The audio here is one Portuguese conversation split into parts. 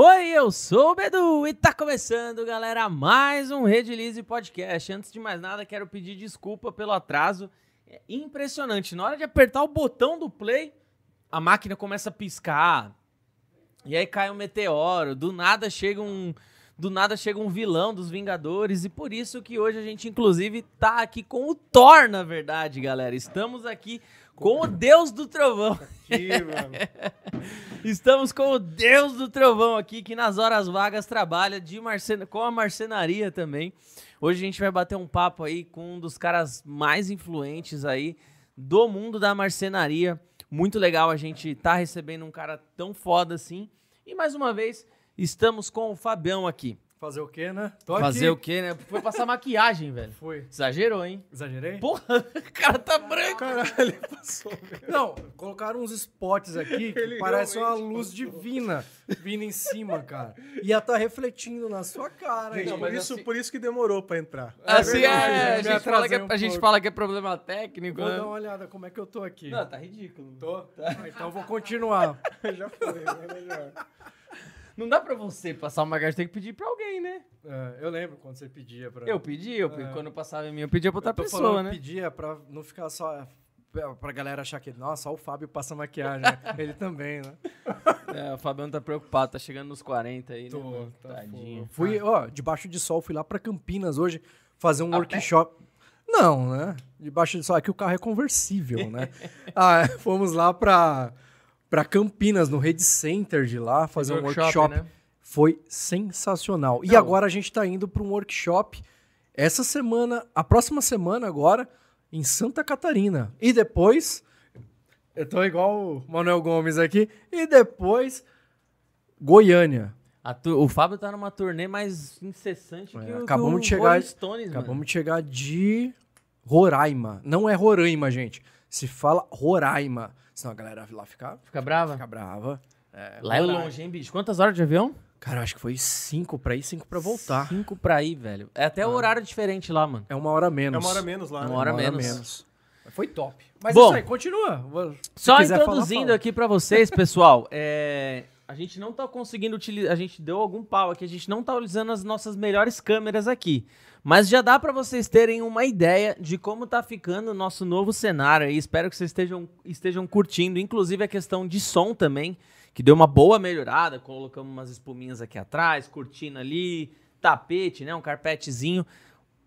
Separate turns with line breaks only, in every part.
Oi, eu sou o Bedu e tá começando, galera, mais um Redilize Podcast. Antes de mais nada, quero pedir desculpa pelo atraso. É impressionante, na hora de apertar o botão do play, a máquina começa a piscar. E aí cai um meteoro, do nada chega um do nada chega um vilão dos Vingadores e por isso que hoje a gente inclusive tá aqui com o Thor, na verdade, galera. Estamos aqui com o Deus do Trovão.
Aqui, mano.
Estamos com o Deus do Trovão aqui, que nas horas vagas trabalha de marcen... com a marcenaria também. Hoje a gente vai bater um papo aí com um dos caras mais influentes aí do mundo da marcenaria. Muito legal a gente tá recebendo um cara tão foda assim. E mais uma vez, estamos com o Fabião aqui.
Fazer o quê, né? Tô
Fazer
aqui.
o quê, né? Foi passar maquiagem, velho.
Foi.
Exagerou, hein?
Exagerei?
Porra, o cara tá branco.
Caralho, passou. Não, colocaram uns spots aqui que
Ele
parece uma luz divina vindo em cima, cara. Ia tá refletindo na sua cara.
Gente,
hein?
por, isso, por isso que demorou pra entrar.
Assim,
verdade,
é, a, gente fala que é,
um
a gente fala que é problema técnico,
Vou
né?
dar uma olhada como é que eu tô aqui.
Não, tá ridículo.
Tô? Ah, então eu vou continuar.
Já foi, é melhor.
Não dá pra você passar uma maquiagem, tem que pedir pra alguém, né?
É, eu lembro quando você pedia pra...
Eu pedi, eu,
É.
quando eu passava em mim, eu pedia pra outra
Eu tô
pessoa,
falando,
né?
pedia pra não ficar só... Pra pra galera achar que, nossa, só o Fábio passa maquiagem. né? Ele também, né?
É, o Fabiano tá preocupado, tá chegando nos 40 aí,
Tô,
né?
tá
Tadinho.
Fui, ó, debaixo de sol, fui lá pra Campinas hoje fazer um
A
workshop. Não, né? Debaixo de sol, aqui o carro é conversível, né? ah, é, fomos lá pra, pra Campinas, no Red Center de lá, fazer um workshop.
né?
Foi sensacional. E agora a gente tá indo pra um workshop essa semana, a próxima semana agora, em Santa Catarina. E depois, eu tô igual o Manuel Gomes aqui, e depois, Goiânia.
A tu- O Fábio tá numa turnê mais incessante que,
É,
o,
acabamos
que o
de chegar-
Rolling Stones,
Acabamos
mano.
de chegar de Roraima. Não é Roraima, gente. Se fala Roraima. Senão a galera lá fica,
Fica brava?
fica brava. É,
Lá é longe, hein, bicho? Quantas horas de avião?
Cara, acho que foi cinco pra ir, cinco pra voltar.
Cinco pra ir, velho. É até o horário diferente lá, mano.
É uma hora menos.
É uma hora menos lá,
Uma
né?
hora menos.
Foi top. Mas
Bom.
isso aí, continua. Se
Só
falar,
introduzindo
fala.
aqui pra vocês, pessoal, é, a gente não tá conseguindo utilizar, a gente deu algum pau aqui, a gente não tá utilizando as nossas melhores câmeras aqui. Mas já dá pra vocês terem uma ideia de como tá ficando o nosso novo cenário aí. Espero que vocês estejam, estejam curtindo, inclusive a questão de som também, que deu uma boa melhorada. Colocamos umas espuminhas aqui atrás, cortina ali, tapete, né, um carpetezinho.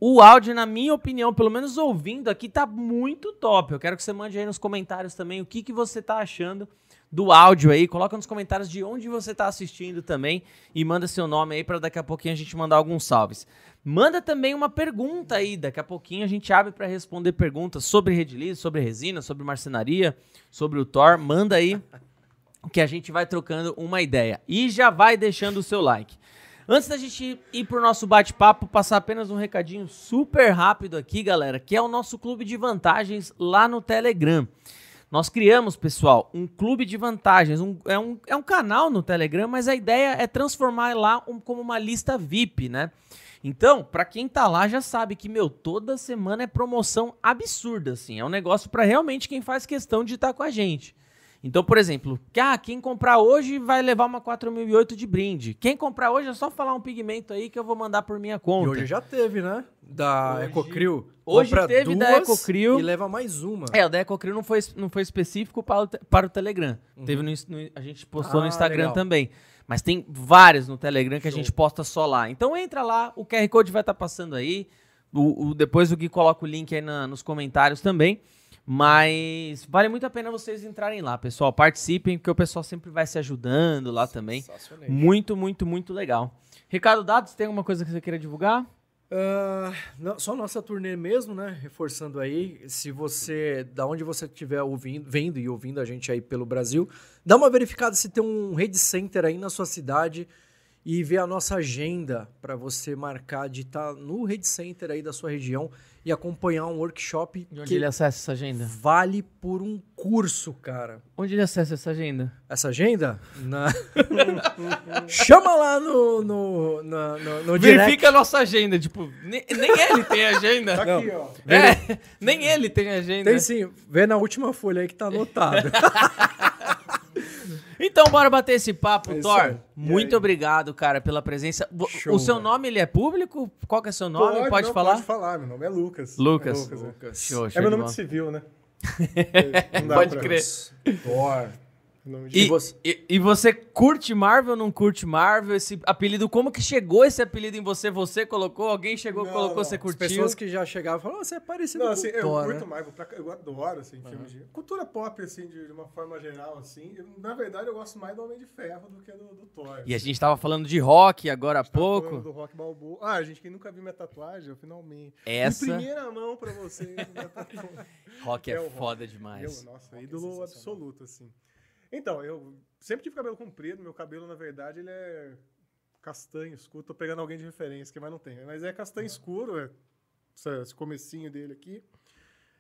O áudio, na minha opinião, pelo menos ouvindo aqui, tá muito top. Eu quero que você mande aí nos comentários também o que, que você tá achando do áudio aí. Coloca nos comentários de onde você tá assistindo também e manda seu nome aí para daqui a pouquinho a gente mandar alguns salves. Manda também uma pergunta aí, daqui a pouquinho a gente abre para responder perguntas sobre Redilize, sobre resina, sobre marcenaria, sobre o Thor. Manda aí que a gente vai trocando uma ideia. E já vai deixando o seu like. Antes da gente ir pro nosso bate-papo, passar apenas um recadinho super rápido aqui, galera, que é o nosso clube de vantagens lá no Telegram. Nós criamos, pessoal, um clube de vantagens. um- é, um, é um canal no Telegram, mas a ideia é transformar lá um- como uma lista VIP, né? Então, pra quem tá lá já sabe que, meu, toda semana é promoção absurda, assim. É um negócio pra realmente quem faz questão de estar com a gente. Então, por exemplo, que, ah, quem comprar hoje vai levar uma 4008 de brinde. Quem comprar hoje é só falar um pigmento aí que eu vou mandar por minha
E
conta.
hoje já teve, né? Da
Hoje-
Ecocrio.
hoje
Compra
teve da Ecocrio.
E leva mais uma.
É, o da EcoCrio não foi, não foi específico para o, para o Telegram. Teve no, no- a gente postou
Uhum. Ah,
no Instagram
legal.
também. Mas tem vários no Telegram que a
Show.
gente posta só lá. Então entra lá, o QR Code vai estar passando aí. O, o- depois o Gui coloca o link aí na- nos comentários também. Mas vale muito a pena vocês entrarem lá, pessoal. Participem, porque o pessoal sempre vai se ajudando lá também. Muito, muito, muito legal. Recado dado, você tem alguma coisa que você queira divulgar?
Ah, não, só nossa turnê mesmo, né? Reforçando aí, se você, da onde você estiver ouvindo, vendo e ouvindo a gente aí pelo Brasil, dá uma verificada se tem um Rede Center aí na sua cidade e ver a nossa agenda para você marcar de estar no Rede Center aí da sua região e acompanhar um workshop
De onde
que
ele acessa essa agenda?
vale por um curso, cara.
Onde ele acessa essa agenda?
Essa agenda? Na... Chama lá no, no, no, no direct.
Verifica a nossa agenda, tipo, ne- nem, ele tem agenda.
Tá aqui, ó.
É, nem ele tem agenda.
Tem sim, vê na última folha aí que tá anotado.
Então, bora bater esse papo,
É
Thor. Muito obrigado, cara, pela presença.
Show,
o seu
velho.
nome, ele é público? Qual que é seu nome? Pode,
não,
falar?
Pode falar, meu nome é Lucas.
Lucas.
É, Lucas, é.
Show, show
É meu nome de civil, né? Não
Pode
pra-
crer.
Thor.
E,
você?
e- e você curte Marvel ou não curte Marvel? Esse apelido, como que chegou esse apelido em você? Você colocou? Alguém chegou,
Não,
colocou,
não.
você curtiu?
As pessoas que já chegavam falavam, "Oh, você é parecido
Não,
com
assim,
o
eu curto
né?
Marvel, pra- eu adoro, assim, filmes de... Cultura pop, assim, de, de uma forma geral, assim. Eu, na verdade, eu gosto mais do Homem de Ferro do que do, do Thor.
E a gente tava falando de rock agora há pouco.
do Rock Balboa. Ah, gente, quem nunca viu minha tatuagem, eu finalmente.
Essa-
Em primeira mão pra vocês. minha tatuagem.
Rock é,
É o rock.
foda
Eu,
demais.
nossa,
Rock é
ídolo
sensacional.
absoluto, assim. Então, eu sempre tive cabelo comprido. Meu cabelo, na verdade, ele é castanho escuro. Tô pegando alguém de referência, que mais não tem. Mas é castanho escuro, é esse comecinho dele aqui.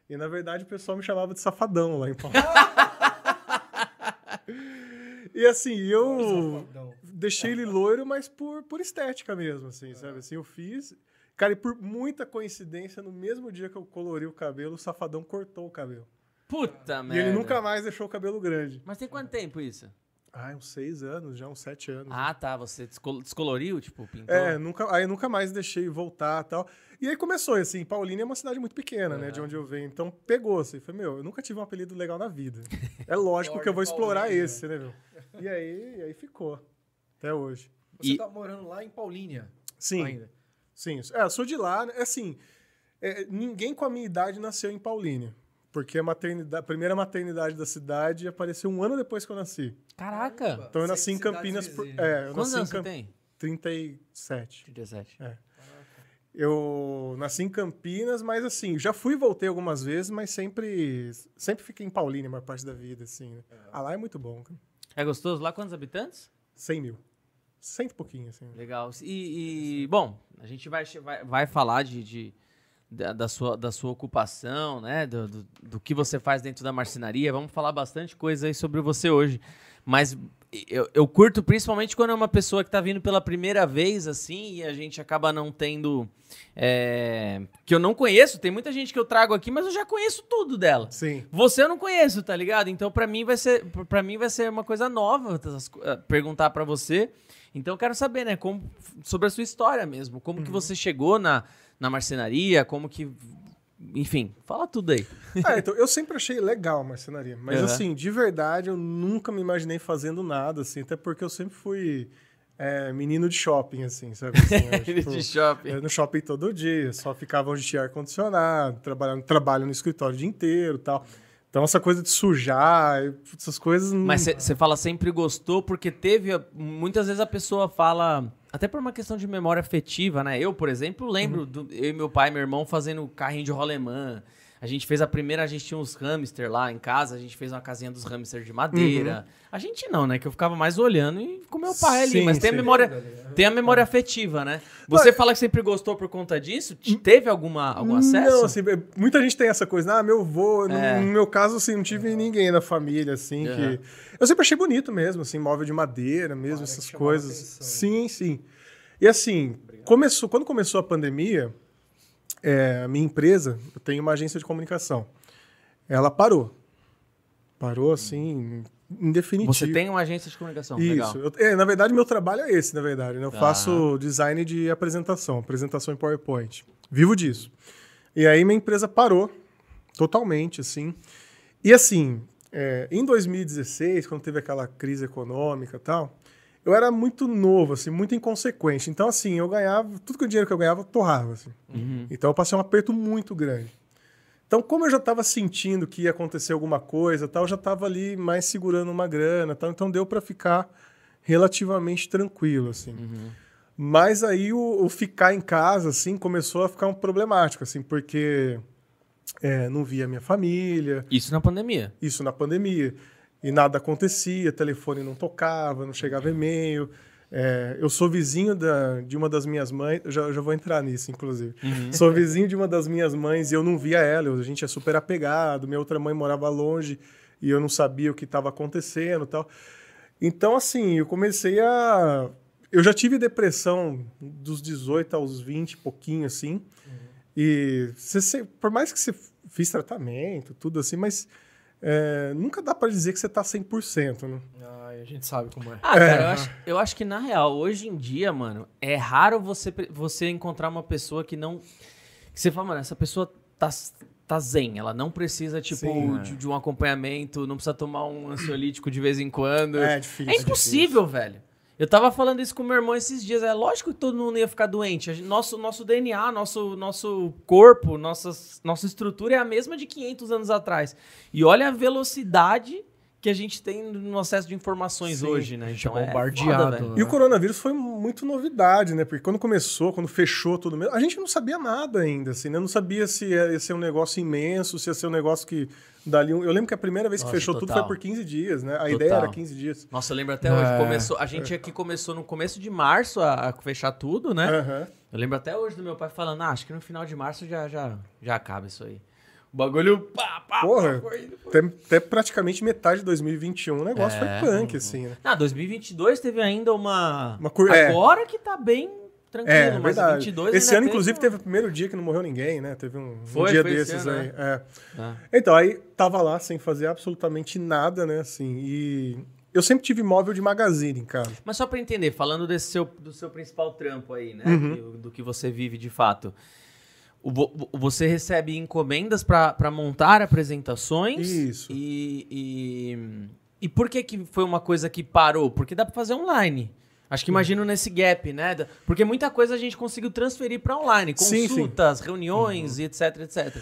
E, na verdade, o pessoal me chamava de safadão lá em Paulo. e, assim, eu deixei ele loiro, mas por, por estética mesmo, assim, sabe? Assim, eu fiz... Cara, e por muita coincidência, no mesmo dia que eu colori o cabelo, o safadão cortou o cabelo.
Puta
E
merda.
ele nunca mais deixou o cabelo grande.
Mas tem quanto tempo isso?
Ah, uns seis anos, já uns sete anos.
Ah, tá. Você descol- descoloriu, tipo, pintou?
é, nunca, aí nunca mais deixei voltar e tal. E aí começou, assim, Paulínia é uma cidade muito pequena, né, de onde eu venho. Então pegou, assim, falei, meu, eu nunca tive um apelido legal na vida. É lógico que eu vou explorar
Paulínia.
esse, né, meu? E aí, e aí ficou, até hoje.
Você
E-
tá morando lá em Paulínia
Sim,
ainda.
sim. É, eu sou de lá, né, assim, é, ninguém com a minha idade nasceu em Paulínia. Porque a, maternidade, a primeira maternidade da cidade apareceu um ano depois que eu nasci.
Caraca.
Então eu nasci em Campinas. Por, é, eu
Quantos
nasci em
anos você
Cam-
tem?
37.
37.
Eu nasci em Campinas, mas assim, já fui e voltei algumas vezes, mas sempre sempre fiquei em Paulínia a maior parte da vida, assim. né? Ah, lá é muito bom, cara.
É gostoso? Lá quantos habitantes?
100 mil. Cento e pouquinho, assim.
Legal. E, e, bom, a gente vai, vai, vai falar de, de- da, da sua, da sua ocupação, né? Do, do, do que você faz dentro da marcenaria. Vamos falar bastante coisa aí sobre você hoje. Mas eu, eu curto principalmente quando é uma pessoa que tá vindo pela primeira vez, assim, e a gente acaba não tendo. é, que eu não conheço. Tem muita gente que eu trago aqui, mas eu já conheço tudo dela.
Sim.
Você eu não conheço, tá ligado? Então pra mim vai ser para mim vai ser uma coisa nova eh, perguntar pra você. Então eu quero saber, né, como sobre a sua história mesmo, como que você chegou na, na marcenaria, como que enfim, fala tudo aí.
Ah, então, eu sempre achei legal a marcenaria. Mas,
Uhum.
assim, de verdade, eu nunca me imaginei fazendo nada, assim. Até porque eu sempre fui é, menino de shopping, assim, sabe? Assim, eu, tipo,
de shopping.
no shopping todo dia, só ficava onde tinha ar-condicionado, trabalhando, trabalho no escritório o dia inteiro e tal. Então, essa coisa de sujar, essas coisas...
Mas você fala sempre gostou porque teve muitas vezes a pessoa fala até por uma questão de memória afetiva, né? Eu, por exemplo, lembro do, eu e meu pai e meu irmão fazendo carrinho de rolemã. A gente fez a primeira, a gente tinha uns hamster lá em casa, a gente fez uma casinha dos hamsters de madeira. A gente não, né? Que eu ficava mais olhando e com meu pai ali.
Sim,
Mas tem a
sim.
memória, tem a memória afetiva, né? Você fala que sempre gostou por conta disso? Te- Teve alguma, algum acesso?
Não, assim, é, muita gente tem essa coisa, ah, meu avô, no,
É.
no meu caso, assim, não tive ninguém na família, assim,
Aham.
que... Eu sempre achei bonito mesmo, assim, móvel de madeira mesmo,
Claro,
essas coisas.
atenção.
Sim, sim. E assim, começou, quando começou a pandemia, é, a minha empresa, eu tenho uma agência de comunicação, ela parou. Parou, assim, em definitivo.
Você tem uma agência de comunicação.
Isso.
Legal.
Eu- é, na verdade, meu trabalho é esse, na verdade. né? Eu
Tá.
faço design de apresentação, apresentação em PowerPoint. Vivo disso. E aí minha empresa parou totalmente, assim. E assim, é, em 2016, quando teve aquela crise econômica e tal, eu era muito novo, assim, muito inconsequente. Então, assim, eu ganhava, tudo que o dinheiro que eu ganhava, eu torrava, assim.
Uhum.
Então eu passei um aperto muito grande. Então, como eu já estava sentindo que ia acontecer alguma coisa, tal, eu já estava ali mais segurando uma grana, tal, então deu para ficar relativamente tranquilo, assim. Mas aí o, o ficar em casa, assim, começou a ficar um problemático, assim, porque é, não via minha família,
Isso na pandemia.
isso na pandemia, e nada acontecia, telefone não tocava, não chegava e-mail. É, eu sou vizinho da- de uma das minhas mães, eu já, eu já vou entrar nisso, inclusive. Sou vizinho de uma das minhas mães e eu não via ela, a gente é super apegado, minha outra mãe morava longe e eu não sabia o que estava acontecendo tal. Então, assim, eu comecei a. Eu já tive depressão dos 18 aos 20, pouquinho assim. E você, por mais que você fiz tratamento, tudo assim, mas é, nunca dá pra dizer que você tá 100%, né?
Ah, a gente sabe como é.
Ah, cara, eu acho, eu acho que na real, hoje em dia, mano, é raro você, você encontrar uma pessoa que não. Que você fala, mano, essa pessoa tá, tá zen, ela não precisa, tipo,
Sim,
de, de um acompanhamento, não precisa tomar um ansiolítico de vez em quando.
É difícil.
É impossível, velho. Eu tava falando isso com meu irmão esses dias. É lógico que todo mundo ia ficar doente. Gente- nosso, nosso DNA, nosso, nosso corpo, nossas, nossa estrutura é a mesma de 500 anos atrás. E olha a velocidade que a gente tem no acesso de informações
Sim,
hoje, né?
A gente é
Então
bombardeado.
foda,
né?
E o coronavírus foi muito novidade, né? Porque quando começou, quando fechou tudo mesmo, a gente não sabia nada ainda, assim, né? Não sabia se ia ser um negócio imenso, se ia ser um negócio que dali um... Eu lembro que a primeira vez que
Nossa,
fechou tudo
total.
foi por 15 dias, né? A
Total.
ideia era 15 dias.
Nossa, eu lembro até hoje.
É.
Começou, a gente aqui começou no começo de março a, a fechar tudo, né?
Aham.
Eu lembro até hoje do meu pai falando, ah, acho que no final de março já, já, já acaba isso aí. O bagulho, pá, pá,
Porra,
pá, foi-
até, até praticamente metade de 2021 o negócio
É.
foi punk, assim, né?
Ah, 2022 teve ainda uma...
Uma cur- é.
Agora que tá bem tranquilo,
É,
mas
verdade.
22
esse ano,
teve
inclusive,
um-
teve o primeiro dia que não morreu ninguém, né? Teve um, um
Foi,
dia
foi esse
desses
ano,
aí. é.
Ah.
Então, aí tava lá sem fazer absolutamente nada, né? Assim, e eu sempre tive móvel de magazine em casa.
Mas só pra entender, falando desse seu, do seu principal trampo aí, né?
Uhum.
que- do que você vive de fato. Você recebe encomendas pra montar apresentações.
Isso.
E, e, e por que, que foi uma coisa que parou? Porque dá pra fazer online. Acho que imagino nesse gap, né? Porque muita coisa a gente conseguiu transferir pra online.
Sim, sim.
Consultas, reuniões e etc, etc.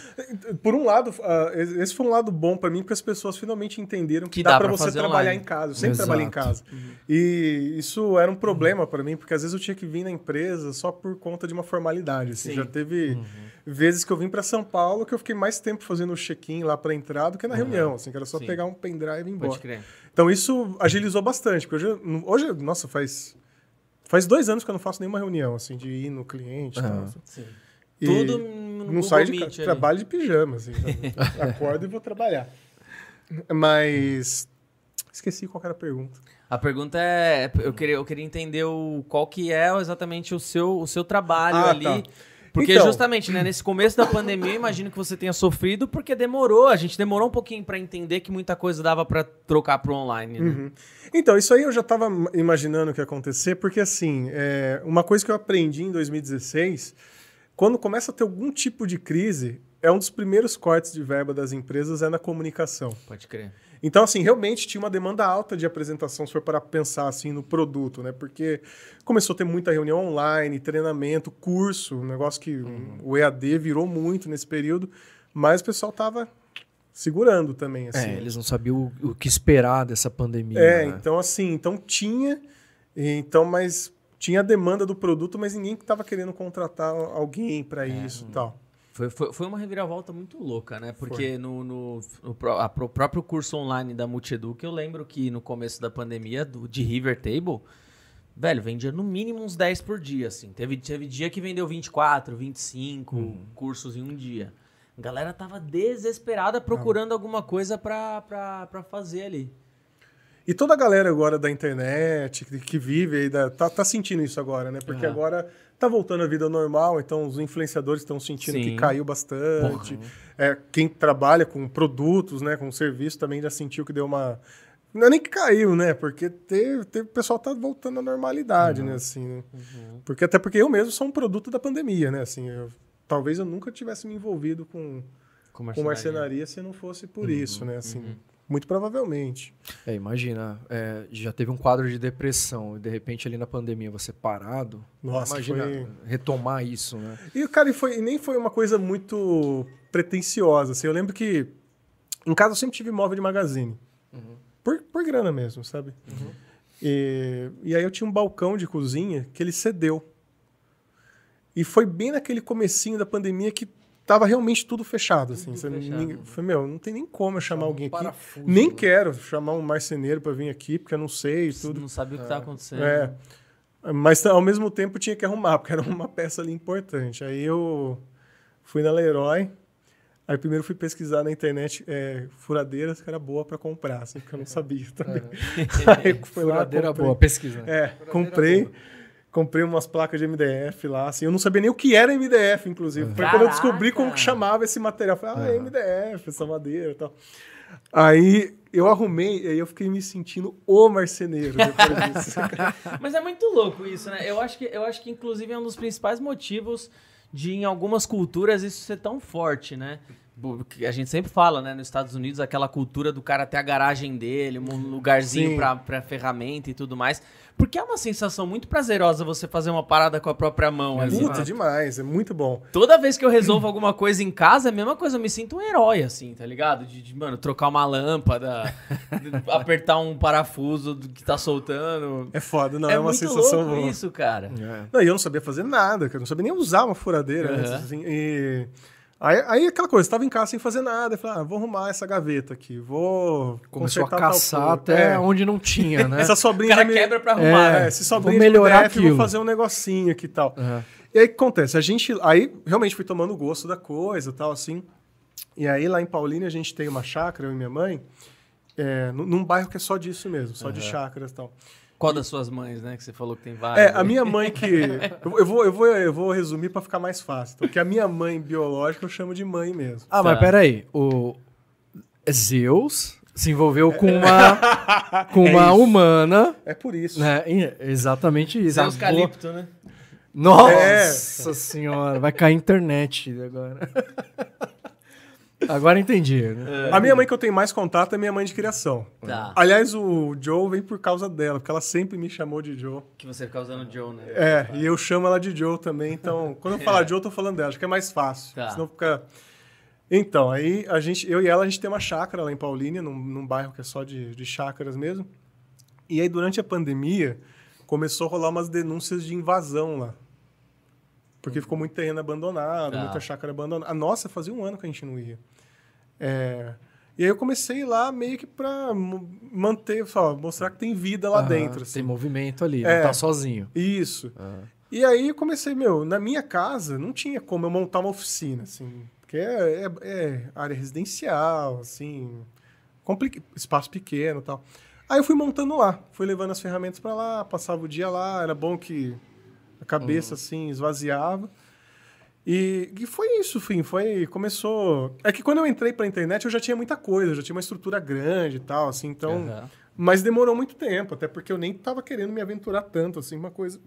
Por um lado, ah, esse foi um lado bom pra mim, porque as pessoas finalmente entenderam que,
Que
dá,
dá
pra você trabalhar
online.
em casa. Eu sempre
Exato.
trabalhei em casa. E isso era um problema pra mim, porque às vezes eu tinha que vir na empresa só por conta de uma formalidade. assim.
Sim.
Já teve vezes que eu vim pra São Paulo que eu fiquei mais tempo fazendo o check-in lá pra entrar do que na reunião, assim, que era só
Sim.
pegar um pendrive e ir embora.
Pode crer.
Então isso agilizou bastante, porque hoje, hoje nossa, faz faz dois anos que eu não faço nenhuma reunião assim de ir no cliente, e tal, assim.
Sim.
E
Tudo no
não
Google
saio de
ali.
trabalho de pijama, assim, sabe? acordo e vou trabalhar. Mas esqueci qual era a pergunta.
A pergunta é, eu queria, eu queria entender o, qual que é exatamente o seu, o seu trabalho
Ah,
ali.
tá.
Porque
Então-
justamente, né, nesse começo da pandemia, eu imagino que você tenha sofrido porque demorou, a gente demorou um pouquinho pra entender que muita coisa dava pra trocar pro online, né?
Uhum. Então, isso aí eu já estava imaginando que ia acontecer, porque assim, é, uma coisa que eu aprendi em 2016, quando começa a ter algum tipo de crise, é um dos primeiros cortes de verba das empresas é na comunicação.
Pode crer.
Então, assim, realmente tinha uma demanda alta de apresentação, se for para pensar assim no produto, né? Porque começou a ter muita reunião online, treinamento, curso, um negócio que o EAD virou muito nesse período, mas o pessoal tava segurando também, assim.
É, eles não sabiam o, o que esperar dessa pandemia.
É,
né?
então assim, então tinha, então, mas tinha a demanda do produto, mas ninguém estava querendo contratar alguém para isso e tal.
Foi, foi, foi uma reviravolta muito louca, né? Porque no, no, no a pro- próprio curso online da Multieduc, eu lembro que no começo da pandemia, do, de River Table, velho, vendia no mínimo uns 10 por dia, assim. Teve, teve dia que vendeu 24, 25 cursos em um dia. A galera tava desesperada procurando alguma coisa pra fazer ali.
E toda a galera agora da internet, que, que vive aí, da- tá, tá sentindo isso agora, né? Porque
Aham.
agora tá voltando a vida normal, então os influenciadores estão sentindo
Sim.
que caiu bastante. É, quem trabalha com produtos, né, com serviço, também já sentiu que deu uma... Não é nem que caiu, né? Porque teve, teve, o pessoal tá voltando à normalidade, né? Assim, né? Porque, até porque eu mesmo sou um produto da pandemia, né? Assim, eu- talvez eu nunca tivesse me envolvido com, com marcenaria se não fosse por isso, né? Assim, muito provavelmente.
É, imagina, é, já teve um quadro de depressão e de repente ali na pandemia você parado.
Nossa,
imagina
foi-
retomar isso, né?
E, cara, e, foi, e nem foi uma coisa muito pretensiosa. Assim. Eu lembro que em casa eu sempre tive móvel de magazine. Por, por grana mesmo, sabe? E, e aí eu tinha um balcão de cozinha que ele cedeu. E foi bem naquele comecinho da pandemia que tava realmente tudo fechado. Assim. Você-
fechado.
ninguém- foi, meu, não tem nem como eu chamar alguém aqui.
parafuso,
Nem
né?
quero chamar um marceneiro para vir aqui, porque eu não sei e tudo.
Não sabia o que tava acontecendo.
É. Mas ao mesmo tempo tinha que arrumar, porque era uma peça ali importante. Aí eu fui na Leroy. Aí primeiro fui pesquisar na internet é, furadeiras que era boa para comprar, assim, porque eu não sabia também. Aí fui lá,
Furadeira
comprei.
boa, pesquisa.
É, comprei. Comprei umas placas de MDF lá, assim. Eu não sabia nem o que era MDF, inclusive. Foi quando eu descobri como que
Caraca!
chamava esse material. Eu Falei, ah, é MDF, essa madeira e tal. Aí eu arrumei, aí eu fiquei me sentindo o marceneiro depois disso.
Mas é muito louco isso, né? Eu acho que, eu acho que inclusive, é um dos principais motivos de, em algumas culturas, isso ser tão forte, né? A gente sempre fala, né? Nos Estados Unidos, aquela cultura do cara ter a garagem dele, um lugarzinho pra, pra ferramenta e tudo mais. Porque é uma sensação muito prazerosa você fazer uma parada com a própria mão. ali.
Puta, demais, é muito bom.
Toda vez que eu resolvo alguma coisa em casa, é a mesma coisa, eu me sinto um herói, assim, tá ligado? De, de, mano, trocar uma lâmpada, apertar um parafuso do que tá soltando.
É foda, não, é, uma sensação
louco
boa.
isso, cara.
Não, e eu não sabia fazer nada, cara, eu não sabia nem usar uma furadeira antes, assim, e... Aí, aí aquela coisa, estava em casa sem fazer nada, eu falei, ah, vou arrumar essa gaveta aqui, vou
Começou a
consertar tal
caçar
coisa.
até
É.
onde não tinha, né?
Essa
O
sobrinha
cara
já me...
quebra pra arrumar.
É,
né?
se sobrinha
Vou melhorar
aqui,
aquilo.
vou fazer um negocinho aqui e tal.
Aham.
E aí o que acontece? A gente. Aí realmente fui tomando gosto da coisa e tal, assim. E aí lá em Paulínia a gente tem uma chácara, eu e minha mãe, é, num, num bairro que é só disso mesmo, só de chácaras e tal.
Qual das suas mães, né? Que você falou que tem várias.
É, a minha mãe que. Eu, eu vou, eu, vou, eu vou resumir pra ficar mais fácil. Porque a minha mãe biológica eu chamo de mãe mesmo.
Ah,
Tá.
mas peraí. O Zeus se envolveu com uma, com
É
uma
isso.
humana,
É por isso.
né? Exatamente isso. Avó-
Eucalipto, né?
Nossa
É.
senhora, vai cair a internet agora. agora entendi. né?
A minha mãe que eu tenho mais contato é minha mãe de criação.
Tá.
Aliás, o Joe vem por causa dela, porque ela sempre me chamou de Joe.
Que você fica usando Joe, né?
É, e eu chamo ela de Joe também, então, quando eu falar Joe, eu tô falando dela, acho que é mais fácil.
Tá.
Senão fica. Então, aí a gente, eu e ela, a gente tem uma chácara lá em Paulínia, num, num bairro que é só de, de chácaras mesmo. E aí, durante a pandemia, começou a rolar umas denúncias de invasão lá. Porque ficou muito terreno abandonado,
Tá.
muita chácara abandonada. A nossa fazia um ano que a gente não ia. É, E aí eu comecei lá meio que pra mo- manter, só, mostrar que tem vida lá dentro. assim.
Tem movimento ali,
É.
não tá sozinho.
Isso. E aí eu comecei, meu, na minha casa não tinha como eu montar uma oficina, assim, porque é, é- é área residencial, assim, compli- espaço pequeno e tal. Aí eu fui montando lá, fui levando as ferramentas pra lá, passava o dia lá, era bom que a cabeça, assim, esvaziava. E, e foi isso, fim, foi, começou... É que quando eu entrei pra internet eu já tinha muita coisa, eu já tinha uma estrutura grande e tal, assim, então...
Aham.
Mas demorou muito tempo, até porque eu nem tava querendo me aventurar tanto, assim, uma coisa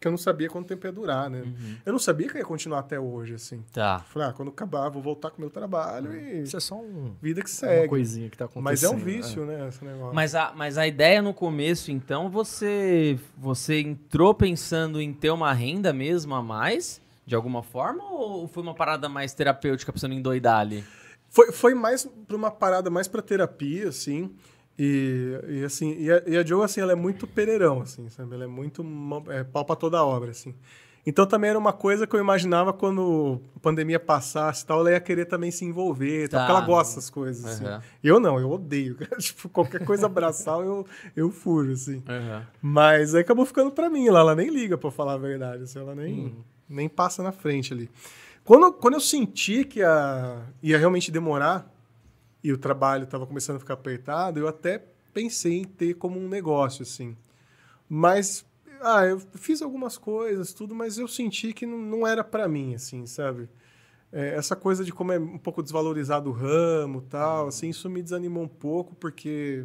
que eu não sabia quanto tempo ia durar, né? Eu não sabia que ia continuar até hoje, assim.
Tá.
Falei, ah, quando acabar, vou voltar com o meu trabalho e
Isso é só um,
vida que
uma
segue.
coisinha que tá acontecendo.
Mas é um
né?
vício, né, esse negócio.
Mas a, mas a ideia no começo, então, você, você entrou pensando em ter uma renda mesmo a mais, de alguma forma, ou foi uma parada mais terapêutica, pensando em doidar ali?
Foi, foi mais pra uma parada mais pra terapia, assim. E, e assim, e a, e a Jo, assim, ela é muito pereirão, assim, sabe? Ela é muito é, pau pra toda a obra, assim. Então também era uma coisa que eu imaginava quando a pandemia passasse e tal, ela ia querer também se envolver, tal,
Tá.
porque ela gosta dessas coisas, assim. Eu não, eu odeio. tipo, qualquer coisa abraçal, eu, eu fujo, assim.
Aham.
Mas aí acabou ficando pra mim lá. Ela nem liga, pra falar a verdade. assim, ela nem, nem passa na frente ali. Quando, quando eu senti que ia realmente demorar e o trabalho estava começando a ficar apertado, eu até pensei em ter como um negócio, assim. Mas, ah, eu fiz algumas coisas, tudo, mas eu senti que não, não era pra mim, assim, sabe? É, essa coisa de como é um pouco desvalorizado o ramo tal, assim, isso me desanimou um pouco, porque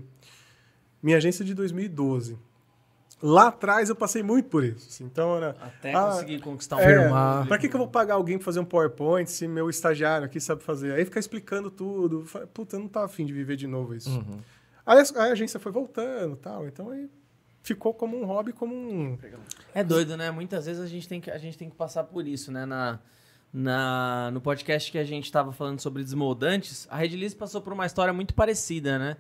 minha agência é de 2012. Lá atrás eu passei muito por isso. assim, Então era.
Até
Ah,
conseguir conquistar um
É,
Firmar.
pra que, que eu vou pagar alguém pra fazer um PowerPoint se meu estagiário aqui sabe fazer? Aí ficar explicando tudo. Puta, eu não tava afim de viver de novo isso.
Uhum.
Aí a, a agência foi voltando tal. Então aí ficou como um hobby, como um.
É doido, né? Muitas vezes a gente tem que, a gente tem que passar por isso, né? Na, na, no podcast que a gente estava falando sobre desmoldantes, a Red Liz passou por uma história muito parecida, né?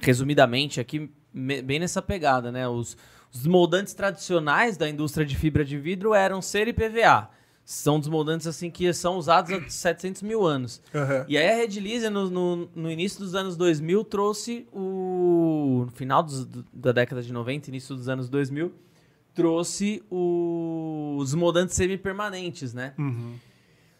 Resumidamente, aqui, me- bem nessa pegada, né? Os, os desmoldantes tradicionais da indústria de fibra de vidro eram cera e PVA. São desmoldantes, assim, que são usados há 700 mil anos.
Aham.
E aí a Red no, no, no início dos anos 2000, trouxe o... No final dos- do- da década de 90, início dos anos 2000, trouxe o- os moldantes semipermanentes, né?
Uhum.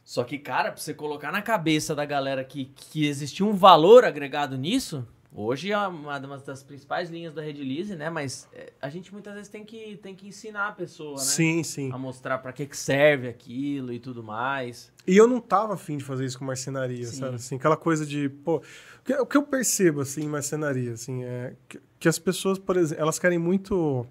Só que, cara, pra você colocar na cabeça da galera que, que existia um valor agregado nisso, Hoje é uma das principais linhas da Redilize, né? Mas é, a gente muitas vezes tem que, tem que ensinar a pessoa, né?
Sim, sim.
A mostrar pra que, que serve aquilo e tudo mais.
E eu não tava afim de fazer isso com marcenaria,
Sim.
sabe? Assim, aquela coisa de, pô... O que, eu percebo, assim, em marcenaria, assim, é que, que as pessoas, por exemplo, elas querem muito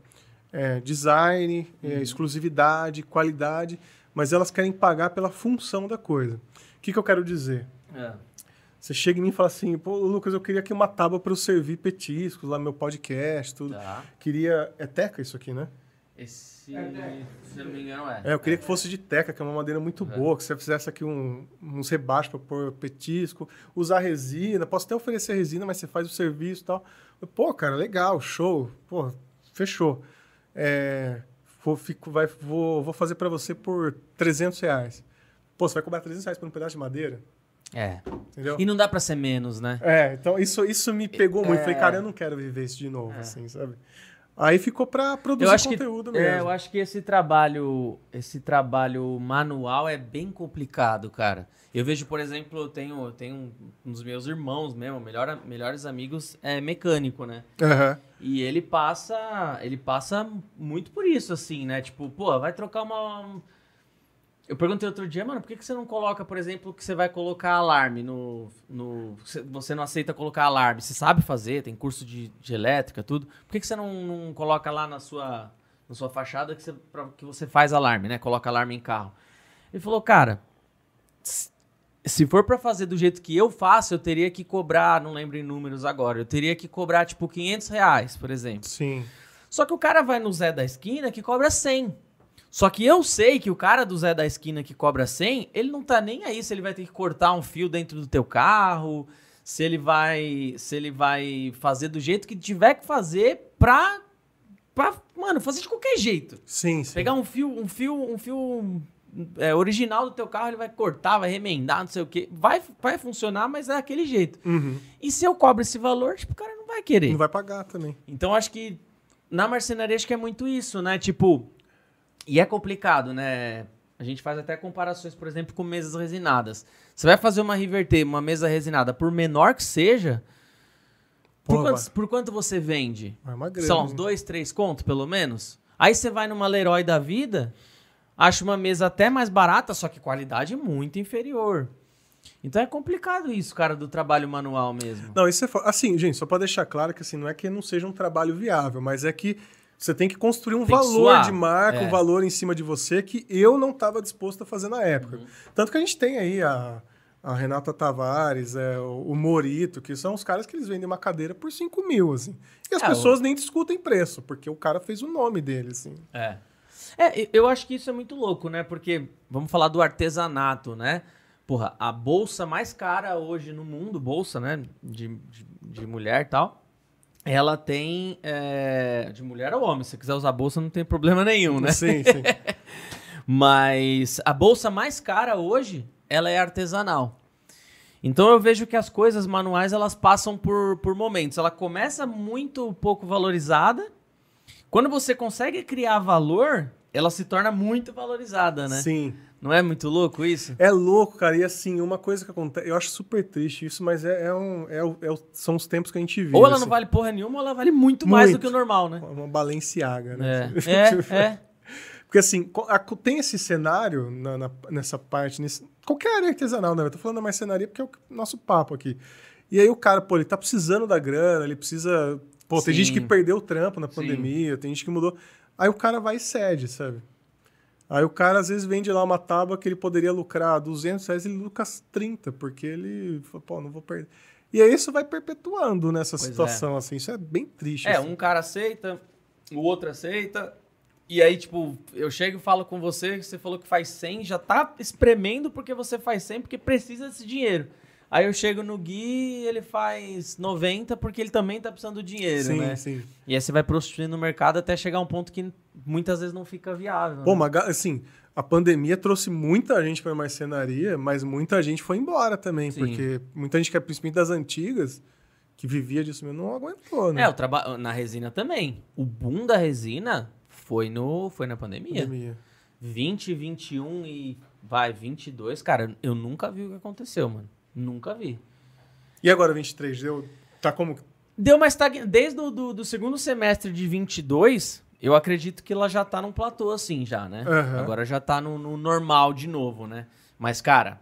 é, design, é, exclusividade, qualidade, mas elas querem pagar pela função da coisa. O que, que eu quero dizer?
É.
Você chega em mim e fala assim, pô, Lucas, eu queria aqui uma tábua para eu servir petiscos lá meu podcast, tudo.
Tá.
Queria... É teca isso aqui, né?
Esse, se eu não me engano, é.
É, eu queria que fosse de teca, que é uma madeira muito boa, que você fizesse aqui um, uns rebaixos para pôr petisco, usar resina, posso até oferecer resina, mas você faz o serviço e tal. Pô, cara, legal, show, pô, fechou. É, vou, fico, vai, vou, vou fazer para você por 300 reais. Pô, você vai cobrar 300 reais por um pedaço de madeira?
É.
Entendeu?
E não dá pra ser menos, né?
É, então isso, isso me pegou muito.
É.
Falei, cara, eu não quero viver isso de novo, assim, sabe? Aí ficou pra produzir
Eu acho que
conteúdo
é,
mesmo.
eu acho que esse trabalho, esse trabalho manual é bem complicado, cara. Eu vejo, por exemplo, eu tenho, eu tenho um, um dos meus irmãos mesmo, melhor, melhores amigos, é mecânico, né?
Aham.
E ele passa, ele passa muito por isso, assim, né? Tipo, pô, vai trocar uma. Eu perguntei outro dia, mano, por que, que você não coloca, por exemplo, que você vai colocar alarme no. no você- não aceita colocar alarme? Você sabe fazer, tem curso de, de elétrica, tudo. Por que, que você não, não coloca lá na sua, na sua fachada que você, pra- que você faz alarme, né? Coloca alarme em carro. Ele falou, cara, se- for pra fazer do jeito que eu faço, eu teria que cobrar, não lembro em números agora, eu teria que cobrar tipo 500 reais, por exemplo.
Sim.
Só que o cara vai no Zé da esquina que cobra 100. Só que eu sei que o cara do Zé da esquina que cobra 100, ele não tá nem aí se ele vai ter que cortar um fio dentro do teu carro, se ele vai, se ele vai fazer do jeito que tiver que fazer pra, pra mano, fazer de qualquer jeito.
Sim, sim.
Pegar um fio, um fio, um fio é, original do teu carro, ele vai cortar, vai remendar, não sei o quê. Vai, vai funcionar, mas é daquele jeito.
Uhum.
E se eu cobro esse valor, tipo, o cara não vai querer.
Não vai pagar também.
Então acho que na marcenaria acho que é muito isso, né? Tipo, e é complicado, né? A gente faz até comparações, por exemplo, com mesas resinadas. Você vai fazer uma Riverter, uma mesa resinada, por menor que seja, por,
Pô,
quantos- por quanto você vende?
Vai uma grana.
São uns dois, três contos, pelo menos? Aí você vai numa Leroy da vida, acha uma mesa até mais barata, só que qualidade muito inferior. Então é complicado isso, cara, do trabalho manual mesmo.
Não, isso é assim, gente, só para deixar claro que assim, não é que não seja um trabalho viável, mas é que você tem que construir um
Tem
valor de marca,
é.
um valor em cima de você que eu não estava disposto a fazer na época.
Uhum.
Tanto que a gente tem aí a, a Renata Tavares, é, o, o Morito, que são os caras que eles vendem uma cadeira por 5 mil, assim. E as
É,
pessoas nem discutem preço, porque o cara fez o nome dele, assim.
É. É, eu acho que isso é muito louco, né? Porque vamos falar do artesanato, né? Porra, a bolsa mais cara hoje no mundo, bolsa, né? De, de, de mulher e tal. Ela tem. é, de mulher ou homem. Se você quiser usar bolsa, não tem problema nenhum, né?
Sim, sim.
Mas a bolsa mais cara hoje, ela é artesanal. Então eu vejo que as coisas manuais elas passam por, por momentos. Ela começa muito pouco valorizada. Quando você consegue criar valor, ela se torna muito valorizada, né?
Sim.
Não é muito louco isso?
É louco, cara. E assim, uma coisa que acontece. Eu acho super triste isso, mas é, é um, é é são os tempos que a gente vive.
Ou ela
assim.
não vale porra nenhuma, ou ela vale muito, mais do
Muito.
que o normal, né?
Uma Balenciaga, né?
É, é, é.
Porque assim, tem esse cenário na- na- nessa parte, nesse, qualquer área artesanal, né? Eu tô falando da marcenaria porque é o nosso papo aqui. E aí o cara, pô, ele tá precisando da grana, ele precisa. Pô, tem
Sim.
gente que perdeu o trampo na
Sim.
pandemia, tem gente que mudou. Aí o cara vai e cede, sabe? Aí o cara às vezes vende lá uma tábua que ele poderia lucrar 200 reais, ele lucra 30, porque ele fala, pô, não vou perder. E aí isso vai perpetuando nessa
Pois é.
situação, assim. Isso é bem triste.
É,
assim.
um cara aceita, o outro aceita. E aí, tipo, eu chego e falo com você, você falou que faz 100, já tá espremendo porque você faz 100, porque precisa desse dinheiro. Aí eu chego no Gui, ele faz 90 porque ele também tá precisando do dinheiro,
sim,
né?
sim.
E aí você vai prostituindo no mercado até chegar a um ponto que muitas vezes não fica viável.
Pô,
né?
ga- assim, a pandemia trouxe muita gente para marcenaria, mas muita gente foi embora também,
Sim.
porque muita gente que é principalmente das antigas, que vivia disso mesmo, não aguentou, né?
É, o trabalho na resina também. O boom da resina foi no foi na pandemia.
pandemia.
20, 21 e vai 22, cara, eu nunca vi o que aconteceu, mano. Nunca vi.
E agora 23 deu tá como
Deu uma estagnação. Desde o do, do segundo semestre de 22, eu acredito que ela já tá num platô assim, já, né?
Aham.
Agora já tá no, no normal de novo, né? Mas, cara,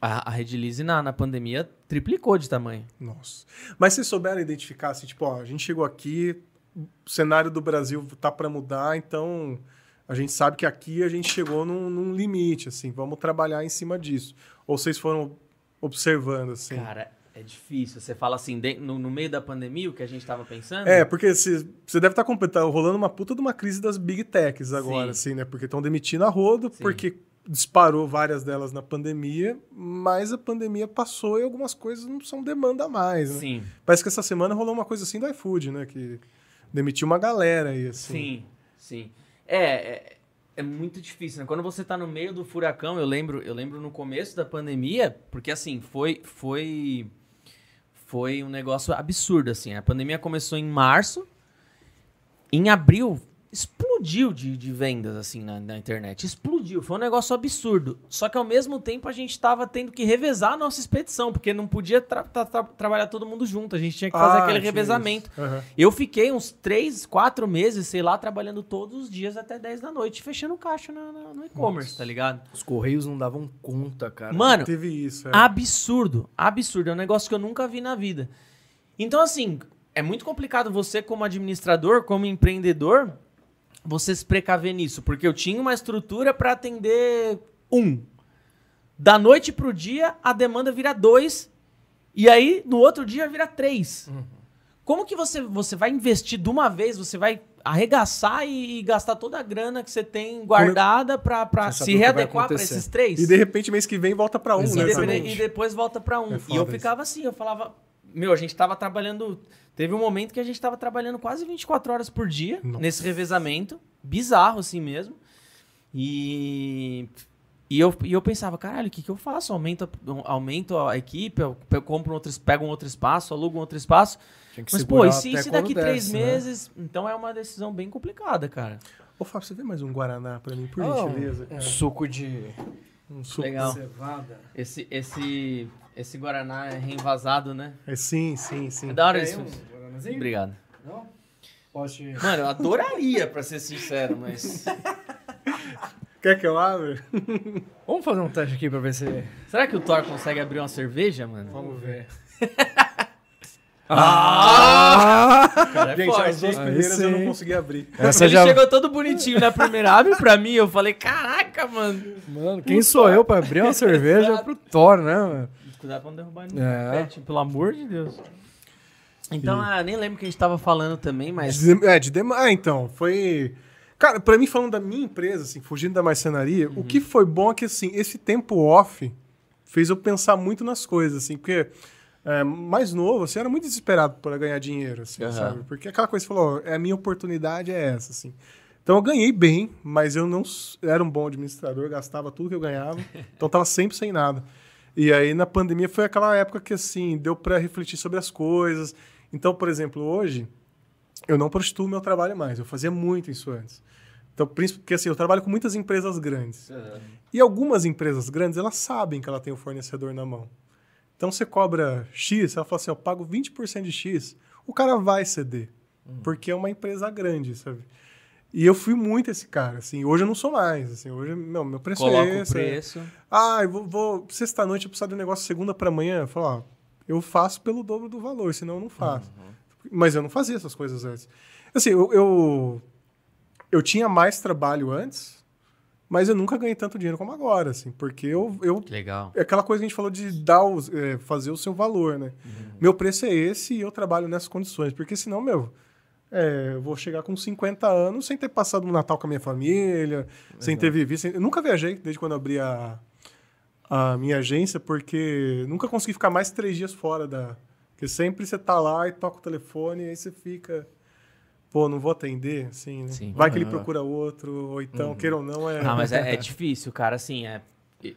a, a Redilize na, na pandemia triplicou de tamanho.
Nossa. Mas vocês souberam identificar, assim, tipo, ó, a gente chegou aqui, o cenário do Brasil tá para mudar, então a gente sabe que aqui a gente chegou num, num limite, assim, vamos trabalhar em cima disso. Ou vocês foram observando, assim?
Cara, é difícil. Você fala assim, no, no meio da pandemia, o que a gente tava pensando?
É, porque você você deve estar tá rolando uma puta de uma crise das big techs agora,
Sim.
assim, né? Porque estão demitindo a rodo,
Sim.
porque disparou várias delas na pandemia, mas a pandemia passou e algumas coisas não são demanda mais, né?
Sim,
Parece que essa semana rolou uma coisa assim do iFood, né? Que demitiu uma galera aí, assim.
sim, sim. É, é, é muito difícil, né? Quando você tá no meio do furacão, eu lembro, eu lembro no começo da pandemia, porque assim, foi foi foi um negócio absurdo assim. A pandemia começou em março, em abril explodiu de, de vendas assim na, na internet, explodiu, foi um negócio absurdo. Só que ao mesmo tempo a gente tava tendo que revezar a nossa expedição, porque não podia tra- tra- tra- trabalhar todo mundo junto, a gente tinha que fazer
Ah,
aquele revezamento.
Aham.
Eu fiquei uns três, quatro meses, sei lá, trabalhando todos os dias até 10 da noite, fechando caixa na- na- no e-commerce, tá ligado?
Os Correios não davam conta, cara.
Mano,
Teve isso, é.
absurdo, absurdo. É um negócio que eu nunca vi na vida. Então, assim, é muito complicado você, como administrador, como empreendedor, você se precaver nisso. Porque eu tinha uma estrutura para atender um. Da noite pro dia, a demanda vira dois. E aí, no outro dia, vira três. Como que você, você vai investir de uma vez? Você vai arregaçar e, e gastar toda a grana que você tem guardada para se
o
readequar para esses três?
E de repente, mês que vem, volta pra um,
E,
né?
e depois volta pra um.
É
e eu
isso.
ficava assim, eu falava. Meu, a gente tava trabalhando. Teve um momento que a gente tava trabalhando quase 24 horas por dia
Nossa.
nesse revezamento. Bizarro, assim mesmo. E. E eu, e eu pensava, caralho, o que, que eu faço? Aumento, a- aumento a equipe, eu pe- compro um outro, pego um outro espaço, alugo um outro espaço.
Tinha que
Mas, pô, e se, se daqui três
desce, né?
meses? Então é uma decisão bem complicada, cara.
Ô, Fábio, você vê mais um Guaraná pra mim, por
Ah,
gentileza?
um, um suco de
Um suco.
Legal.
cevada.
Esse, esse, esse Guaraná é reenvasado, né?
É, sim, sim, sim.
É da hora
Quer
isso.
um guaranazinho?
Obrigado.
Não? Posso.
Mano, eu adoraria, pra ser sincero, mas.
Quer que eu abra?
Vamos fazer um teste aqui pra ver se...
Será que o Thor consegue abrir uma cerveja, mano?
Vamos ver.
Ah! Cara, é
Gente,
forte,
as duas
hein?
Primeiras eu não consegui abrir.
Essa
Ele
já...
chegou todo bonitinho na primeira, abre pra mim. Eu falei, caraca, mano.
Mano, quem sou eu pra abrir uma cerveja pro Thor, né, mano?
Cuidado pra não derrubar ninguém.
É.
Pet, pelo amor de Deus. Então, ah, nem lembro o que a gente tava falando também, mas.
De, é, de dem- Ah, então, foi. Cara, pra mim, falando da minha empresa, assim, fugindo da marcenaria, o que foi bom é que, assim, esse tempo off fez eu pensar muito nas coisas, assim, porque é, mais novo, assim, era muito desesperado para ganhar dinheiro, assim,
Aham.
sabe? Porque aquela coisa que você falou, é a minha oportunidade é essa, assim. Então eu ganhei bem, mas eu não era um bom administrador, gastava tudo que eu ganhava, então tava sempre sem nada. E aí na pandemia foi aquela época que assim, deu para refletir sobre as coisas. Então, por exemplo, hoje eu não prostituo meu trabalho mais, eu fazia muito isso antes. Então, porque assim, eu trabalho com muitas empresas grandes. E algumas empresas grandes, elas sabem que ela tem o fornecedor na mão. Então você cobra X, ela fala assim, eu pago 20% de X, o cara vai ceder. Porque é uma empresa grande, sabe? E eu fui muito esse cara, assim. Hoje eu não sou mais, assim. Hoje, meu, meu preço
Coloca
é
o
esse. é.
preço.
Ah, eu vou, vou sexta-noite eu preciso de um negócio segunda para amanhã. Eu falo, ó, eu faço pelo dobro do valor, senão eu não faço. Mas eu não fazia essas coisas antes. Assim, eu, eu, eu tinha mais trabalho antes, mas eu nunca ganhei tanto dinheiro como agora, assim, porque eu, eu
Que legal.
é aquela coisa que a gente falou de dar os- é, fazer o seu valor, né? Meu preço é esse e eu trabalho nessas condições, porque senão, meu, é, eu vou chegar com 50 anos sem ter passado um Natal com a minha família, sem ter vivido. sem- Eu nunca viajei desde quando abri a, a minha agência, porque nunca consegui ficar mais três dias fora da. Porque sempre você tá lá e toca o telefone e aí você fica. Pô, não vou atender, assim, né?
Sim.
Vai que ele procura outro, ou então, queira ou não, é.
Ah, mas é, é difícil, cara. Assim, é,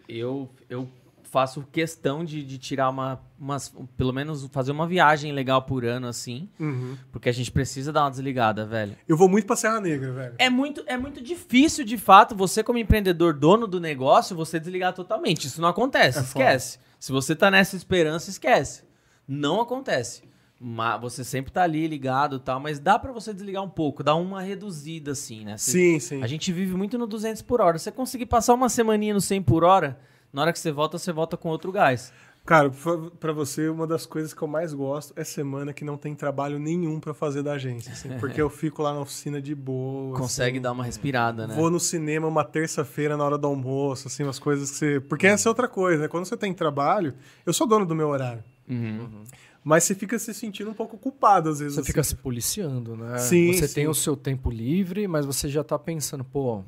eu, eu faço questão de, de tirar uma, umas, pelo menos fazer uma viagem legal por ano, assim,
Uhum.
porque a gente precisa dar uma desligada, velho.
Eu vou muito pra Serra Negra, velho.
É muito, é muito difícil, de fato, você como empreendedor, dono do negócio, você desligar totalmente. Isso não acontece,
É
esquece. Se você tá nessa esperança, esquece. Não acontece. ma- você sempre tá ali ligado e tal, mas dá pra você desligar um pouco, dar uma reduzida assim, né? Você-
Sim, sim.
A gente vive muito no 200 por hora. Você conseguir passar uma semaninha no 100 por hora, na hora que você volta, você volta com outro gás.
Cara, pra- pra você, uma das coisas que eu mais gosto é semana que não tem trabalho nenhum pra fazer da agência, assim, porque eu fico lá na oficina de boa.
Consegue
assim,
dar uma respirada, né?
Vou no cinema uma terça-feira na hora do almoço, assim, umas coisas que você. Porque essa é outra coisa, né? Quando você tem trabalho, eu sou dono do meu horário.
Uhum.
Mas você fica se sentindo um pouco culpado, às vezes.
Você
assim.
fica se policiando, né?
Sim,
Você
sim.
tem o seu tempo livre, mas você já tá pensando, pô,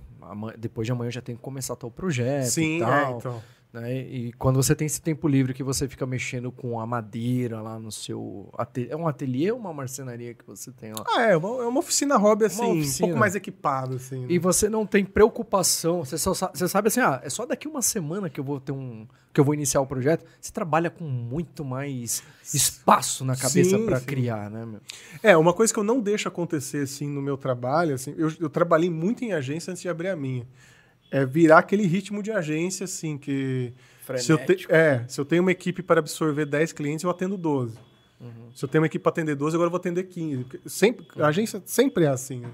depois de amanhã eu já tenho que começar tal projeto
Sim,
e
é,
tal.
então.
Né? E quando você tem esse tempo livre que você fica mexendo com a madeira lá no seu... É um ateliê ou uma marcenaria que você tem lá?
Ah, é, uma, é uma oficina hobby, assim, um
oficina.
pouco mais equipado, assim. né?
E você não tem preocupação, você, só, sa- você sabe assim, ah, é só daqui uma semana que eu vou ter um... que eu vou iniciar o projeto. Você trabalha com muito mais espaço na cabeça
sim.
criar, né, meu?
É, uma coisa que eu não deixo acontecer, assim, no meu trabalho, assim, eu, eu trabalhei muito em agência antes de abrir a minha. É virar aquele ritmo de agência, assim, que... Se eu, te- é, se eu tenho uma equipe para absorver 10 clientes, eu atendo 12.
Uhum.
Se eu tenho uma equipe para atender 12, agora eu vou atender 15. Porque Sempre, A agência sempre é assim. né?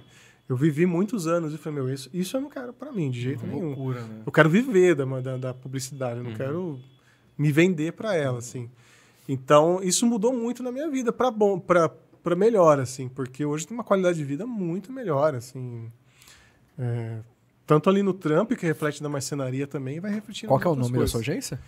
Eu vivi muitos anos e falei, meu, isso, isso eu não quero para mim, de jeito nenhum.
Loucura, né?
Eu quero viver da, da, da publicidade,
Uhum.
eu não quero me vender para ela, assim. Então, isso mudou muito na minha vida, para bom, para para melhor, assim, porque hoje tem uma qualidade de vida muito melhor, assim. É, tanto ali no Trump, que reflete na marcenaria também, vai refletir
Qual é o nome
coisas.
da sua agência?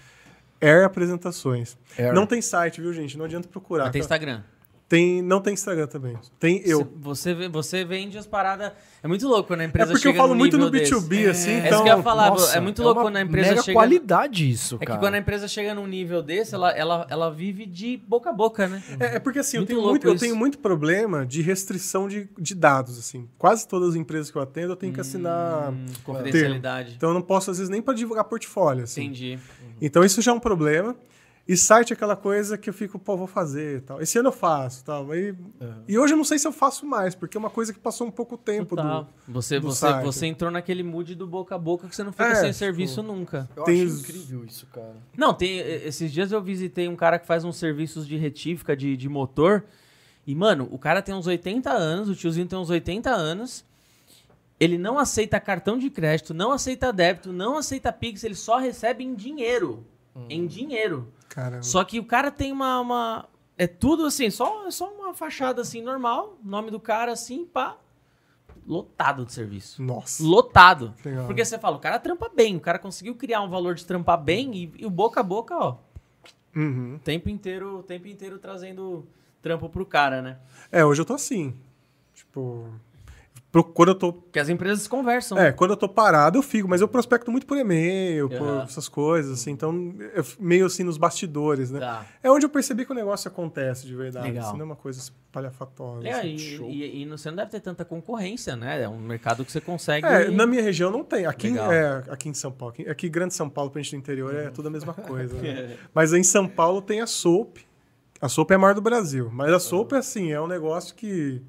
Air Apresentações.
Air.
Não tem site, viu, gente? Não adianta procurar.
Mas tem
tá?
Instagram.
Tem- não tem Instagram também. Tem eu.
Você, você vende as paradas. É muito louco quando a
É
empresa
porque eu
chega
falo
num
muito no
nível
B2B,
desse.
assim,
É
então...
isso que eu ia falar.
Nossa,
é muito louco
uma
quando a empresa
mega
chega.
qualidade isso,
É
cara.
que quando a empresa chega num nível desse, ela, ela, ela vive de boca a boca, né?
É, é porque assim, eu
Muito
tenho,
louco
muito, eu tenho muito problema de restrição de, de dados, assim. Quase todas as empresas que eu atendo, eu tenho que assinar...
Hum, confidencialidade.
Então eu não posso, às vezes, nem para divulgar portfólio, assim.
Entendi.
Então isso já é um problema. E site é aquela coisa que eu fico, pô, vou fazer e tal. Esse ano eu faço tal. E, e hoje eu não sei se eu faço mais, porque é uma coisa que passou um pouco tempo
Total.
do...
Você,
do
você,
site.
você entrou naquele mood do boca a boca que você não fica
É,
sem
tipo,
serviço nunca.
Eu
Tem
acho
os-
incrível isso, cara.
Não, tem. Esses dias eu visitei um cara que faz uns serviços de retífica de, de motor. E, mano, o cara tem uns 80 anos, o tiozinho tem uns 80 anos. Ele não aceita cartão de crédito, não aceita débito, não aceita Pix, ele só recebe em dinheiro. Em dinheiro.
Caramba.
Só que o cara tem uma. uma- é tudo assim, só, só uma fachada assim normal, nome do cara assim, pá. Lotado de serviço.
Nossa.
Lotado.
Legal.
Porque você fala, o cara trampa bem, o cara conseguiu criar um valor de trampar bem e, e o boca a boca, ó,
Uhum.
o tempo inteiro, o tempo inteiro trazendo trampo pro cara, né?
É, hoje eu tô assim. Tipo... Quando eu tô
Porque as empresas conversam.
É, quando eu tô parado eu fico, mas eu prospecto muito por e-mail, por
Aham.
essas coisas, assim, então meio assim nos bastidores, né?
Tá.
É onde eu percebi que o negócio acontece de verdade,
Legal.
assim, não é uma coisa espalhafatosa.
É,
assim,
e, e- e você não deve ter tanta concorrência, né? É um mercado que você consegue.
É, na minha região não tem. Aqui,
Legal.
é, aqui em São Paulo. Aqui, aqui Grande São Paulo, pra gente do interior, é tudo a mesma coisa.
É.
né? Mas em São Paulo tem a Soap. A Soap é a maior do Brasil. Mas a Soap, assim, é um negócio que...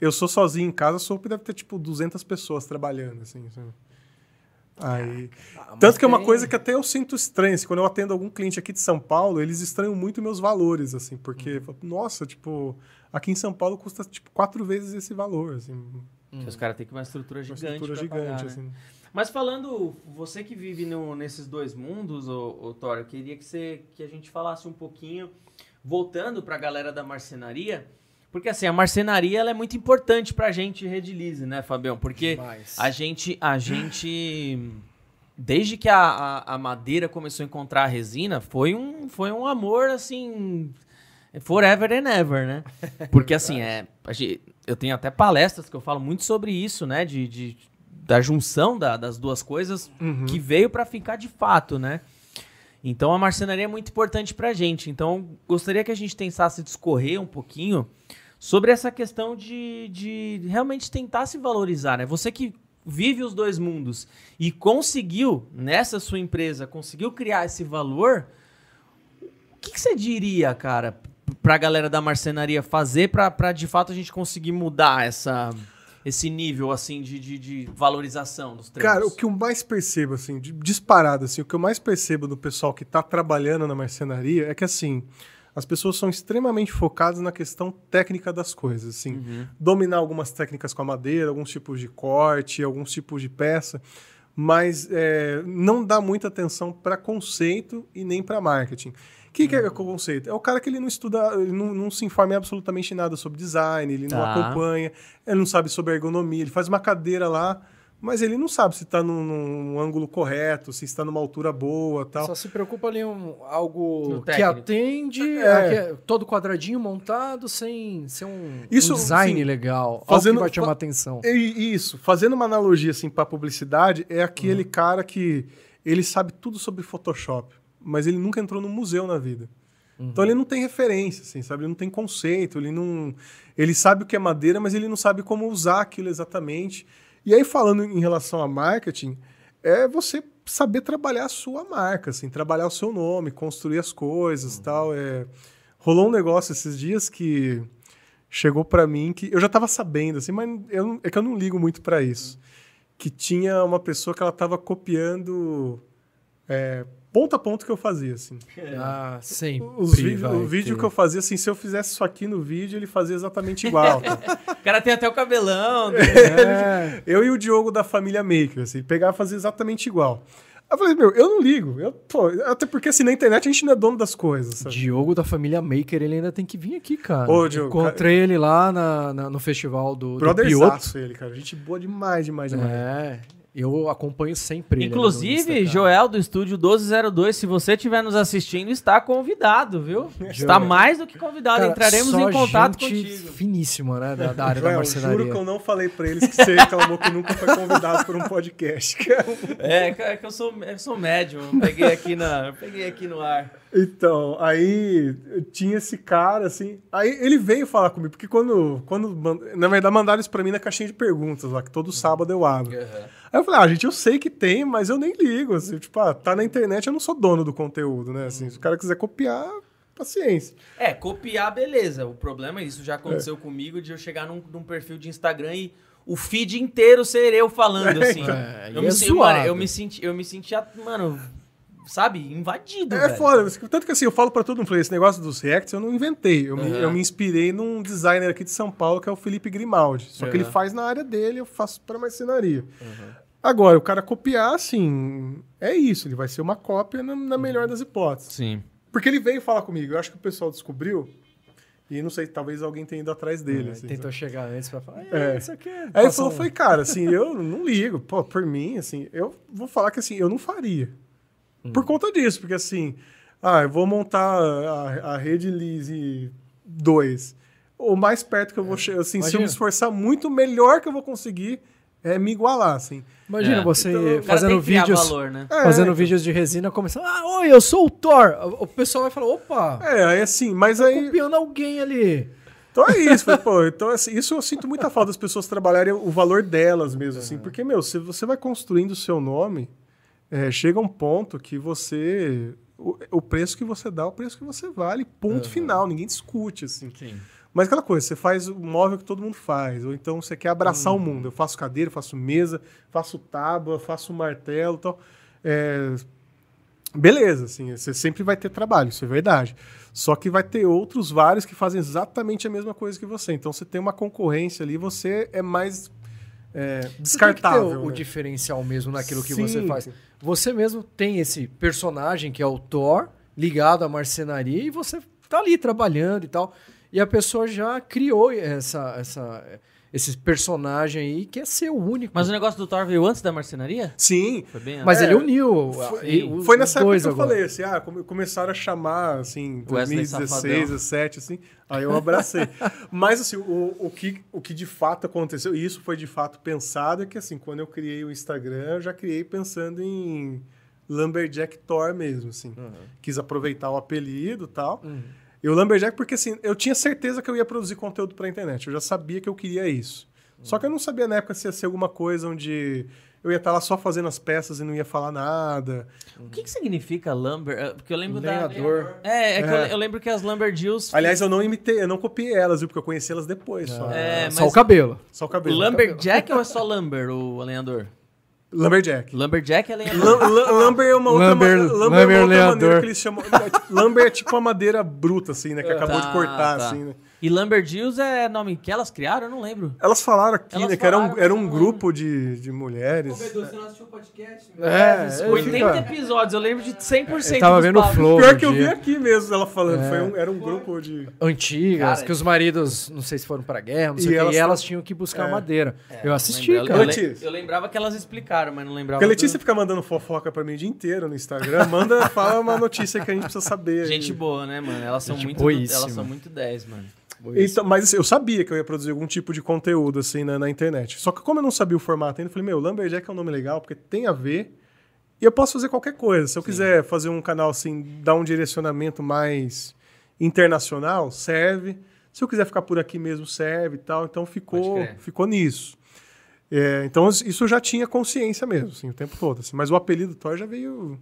Eu sou sozinho em casa, a Soap deve ter, tipo, 200 pessoas trabalhando, assim, sabe? Aí... Tanto que é uma coisa que até eu sinto estranho. assim, quando eu atendo algum cliente aqui de São Paulo, eles estranham muito meus valores, assim, porque, nossa, tipo, aqui em São Paulo custa, tipo, quatro vezes esse valor, assim.
Que Os caras têm que uma estrutura
Uma
gigante.
estrutura
pra
gigante,
pagar, né?
assim.
Mas falando, você que vive no- nesses dois mundos, ô, ô Thor, eu queria que, você, que a gente falasse um pouquinho, voltando pra galera da marcenaria, porque assim, a marcenaria ela é muito importante pra gente Redilize, né, Fabião? Porque
Demais.
a gente, a gente, desde que a, a, a madeira começou a encontrar a resina, foi um, foi um amor, assim, forever and ever, né? Porque assim, é, gente- eu tenho até palestras que eu falo muito sobre isso, né? De, de- da junção da- das duas coisas
Uhum.
que veio pra ficar de fato, né? Então a marcenaria é muito importante pra gente. Então gostaria que a gente tentasse discorrer um pouquinho sobre essa questão de, de realmente tentar se valorizar, né? Você que vive os dois mundos e conseguiu, nessa sua empresa, conseguiu criar esse valor, o que, que você diria, cara, p- pra galera da marcenaria fazer pra de fato a gente conseguir mudar essa, esse nível, assim, de, de, de valorização dos trampos?
Cara, o que eu mais percebo, assim, de- disparado, assim, o que eu mais percebo do pessoal que tá trabalhando na marcenaria é que, assim, as pessoas são extremamente focadas na questão técnica das coisas, assim, dominar algumas técnicas com a madeira, alguns tipos de corte, alguns tipos de peça, mas é, não dá muita atenção para conceito e nem para marketing. O que, que é conceito? É o cara que ele não estuda, ele não, não se informa em absolutamente nada sobre design, ele não
Tá.
acompanha, ele não sabe sobre ergonomia, ele faz uma cadeira lá, mas ele não sabe se está num, num ângulo correto, se está numa altura boa tal.
Só se preocupa ali um, algo que atende,
É.
a- que é todo quadradinho montado sem ser um,
Isso,
um design
sim,
legal. Algo
fazendo-
que vai chamar
fa-
atenção.
E isso, fazendo uma analogia assim para publicidade, é aquele cara que ele sabe tudo sobre Photoshop, mas ele nunca entrou num museu na vida. Então ele não tem referência, assim, sabe? Ele não tem conceito, ele não, ele sabe o que é madeira, mas ele não sabe como usar aquilo exatamente. E aí falando em relação a marketing, é você saber trabalhar a sua marca, assim, trabalhar o seu nome, construir as coisas, tal. É... Rolou um negócio esses dias que chegou pra mim que eu já tava sabendo, assim, mas eu, é que eu não ligo muito pra isso. Que tinha uma pessoa que ela tava copiando é, ponto a ponto que eu fazia, assim.
Ah, sempre.
Os vídeos- o vídeo
ter.
que eu fazia, assim, se eu fizesse isso aqui no vídeo, ele fazia exatamente igual. tá?
O cara tem até o cabelão. né?
É,
eu e o Diogo da família Maker, assim, pegava e fazia exatamente igual. Eu falei, meu, eu não ligo. Eu, pô, até porque, assim, na internet a gente não é dono das coisas, sabe?
Diogo da família Maker, ele ainda tem que vir aqui, cara.
Ô, Diogo,
Encontrei ele lá na, na- no festival do, do.
Brotherzaço ele, cara. Gente boa demais, demais, demais.
É, eu acompanho sempre ele.
Inclusive,
Insta.
Joel do estúdio 1202, se você estiver nos assistindo, está convidado, viu? Está mais do que convidado.
Cara,
Entraremos
só
em contato
gente
contigo.
finíssima, né, da, da área da
Joel,
marcenaria.
juro que eu não falei pra eles que você reclamou que nunca foi convidado por um podcast.
É, cara, que eu sou, eu sou médium. eu Peguei aqui, na, peguei aqui no ar.
Então, aí tinha esse cara, assim. Aí ele veio falar comigo, porque quando. quando na verdade, mandaram isso pra mim na caixinha de perguntas lá, que todo sábado eu abro. Aí eu falei, ah, gente, eu sei que tem, mas eu nem ligo. Assim, tipo, ah, tá na internet, eu não sou dono do conteúdo, né? Assim, se o cara quiser copiar, paciência.
É, copiar, beleza. O problema é isso. Já aconteceu comigo de eu chegar num, num perfil de Instagram e o feed inteiro ser eu falando, assim.
É,
eu, me,
é
sen- mano, eu me senti, eu me sentia, mano, sabe, invadido.
É
velho.
foda, tanto que assim, eu falo pra todo mundo, esse negócio dos reacts eu não inventei. Eu, me,
Uhum.
eu me inspirei num designer aqui de São Paulo, que é o Felipe Grimaldi. Só que ele
Uhum.
faz na área dele, eu faço pra marcenaria. Agora, o cara copiar, assim, é isso, ele vai ser uma cópia na, na melhor das hipóteses.
Sim.
Porque ele veio falar comigo, eu acho que o pessoal descobriu, e não sei, talvez alguém tenha ido atrás dele.
É,
assim,
tentou chegar antes pra falar,
É.
isso aqui é...
Aí ele falou,
um-
foi, cara, assim, eu não ligo. Pô, por mim, assim, eu vou falar que assim, eu não faria. Por
Hum.
conta disso, porque assim, ah, eu vou montar a, a rede Lise 2. O mais perto que eu vou chegar, assim, se eu
Imagina.
me esforçar muito, o melhor que eu vou conseguir é me igualar, assim.
Imagina
É.
você
Então, o cara
O cara
fazendo vídeos...
valor, né?
É,
Fazendo
então.
vídeos de resina, começando, ah, oi, eu sou o Thor. O pessoal vai falar, opa,
É, aí assim, mas aí.
copiando alguém ali.
Então é isso, pô, então assim, isso eu sinto muita falta das pessoas trabalharem o valor delas mesmo, assim, porque, meu, se você vai construindo o seu nome, é, chega um ponto que você. O, o preço que você dá, é o preço que você vale, ponto final, ninguém discute, assim.
Sim.
Mas aquela coisa, você faz o móvel que todo mundo faz, ou então você quer abraçar o mundo. Eu faço cadeira, faço mesa, faço tábua, faço martelo tal. É, beleza, assim, você sempre vai ter trabalho, isso é verdade. Só que vai ter outros vários que fazem exatamente a mesma coisa que você. Então você tem uma concorrência ali, você é mais é,
Você tem que ter
descartável.
o,
né?
diferencial mesmo naquilo que
Sim,
você faz. Você mesmo tem esse personagem que é o Thor, ligado à marcenaria, e você tá ali trabalhando e tal. E a pessoa já criou essa, essa, esse personagem aí que é ser o único.
Mas o negócio do Thor veio antes da marcenaria?
Sim,
Foi bem
Mas
É,
ele uniu
Foi,
os-
foi
os
nessa época que eu
agora.
falei, assim, ah, come- começaram a chamar, assim,
Wesley
2016,
Safadão.
2017, assim, aí eu abracei. Mas, assim, o, o, que, o que de fato aconteceu, e isso foi de fato pensado, é que, assim, quando eu criei o Instagram, eu já criei pensando em Lumberjack Thor mesmo, assim. Quis aproveitar o apelido e tal. E o Lumberjack, porque, assim, eu tinha certeza que eu ia produzir conteúdo pra internet, eu já sabia que eu queria isso. Só que eu não sabia na época se ia ser alguma coisa onde eu ia estar lá só fazendo as peças e não ia falar nada.
O que, que significa lumber? É, Porque eu lembro
Lenhador.
da. É, é que eu,
É.
eu lembro que as lumberjills.
Aliás, eu não imitei, eu não copiei elas, viu? Porque eu conheci elas depois só.
É,
Só
mas-
o cabelo.
Só o
o
cabelo.
lumberjack ou é só lumber, o lenhador?
Lumberjack.
Lumberjack é lenhador.
Lumber é uma outra,
Lumber-
ma- lumber é
lumber
uma outra maneira que eles chamam. é, tipo, lumber é tipo a madeira bruta, assim, né? Que acabou de
Tá,
cortar,
tá.
assim, né?
E Lumberjills é nome que elas criaram? Eu não lembro.
Elas falaram aqui,
Elas
né? Que era um,
falaram,
era um grupo de, de mulheres.
Você não assistiu o podcast?
É, eu
80
fica-
episódios, eu lembro de 100%
Eu tava
dos
vendo o
papos.
Flow.
Pior que eu vi aqui mesmo ela falando.
É.
Foi um- era um grupo de.
Antigas,
Cara,
que os maridos, não sei se foram pra guerra, não sei
E
o que,
elas
e elas tinham que buscar
É.
madeira. eu assisti,
Eu,
cara.
Letícia.
eu lembrava que elas explicaram, mas não lembrava.
Porque a Letícia
do-
fica mandando fofoca pra mim o dia inteiro no Instagram. Manda, fala uma notícia que a gente precisa saber.
Gente boa, né, mano? Elas são muito,
boíssima.
elas são muito 10, mano.
Então, mas assim, eu sabia que eu ia produzir algum tipo de conteúdo assim na, na internet. Só que como eu não sabia o formato ainda, eu falei, meu, Lumberjack é um nome legal, porque tem a ver. E eu posso fazer qualquer coisa. Se eu quiser fazer um canal assim, dar um direcionamento mais internacional, serve. Se eu quiser ficar por aqui mesmo, serve e tal. Então ficou, ficou nisso. É, então isso eu já tinha consciência mesmo, assim, o tempo todo. assim. Mas o apelido Thor já veio.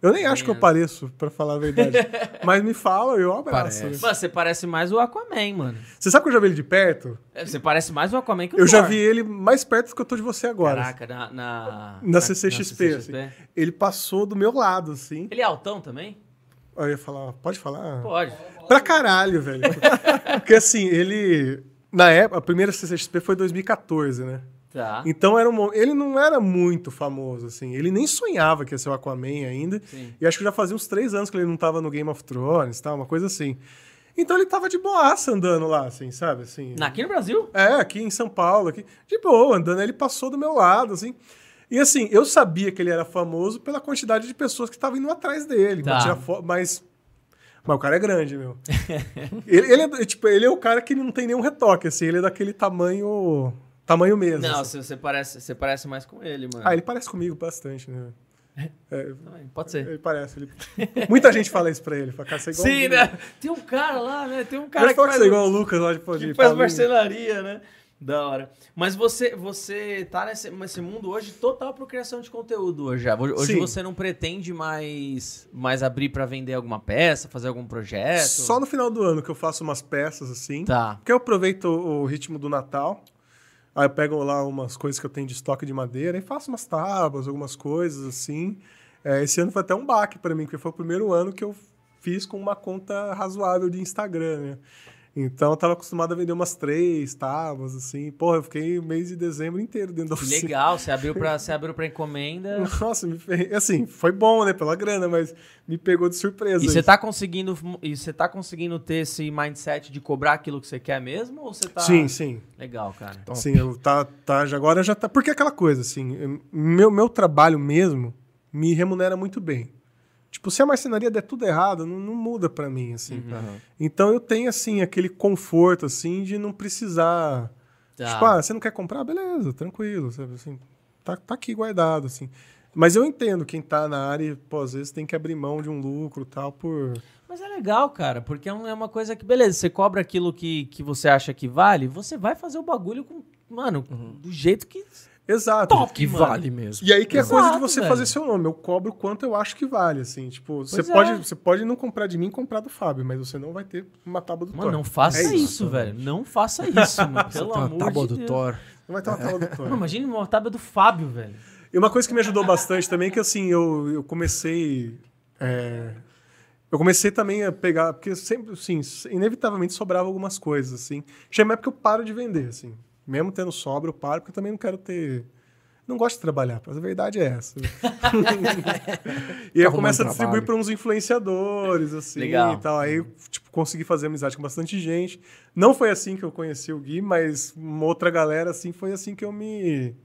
Eu nem acho que eu pareço, pra falar a verdade. Mas me fala, eu abraço.
Parece.
Mano, você parece mais o Aquaman, mano.
Você sabe que eu já vi ele de perto?
É, Você parece mais o Aquaman que o
Eu já
Thor.
vi ele mais perto do que eu tô de você agora.
Caraca, na... Na,
Na CCXP,
CCXP.
assim. Ele passou do meu lado, assim.
Ele é altão também?
Aí eu ia falar, pode falar?
Pode.
Pra caralho, velho. Porque assim, ele. Na época, a primeira CCXP foi 2014, né?
Tá.
Então era um, ele não era muito famoso, assim. Ele nem sonhava que ia ser o Aquaman ainda.
Sim.
E acho que já fazia uns três anos que ele não tava no Game of Thrones, tal, uma coisa assim. Então ele tava de boaça andando lá, assim, sabe? Assim,
Aqui no Brasil?
É, aqui em São Paulo, aqui. De boa, andando, ele passou do meu lado, assim. E assim, eu sabia que ele era famoso pela quantidade de pessoas que estavam indo atrás dele.
Tá.
Mas. Mas o cara é grande, meu. ele, ele é, tipo, ele é o cara que não tem nenhum retoque, assim. Ele é daquele tamanho. Tamanho mesmo.
Não,
assim.
você, parece, você parece mais com ele, mano.
Ah, ele parece comigo bastante, né? É,
Também, Pode ser.
ele parece. ele- Muita gente fala isso pra ele. Fala, cara, você é igual
Sim, né? Tem um cara lá, né? Tem um cara que
que
faz,
você é igual o Lucas lá de, de
que faz
Paulinho.
marcenaria, né? Da hora. Mas você, você tá nesse, nesse mundo hoje total pro criação de conteúdo hoje já. Hoje
Sim.
você não pretende mais, mais abrir pra vender alguma peça, fazer algum projeto?
Só no final do ano que eu faço umas peças assim.
Tá.
Porque eu aproveito o ritmo do Natal. Aí eu pego lá umas coisas que eu tenho de estoque de madeira e faço umas tábuas, algumas coisas assim. É, esse ano foi até um baque pra mim, porque foi o primeiro ano que eu fiz com uma conta razoável de Instagram, né? Então eu tava acostumado a vender umas três tábuas, assim. Porra, eu fiquei o mês de dezembro inteiro dentro da
Que
oficina.
legal, você abriu pra, você abriu pra encomenda.
Nossa, me fe- assim, foi bom, né, pela grana, mas me pegou de surpresa.
E você tá conseguindo. E você tá conseguindo ter esse mindset de cobrar aquilo que você quer mesmo? Ou você tá.
Sim, sim.
Legal, cara.
Sim, eu, tá, tá, já- agora já tá. Porque é aquela coisa, assim, eu- meu, meu trabalho mesmo me remunera muito bem. Tipo, se a marcenaria der tudo errado, não, não muda pra mim, assim. Então eu tenho, assim, aquele conforto, assim, de não precisar.
Tá.
Tipo, ah, você não quer comprar? Beleza, tranquilo, sabe? Assim, tá, tá aqui guardado, assim. Mas eu entendo quem tá na área, pô, às vezes tem que abrir mão de um lucro e tal, por.
Mas é legal, cara, porque é é uma coisa que, beleza, você cobra aquilo que, que você acha que vale, você vai fazer o bagulho com. Mano, do jeito que.
Exato.
Top,
Que
mano.
vale mesmo.
E aí que é coisa de
Exato,
você
velho.
fazer seu nome. Eu cobro quanto eu acho que vale, assim. Tipo, você
é.
pode, você pode não comprar de mim e comprar do Fábio, mas você não vai ter uma tábua do
Mano,
Thor.
não faça
É
isso,
isso.
velho. Não faça isso, mano. Pelo amor
tábua
de
do
Deus.
Thor.
Não vai ter uma tábua do Thor.
Mano, imagina uma tábua do Fábio, velho.
E uma coisa que me ajudou bastante também é que, assim, eu, eu comecei... é, eu comecei também a pegar... Porque sempre, assim, inevitavelmente sobrava algumas coisas, assim. Chega uma época que eu paro de vender, assim. Mesmo tendo sobra, eu paro, porque eu também não quero ter... Não gosto de trabalhar, mas a verdade é essa. e aí eu começo a distribuir para uns influenciadores, assim,
Legal.
e tal. Aí eu, tipo, consegui fazer amizade com bastante gente. Não foi assim que eu conheci o Gui, mas uma outra galera, assim, foi assim que eu me,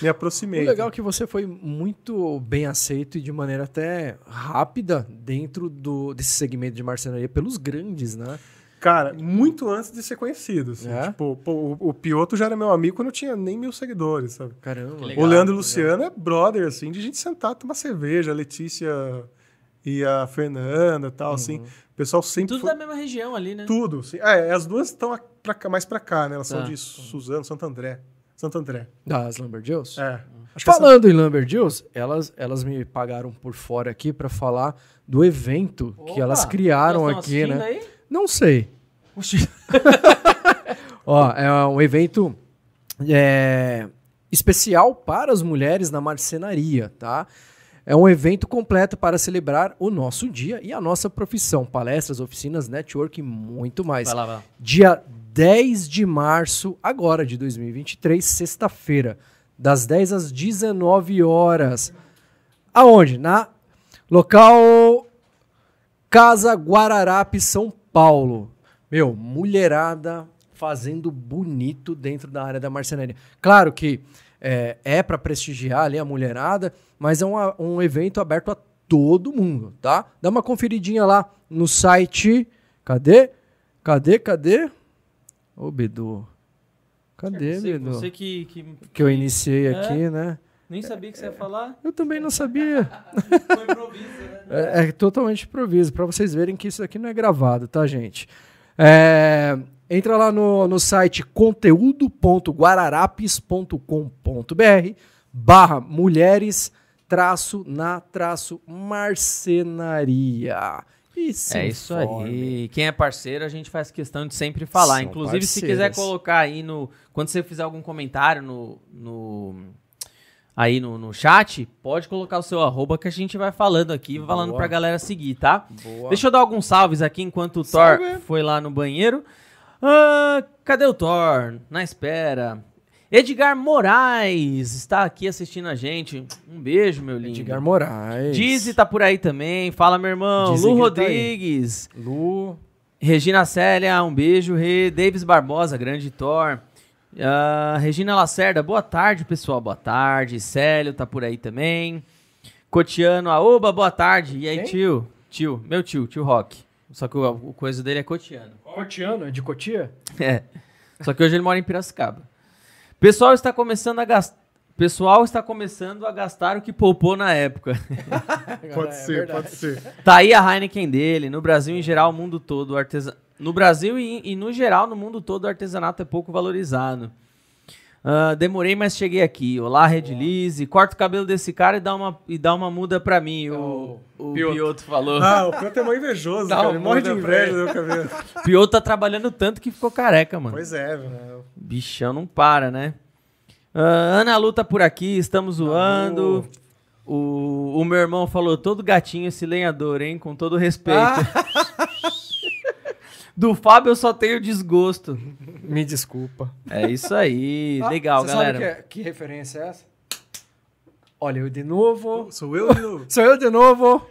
me aproximei.
O legal é que você foi muito bem aceito e de maneira até rápida dentro do, desse segmento de marcenaria pelos grandes, né?
Cara, muito antes de ser conhecido. Assim.
É?
Tipo, pô, o, o Pioto já era meu amigo quando eu tinha nem mil seguidores, sabe?
Caramba.
legal.
o Leandro e. Luciano é brother, assim, de gente sentar, tomar cerveja. A Letícia e a Fernanda e tal, assim. O pessoal sempre.
Tudo
foi-
da mesma região ali, né?
Tudo. Sim. É, as duas estão mais pra cá, né? Elas
Tá.
são de Suzano, Santo André. Santo André.
Das Lumberjills?
É. Acho que essa-
Falando em Lumberjills, elas, elas me pagaram por fora aqui pra falar do evento que
Opa,
elas criaram
elas tão
aqui, né?
aí?
Não sei.
Oxi.
Ó, é um evento. É, especial para as mulheres na marcenaria, tá? É um evento completo para celebrar o nosso dia e a nossa profissão. Palestras, oficinas, network e muito mais.
Vai lá, vai lá.
Dia 10 de março, agora de 2023, sexta-feira, das 10 às 19 horas. Aonde? Na local Casa Guararapi, São Paulo. Meu, mulherada fazendo bonito dentro da área da marcenaria. Claro que é, é para prestigiar ali a mulherada, mas é um, um evento aberto a todo mundo, tá? Dá uma conferidinha lá no site. Cadê? Cadê? Cadê? Ô, Bedu. Cadê,
Você,
Bedu?
você que, que,
Que eu iniciei
É?
aqui, né?
Nem sabia que você ia falar.
Eu também não sabia.
Foi improviso, né?
É, é totalmente improviso, para vocês verem que isso aqui não é gravado, tá, gente? É, entra lá no, no site conteúdo.guararapes.com.br barra mulheres traço na traço marcenaria. E se
É isso
informe.
aí. Quem é parceiro, a gente faz questão de sempre falar.
São
Inclusive, se
parceiras.
quiser colocar aí no. Quando você fizer algum comentário no. no aí no, no chat, pode colocar o seu arroba que a gente vai falando aqui, falando
Boa.
pra galera seguir, tá?
Boa.
Deixa eu dar alguns salves aqui enquanto o Thor
Salve.
foi lá no banheiro. Ah, cadê o Thor? Na espera. Edgar Moraes está aqui assistindo a gente. Um beijo, meu lindo.
Edgar Moraes.
Dizzy tá por aí também. Fala, meu irmão.
Dizzy
Lu
tá.
Rodrigues.
Lu.
Regina Célia, um beijo. Rê. Davis Barbosa, grande Thor. Ah, Regina Lacerda, boa tarde, pessoal. Boa tarde. Célio tá por aí também. Cotiano, aoba, boa tarde. E aí,
Quem?
tio? Tio, meu tio, tio Rock. Só que o, o coisa dele é Cotiano.
Cotiano, é de Cotia?
É. Só que hoje ele mora em Piracicaba. Pessoal está começando a gastar. Pessoal está começando a gastar o que poupou na época.
Pode
É
ser,
verdade.
pode ser.
Tá aí a Heineken dele. No Brasil, em geral, o mundo todo, o artesa... no Brasil e, e no geral, no mundo todo, o artesanato é pouco valorizado. Ah, demorei, mas cheguei aqui. Olá, Red Lise. Corta o cabelo desse cara e dá uma, e dá uma muda pra mim. O, o
Pioto.
Pioto falou.
Ah, o Canto é mó invejoso,
Dá
cara. Ele morre de inveja do meu cabelo.
O Pioto tá trabalhando tanto que ficou careca, mano.
Pois é, velho.
Bichão não para, né? Ah, Ana Lu tá por aqui, estamos zoando. O, o meu irmão falou, todo gatinho esse lenhador, hein? Com todo respeito. Do Fábio eu só tenho desgosto.
Me desculpa.
É isso aí.
Ah,
Legal,
você
galera.
Sabe que, que referência é essa? Olha, eu de novo.
Sou eu de novo.
Sou eu de novo.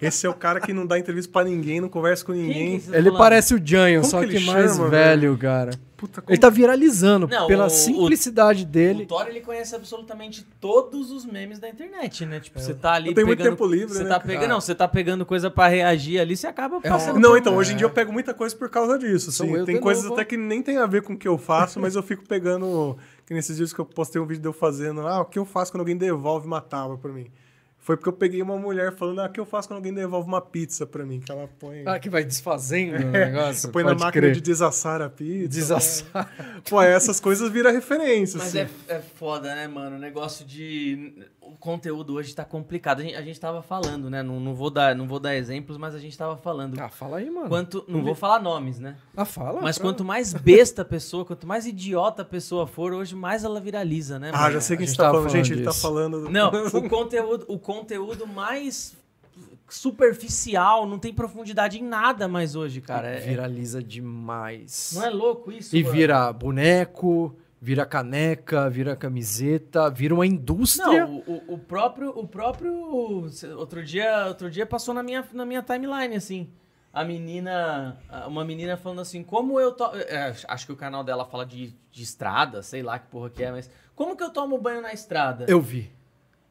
Esse é o cara que não dá entrevista pra ninguém, não conversa com ninguém.
que-
Ele
falando?
parece o Janho,
Como
só
que
que, mais
chama,
velho, cara.
Puta, como...
Ele tá viralizando
Não,
pela
o-
simplicidade
O
dele.
Thor, ele conhece absolutamente todos os memes da internet, né? Tipo, você tá ali
Eu tenho muito
pegando...
tempo livre,
você
né,
tá pegando, Não, você tá pegando coisa pra reagir ali, você acaba
É
passando...
um-
Não, então, hoje em dia eu pego muita coisa por causa disso. Assim. Tem coisas
novo.
até que nem tem a ver com o que eu faço, mas eu fico pegando. Que nesses dias que eu postei um vídeo de eu fazendo. Ah, o que eu faço quando alguém devolve uma tábua pra mim? Foi porque eu peguei uma mulher falando, ah, o que eu faço quando alguém devolve uma pizza pra mim? Que ela põe.
Ah, que vai desfazendo o negócio.
põe na
pode
máquina
crer.
de desassar a pizza.
Desassar.
Pô, essas coisas viram referência.
Mas
assim.
é, é foda, né, mano? O negócio de. O conteúdo hoje tá complicado. A gente, a gente tava falando, né? Não, não, vou dar, não vou dar exemplos, mas a gente tava falando.
Ah, fala aí, mano.
Quanto, não vou falar nomes, né?
Ah, fala.
Mas
pra-
quanto mais besta a pessoa, quanto mais idiota a pessoa for, hoje mais ela viraliza, né?
Ah,
mano?
já sei
a
quem
gente
você tá
tava
falando.
falando
Gente, ele tá
disso.
falando.
Não, o conteúdo, o conteúdo mais superficial, não tem profundidade em nada mais hoje, cara. É-
Viraliza demais.
não é louco isso?
E
mano?
vira boneco, vira caneca, vira camiseta, vira uma indústria.
Não, o, o- próprio, o próprio, outro dia, outro dia passou na minha, na minha timeline assim. A menina, uma menina falando assim, como eu to... é, acho que o canal dela fala de, de estrada, sei lá que porra que é, mas como que eu tomo banho na estrada?
Eu vi.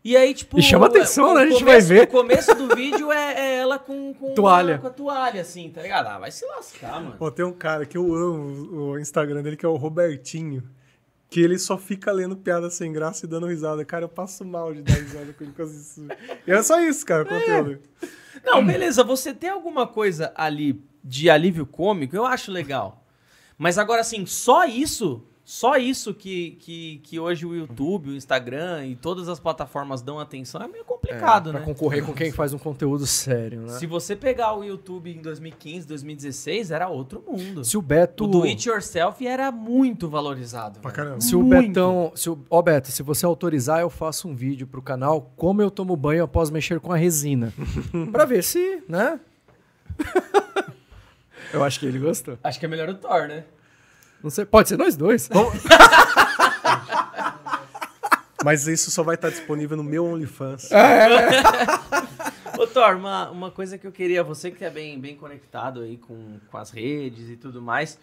E aí, tipo.
E chama atenção,
o
né? A gente
começo-
vai ver.
O começo do vídeo é, é ela com, com,
Toalha.
A, com a toalha, assim, tá ligado? Ah, vai se lascar, mano.
Ó, tem um cara que eu amo o Instagram dele, que é o Robertinho. Que ele só fica lendo piada sem graça e dando risada. Cara, eu passo mal de dar risada com ele. é só isso, cara, o conteúdo.
Não, beleza, você tem alguma coisa ali de alívio cômico, eu acho legal. Mas agora, assim, só isso. Só isso que, que, que hoje o YouTube, o Instagram e todas as plataformas dão atenção é meio complicado,
é, pra
né?
concorrer com quem faz um conteúdo sério, né?
Se você pegar o YouTube em 2015, 2016, era outro mundo.
Se o Beto...
O do it yourself era muito valorizado.
Pra caramba.
Se o
Muito.
Betão... Se o, ó, Beto, se você autorizar, eu faço um vídeo pro canal como eu tomo banho após mexer com a resina. pra ver se, né? eu acho que ele gostou.
Acho que é melhor o Thor, né?
Não sei, pode ser nós dois.
Mas isso só vai estar disponível no meu OnlyFans.
Ô Thor, uma, uma coisa que eu queria, você que é bem, bem conectado aí com, com as redes e tudo mais,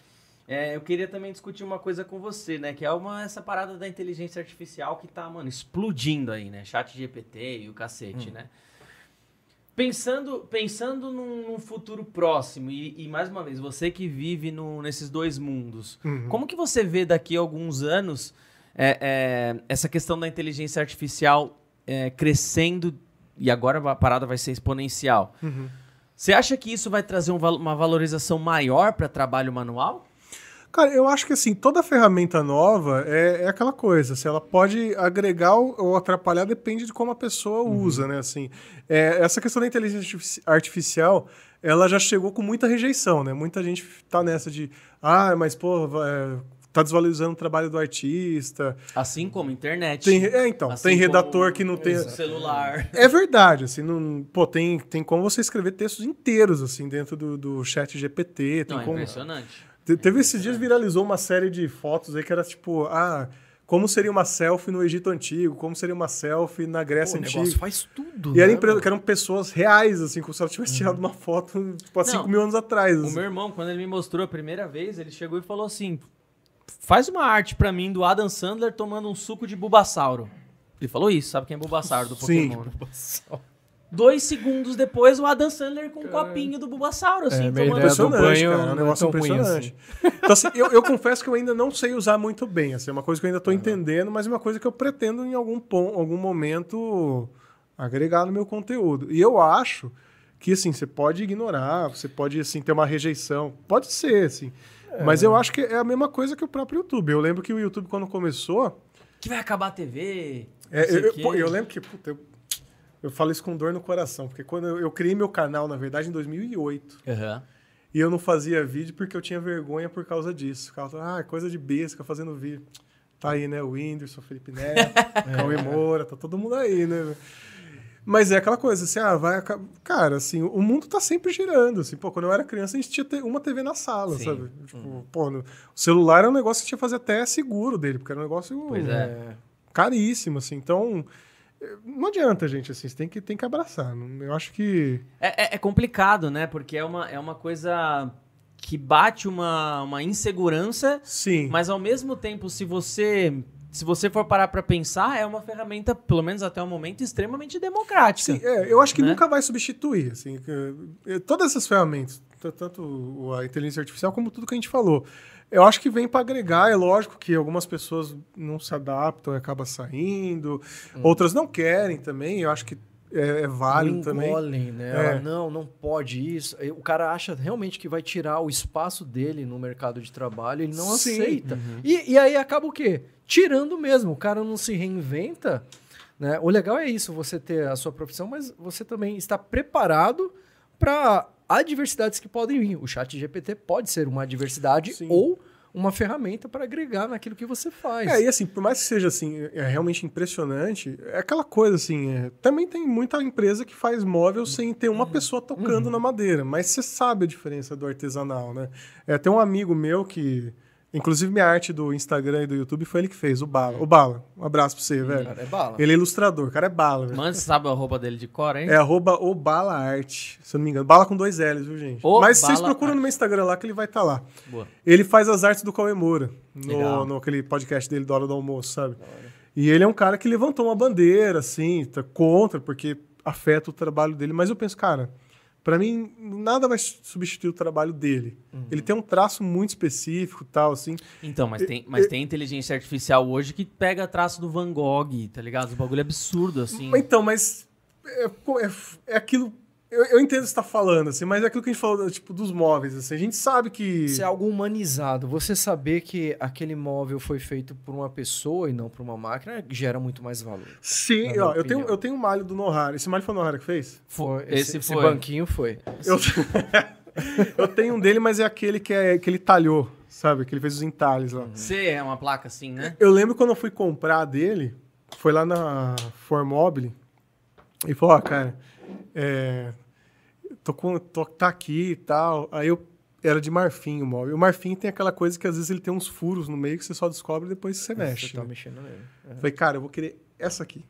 é, eu queria também discutir uma coisa com você, né? Que é uma, essa parada da inteligência artificial que tá, mano, explodindo aí, né? Chat GPT e o cacete, né? Pensando, pensando num, num futuro próximo, e, e mais uma vez, você que vive no- nesses dois mundos, como que você vê daqui a alguns anos é, é, essa questão da inteligência artificial é, crescendo e agora a parada vai ser exponencial? Você acha que isso vai trazer um uma valorização maior para trabalho manual?
Cara, eu acho que assim, toda ferramenta nova é, é aquela coisa. Se ela pode agregar ou, atrapalhar, depende de como a pessoa usa, né? Assim, é, essa questão da inteligência artifici- artificial, ela já chegou com muita rejeição, né? Muita gente tá nessa de, ah, mas pô, vai- tá desvalorizando o trabalho do artista.
Assim como internet.
Tem, é, então,
assim
tem redator que não tem.
celular.
É verdade, assim, não, pô, tem, tem como você escrever textos inteiros, assim, dentro do, do chat GPT. Tem
Não, é
como,
impressionante.
Te- Teve esses dias viralizou uma série de fotos aí que era tipo, ah, como seria uma selfie no Egito Antigo, como seria uma selfie na
Pô,
Grécia
o negócio
Antiga.
faz tudo,
E
né,
que eram pessoas reais, assim, como se ela tivesse tirado uma foto, tipo, há
Não.
5 mil anos atrás.
O
assim.
meu irmão, quando ele me mostrou a primeira vez, ele chegou e falou assim: faz uma arte pra mim do Adam Sandler tomando um suco de Bulbasauro. Ele falou isso, sabe quem é Bulbasauro do
Sim.
Pokémon, né? Dois segundos depois, o Adam Sandler com um copinho do Bulbasauro, assim,
É, meio
tomando...
Impressionante,
banho
cara, é um
é
negócio impressionante. Então, assim, eu, eu confesso que eu ainda não sei usar muito bem, assim, é uma coisa que eu ainda estou entendendo, mas é uma coisa que eu pretendo em algum, pon- algum momento agregar no meu conteúdo. E eu acho que, assim, você pode ignorar, você pode, assim, ter uma rejeição, pode ser, assim, mas eu acho que é a mesma coisa que o próprio YouTube. Eu lembro que o YouTube, quando começou,
Que vai acabar a TV.
é, eu,
o
pô, eu lembro que, puta, eu, eu falo isso com dor no coração, porque quando eu, eu criei meu canal, na verdade, em 2008,
Aham.
e eu não fazia vídeo porque eu tinha vergonha por causa disso. Ficava, ah, coisa de besta, fazendo vídeo. Tá aí, né? O Whindersson, Felipe Neto, Cauê Moura, tá todo mundo aí, né? Mas é aquela coisa, assim, ah, vai... Cara, assim, o mundo tá sempre girando, assim. Pô, quando eu era criança, a gente tinha uma TV na sala,
Sim.
sabe? Tipo, pô, no- o celular era um negócio que tinha que fazer até seguro dele, porque era um negócio
Pois é.
É.
caríssimo, assim. Então, não adianta, gente, assim, você tem que, tem que abraçar. Eu acho que...
É, é- é complicado, né? Porque é uma, é uma coisa que bate uma, uma insegurança,
Sim.
mas ao mesmo tempo, se você se você for parar pra pensar, é uma ferramenta, pelo menos até o momento, extremamente democrática.
Sim, é, eu acho que
né?
nunca vai substituir, assim, eh, todas essas ferramentas, tanto a inteligência artificial como tudo que a gente falou, eu acho que vem para agregar, é lógico que algumas pessoas não se adaptam e acaba saindo,
Hum.
outras não querem também, eu acho que é, é válido também.
engolem, né?
É.
Ela, não, não pode isso. O cara acha realmente que vai tirar o espaço dele no mercado de trabalho, ele não
Sim.
aceita. E, e aí acaba o quê? Tirando mesmo. O cara não se reinventa. Né? O legal é isso, você ter a sua profissão, mas você também está preparado para adversidades que podem vir. O chat GPT pode ser uma adversidade
Sim.
ou uma ferramenta para agregar naquilo que você faz.
É, e assim, por mais que seja assim, é realmente impressionante, é aquela coisa assim, é, também tem muita empresa que faz móvel sem ter uma pessoa tocando na madeira, mas você sabe a diferença do artesanal, né? É, tem um amigo meu que, inclusive minha arte do Instagram e do YouTube foi ele que fez, o Bala. O Bala, um abraço pra você, velho.
Cara, é bala.
Ele é ilustrador, o cara é bala, velho.
Mas você sabe a roupa dele de cor, hein?
É arroba o Bala Arte, se eu não me engano. Bala com dois L's, viu, gente?
O
Mas vocês procuram
Arte.
no meu Instagram lá que ele vai estar lá.
Boa.
Ele faz as artes do Cauê Moura, no, no aquele podcast dele da Hora do Almoço, sabe? E ele é um cara que levantou uma bandeira, assim, tá contra, porque afeta o trabalho dele. Mas eu penso, cara, pra mim, nada vai substituir o trabalho dele.
Uhum.
Ele tem um traço muito específico tal, assim.
Então, mas tem, mas tem inteligência artificial hoje que pega traço do Van Gogh, tá ligado? O bagulho é absurdo, assim.
Então, mas é, é- é aquilo... eu, eu entendo o que você tá falando, assim, mas é aquilo que a gente falou, tipo, dos móveis, assim. A gente sabe que...
Isso é algo humanizado. Você saber que aquele móvel foi feito por uma pessoa e não por uma máquina gera muito mais valor.
Sim, ó, eu tenho, eu tenho um malho do Nohara. Esse malho foi o Nohara que fez?
Foi,
esse
esse,
foi.
banquinho foi.
Eu, eu tenho um dele, mas é aquele que, é, que ele talhou, sabe? Que ele fez os entalhes lá.
Você é uma placa assim, né?
Eu lembro quando eu fui comprar dele, foi lá na Formobile, e falou, ó, cara, é, tô com, tô, tá aqui e tal. Aí eu, era de marfim o móvel. E o marfim tem aquela coisa que às vezes ele tem uns furos no meio que você só descobre depois que você mexe.
Você tá
né?
mexendo nele. É.
Falei, cara, eu vou querer essa aqui.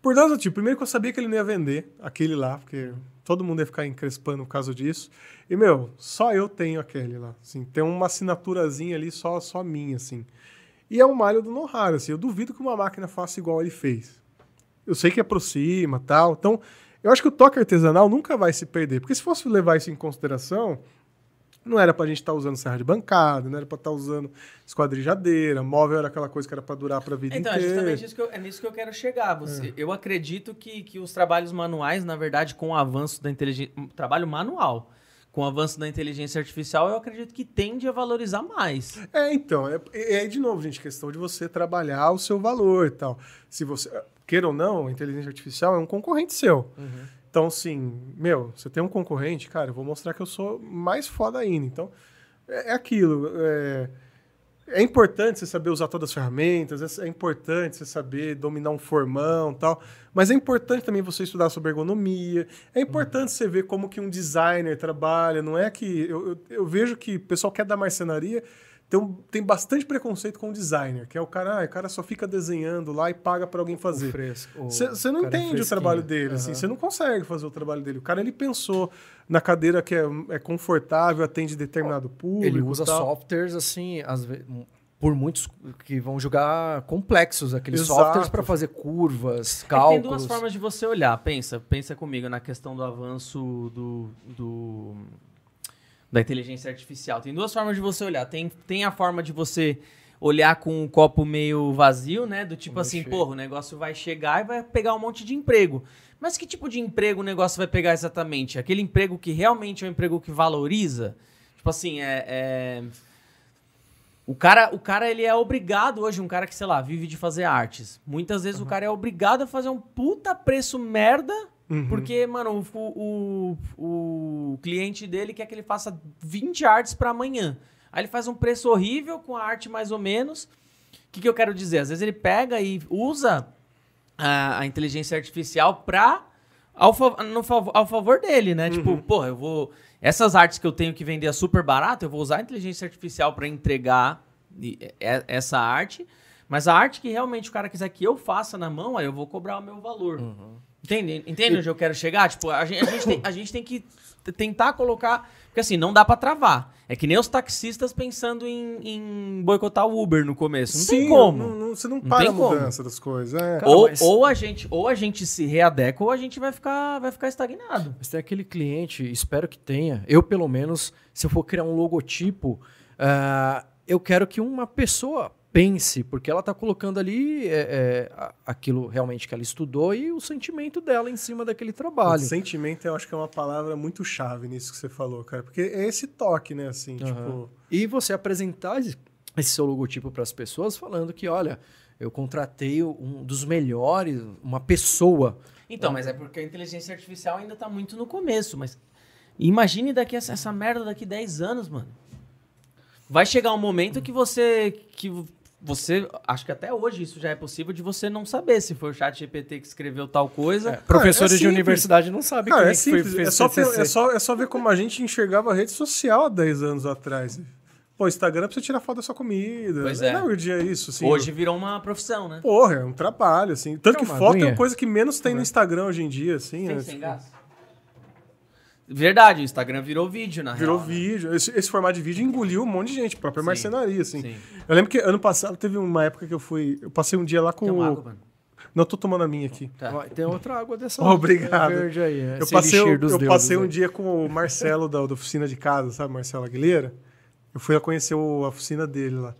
Por dois motivos. Primeiro que eu sabia que ele não ia vender aquele lá, porque todo mundo ia ficar encrespando por causa disso. E, meu, só eu tenho aquele lá. Assim, tem uma assinaturazinha ali só, só minha, assim. E é um malho do Nohara, assim. Eu duvido que uma máquina faça igual ele fez. Eu sei que aproxima tal. Então, eu acho que o toque artesanal nunca vai se perder. Porque se fosse levar isso em consideração, não era pra gente estar usando serra de bancada, não era pra estar usando esquadrijadeira, móvel era aquela coisa que era pra durar pra vida
Então, é
inteira.
justamente isso que eu, é nisso que eu quero chegar. Você, Eu acredito que, que os trabalhos manuais, na verdade, com o avanço da inteligência. Trabalho manual. Com o avanço da inteligência artificial, eu acredito que tende a valorizar mais.
É, então, é, é de novo, gente, questão de você trabalhar o seu valor e tal. Se você, queira ou não, a inteligência artificial é um concorrente seu. Então, assim, meu, você tem um concorrente, cara, eu vou mostrar que eu sou mais foda ainda. Então, é, é aquilo. É, é importante você saber usar todas as ferramentas, é, é importante você saber dominar um formão tal, mas é importante também você estudar sobre ergonomia, é importante você ver como que um designer trabalha, não é que... Eu, eu, eu vejo que o pessoal quer dar marcenaria, tem, tem bastante preconceito com o designer, que é o cara, ah, o cara só fica desenhando lá e paga para alguém
O
fazer.
fresco. o
Você não
cara
entende o
fresquinho.
trabalho dele, assim,
Aham.
você não consegue fazer o trabalho dele. O cara, ele pensou na cadeira que é, é confortável, atende determinado público
Ele usa
tal.
softwares, assim, às vezes, por muitos que vão julgar complexos, aqueles
Exato.
softwares para fazer curvas,
É
cálculos.
tem duas formas de você olhar. Pensa, pensa comigo na questão do avanço do, do- da inteligência artificial. Tem duas formas de você olhar. Tem, tem a forma de você olhar com um copo meio vazio, né? Do tipo
Meio
assim, porra, o negócio vai chegar e vai pegar um monte de emprego. Mas que tipo de emprego o negócio vai pegar exatamente? Aquele emprego que realmente é um emprego que valoriza? Tipo assim, é... é- O cara, o cara, ele é obrigado hoje, um cara que, sei lá, vive de fazer artes. Muitas vezes o cara é obrigado a fazer um puta preço merda,
Uhum.
porque, mano, o, o, o cliente dele quer que ele faça 20 artes pra amanhã. Aí ele faz um preço horrível com a arte mais ou menos. O que, que eu quero dizer? Às vezes ele pega e usa a, a inteligência artificial pra, ao, no favor, ao favor dele, né? Tipo, porra, eu vou. Essas artes que eu tenho que vender a super barato, eu vou usar a inteligência artificial pra entregar essa arte. Mas a arte que realmente o cara quiser que eu faça na mão, aí eu vou cobrar o meu valor. Entende? Entende onde eu quero chegar? Tipo, a gente, a gente tem, a gente tem que tentar colocar. Porque assim, não dá pra travar. É que nem os taxistas pensando em, em boicotar o Uber no começo. Não tem
Sim,
como.
não- não- você não
Não
para
tem
a
como.
mudança das coisas. É.
Cara,
ou,
mas-
ou, a gente, ou a gente se readequa ou a gente vai ficar, vai ficar estagnado.
Mas tem aquele cliente, espero que tenha. Eu, pelo menos, se eu for criar um logotipo, ah, eu quero que uma pessoa pense, porque ela está colocando ali é, é, aquilo realmente que ela estudou e o sentimento dela em cima daquele
O
trabalho.
sentimento, eu acho que é uma palavra muito chave nisso que você falou, cara. Porque é esse toque, né? Assim,
Aham.
tipo.
E você apresentar esse seu logotipo para as pessoas falando que, olha, eu contratei um dos melhores, uma pessoa.
Então, mas é porque a inteligência artificial ainda tá muito no começo, mas imagine daqui essa, essa merda daqui 10 anos, mano. Vai chegar um momento que você que você, acho que até hoje isso já é possível de você não saber se foi o chat GPT que escreveu tal coisa.
Professores
é
de universidade não sabem
Cara,
quem
é
é que foi,
É só, é, só, é só ver como a gente enxergava a rede social há 10 anos atrás. Pô, Instagram é pra você tirar foto da sua comida.
Pois é.
Não, hoje é isso, assim.
Hoje virou uma profissão, né?
Porra, é um trabalho, assim. Tanto
Quer
que foto é uma coisa que menos tem no Instagram hoje em dia, assim.
Tem
é,
sem
tipo,
gás. Verdade, o Instagram virou vídeo, na
Virou
real. né?
vídeo. Esse, esse formato de vídeo engoliu um monte de gente, própria
Sim,
marcenaria, assim.
sim.
Eu lembro que ano passado teve uma época que eu fui. Eu passei um dia lá com
Quer uma
o.
água, mano?
Não, eu tô tomando a minha aqui.
Tá.
Tem outra água dessa
Obrigado.
verde aí. né?
Eu passei, eu,
dos
eu
deuses
passei um dia com o Marcelo da, da oficina de casa, sabe? Marcelo Aguilera. Eu fui lá conhecer o- a oficina dele lá.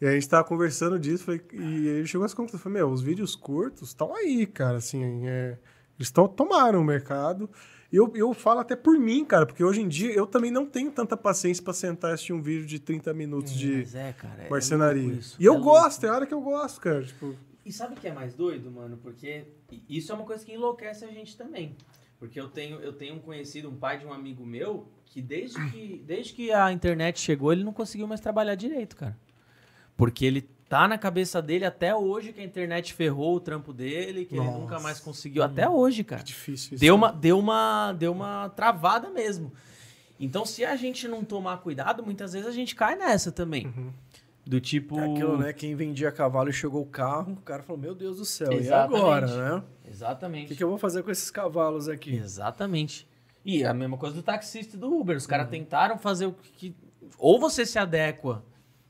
E a gente tava conversando disso, falei- e ele chegou às conclusões. Falei, meu, os vídeos curtos estão aí, cara, assim, é, Eles to tomaram o mercado. Eu, eu falo até por mim, cara, porque hoje em dia eu também não tenho tanta paciência para sentar e assistir um vídeo de 30 minutos de
Mas é, cara. é
marcenaria.
isso,
e eu
é louco.
gosto, é a hora que eu gosto, cara. Tipo,
E sabe o que é mais doido, mano? Porque isso é uma coisa que enlouquece a gente também. Porque eu tenho, eu tenho um conhecido, um pai de um amigo meu, que desde que, desde que a internet chegou, ele não conseguiu mais trabalhar direito, cara. Porque ele tá na cabeça dele até hoje que a internet ferrou o trampo dele, que ele
Nossa.
nunca mais conseguiu. Até hoje, cara.
é difícil isso.
Deu uma, deu, uma, deu uma travada mesmo. Então, se a gente não tomar cuidado, muitas vezes a gente cai nessa também.
Uhum.
Do tipo.
É aquilo, né? Quem vendia cavalo e chegou o carro, o cara falou, meu Deus do céu,
Exatamente.
e agora, né? O
Exatamente.
que, que eu vou fazer com esses cavalos aqui?
Exatamente. E a mesma coisa do taxista e do Uber. Os
Uhum.
caras tentaram fazer o que. Ou você se adequa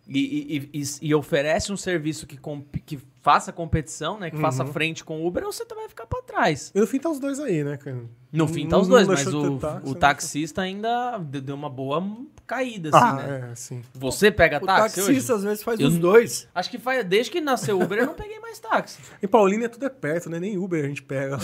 e, e- e- oferece um serviço que, comp- que faça competição, né? Que faça
Uhum.
frente com o Uber, ou você também vai ficar pra trás.
E no fim tá os dois aí, né, cara?
No fim tá os dois, mas o,
táxi,
o taxista ainda de- deu uma boa caída, assim,
Ah,
né?
é, sim.
Você pega
O
táxi
taxista
hoje?
às vezes faz
Eu
os dois.
Acho que faz, desde que nasceu o Uber eu não peguei mais táxi.
Em Paulínia tudo é perto, né? Nem Uber a gente pega lá.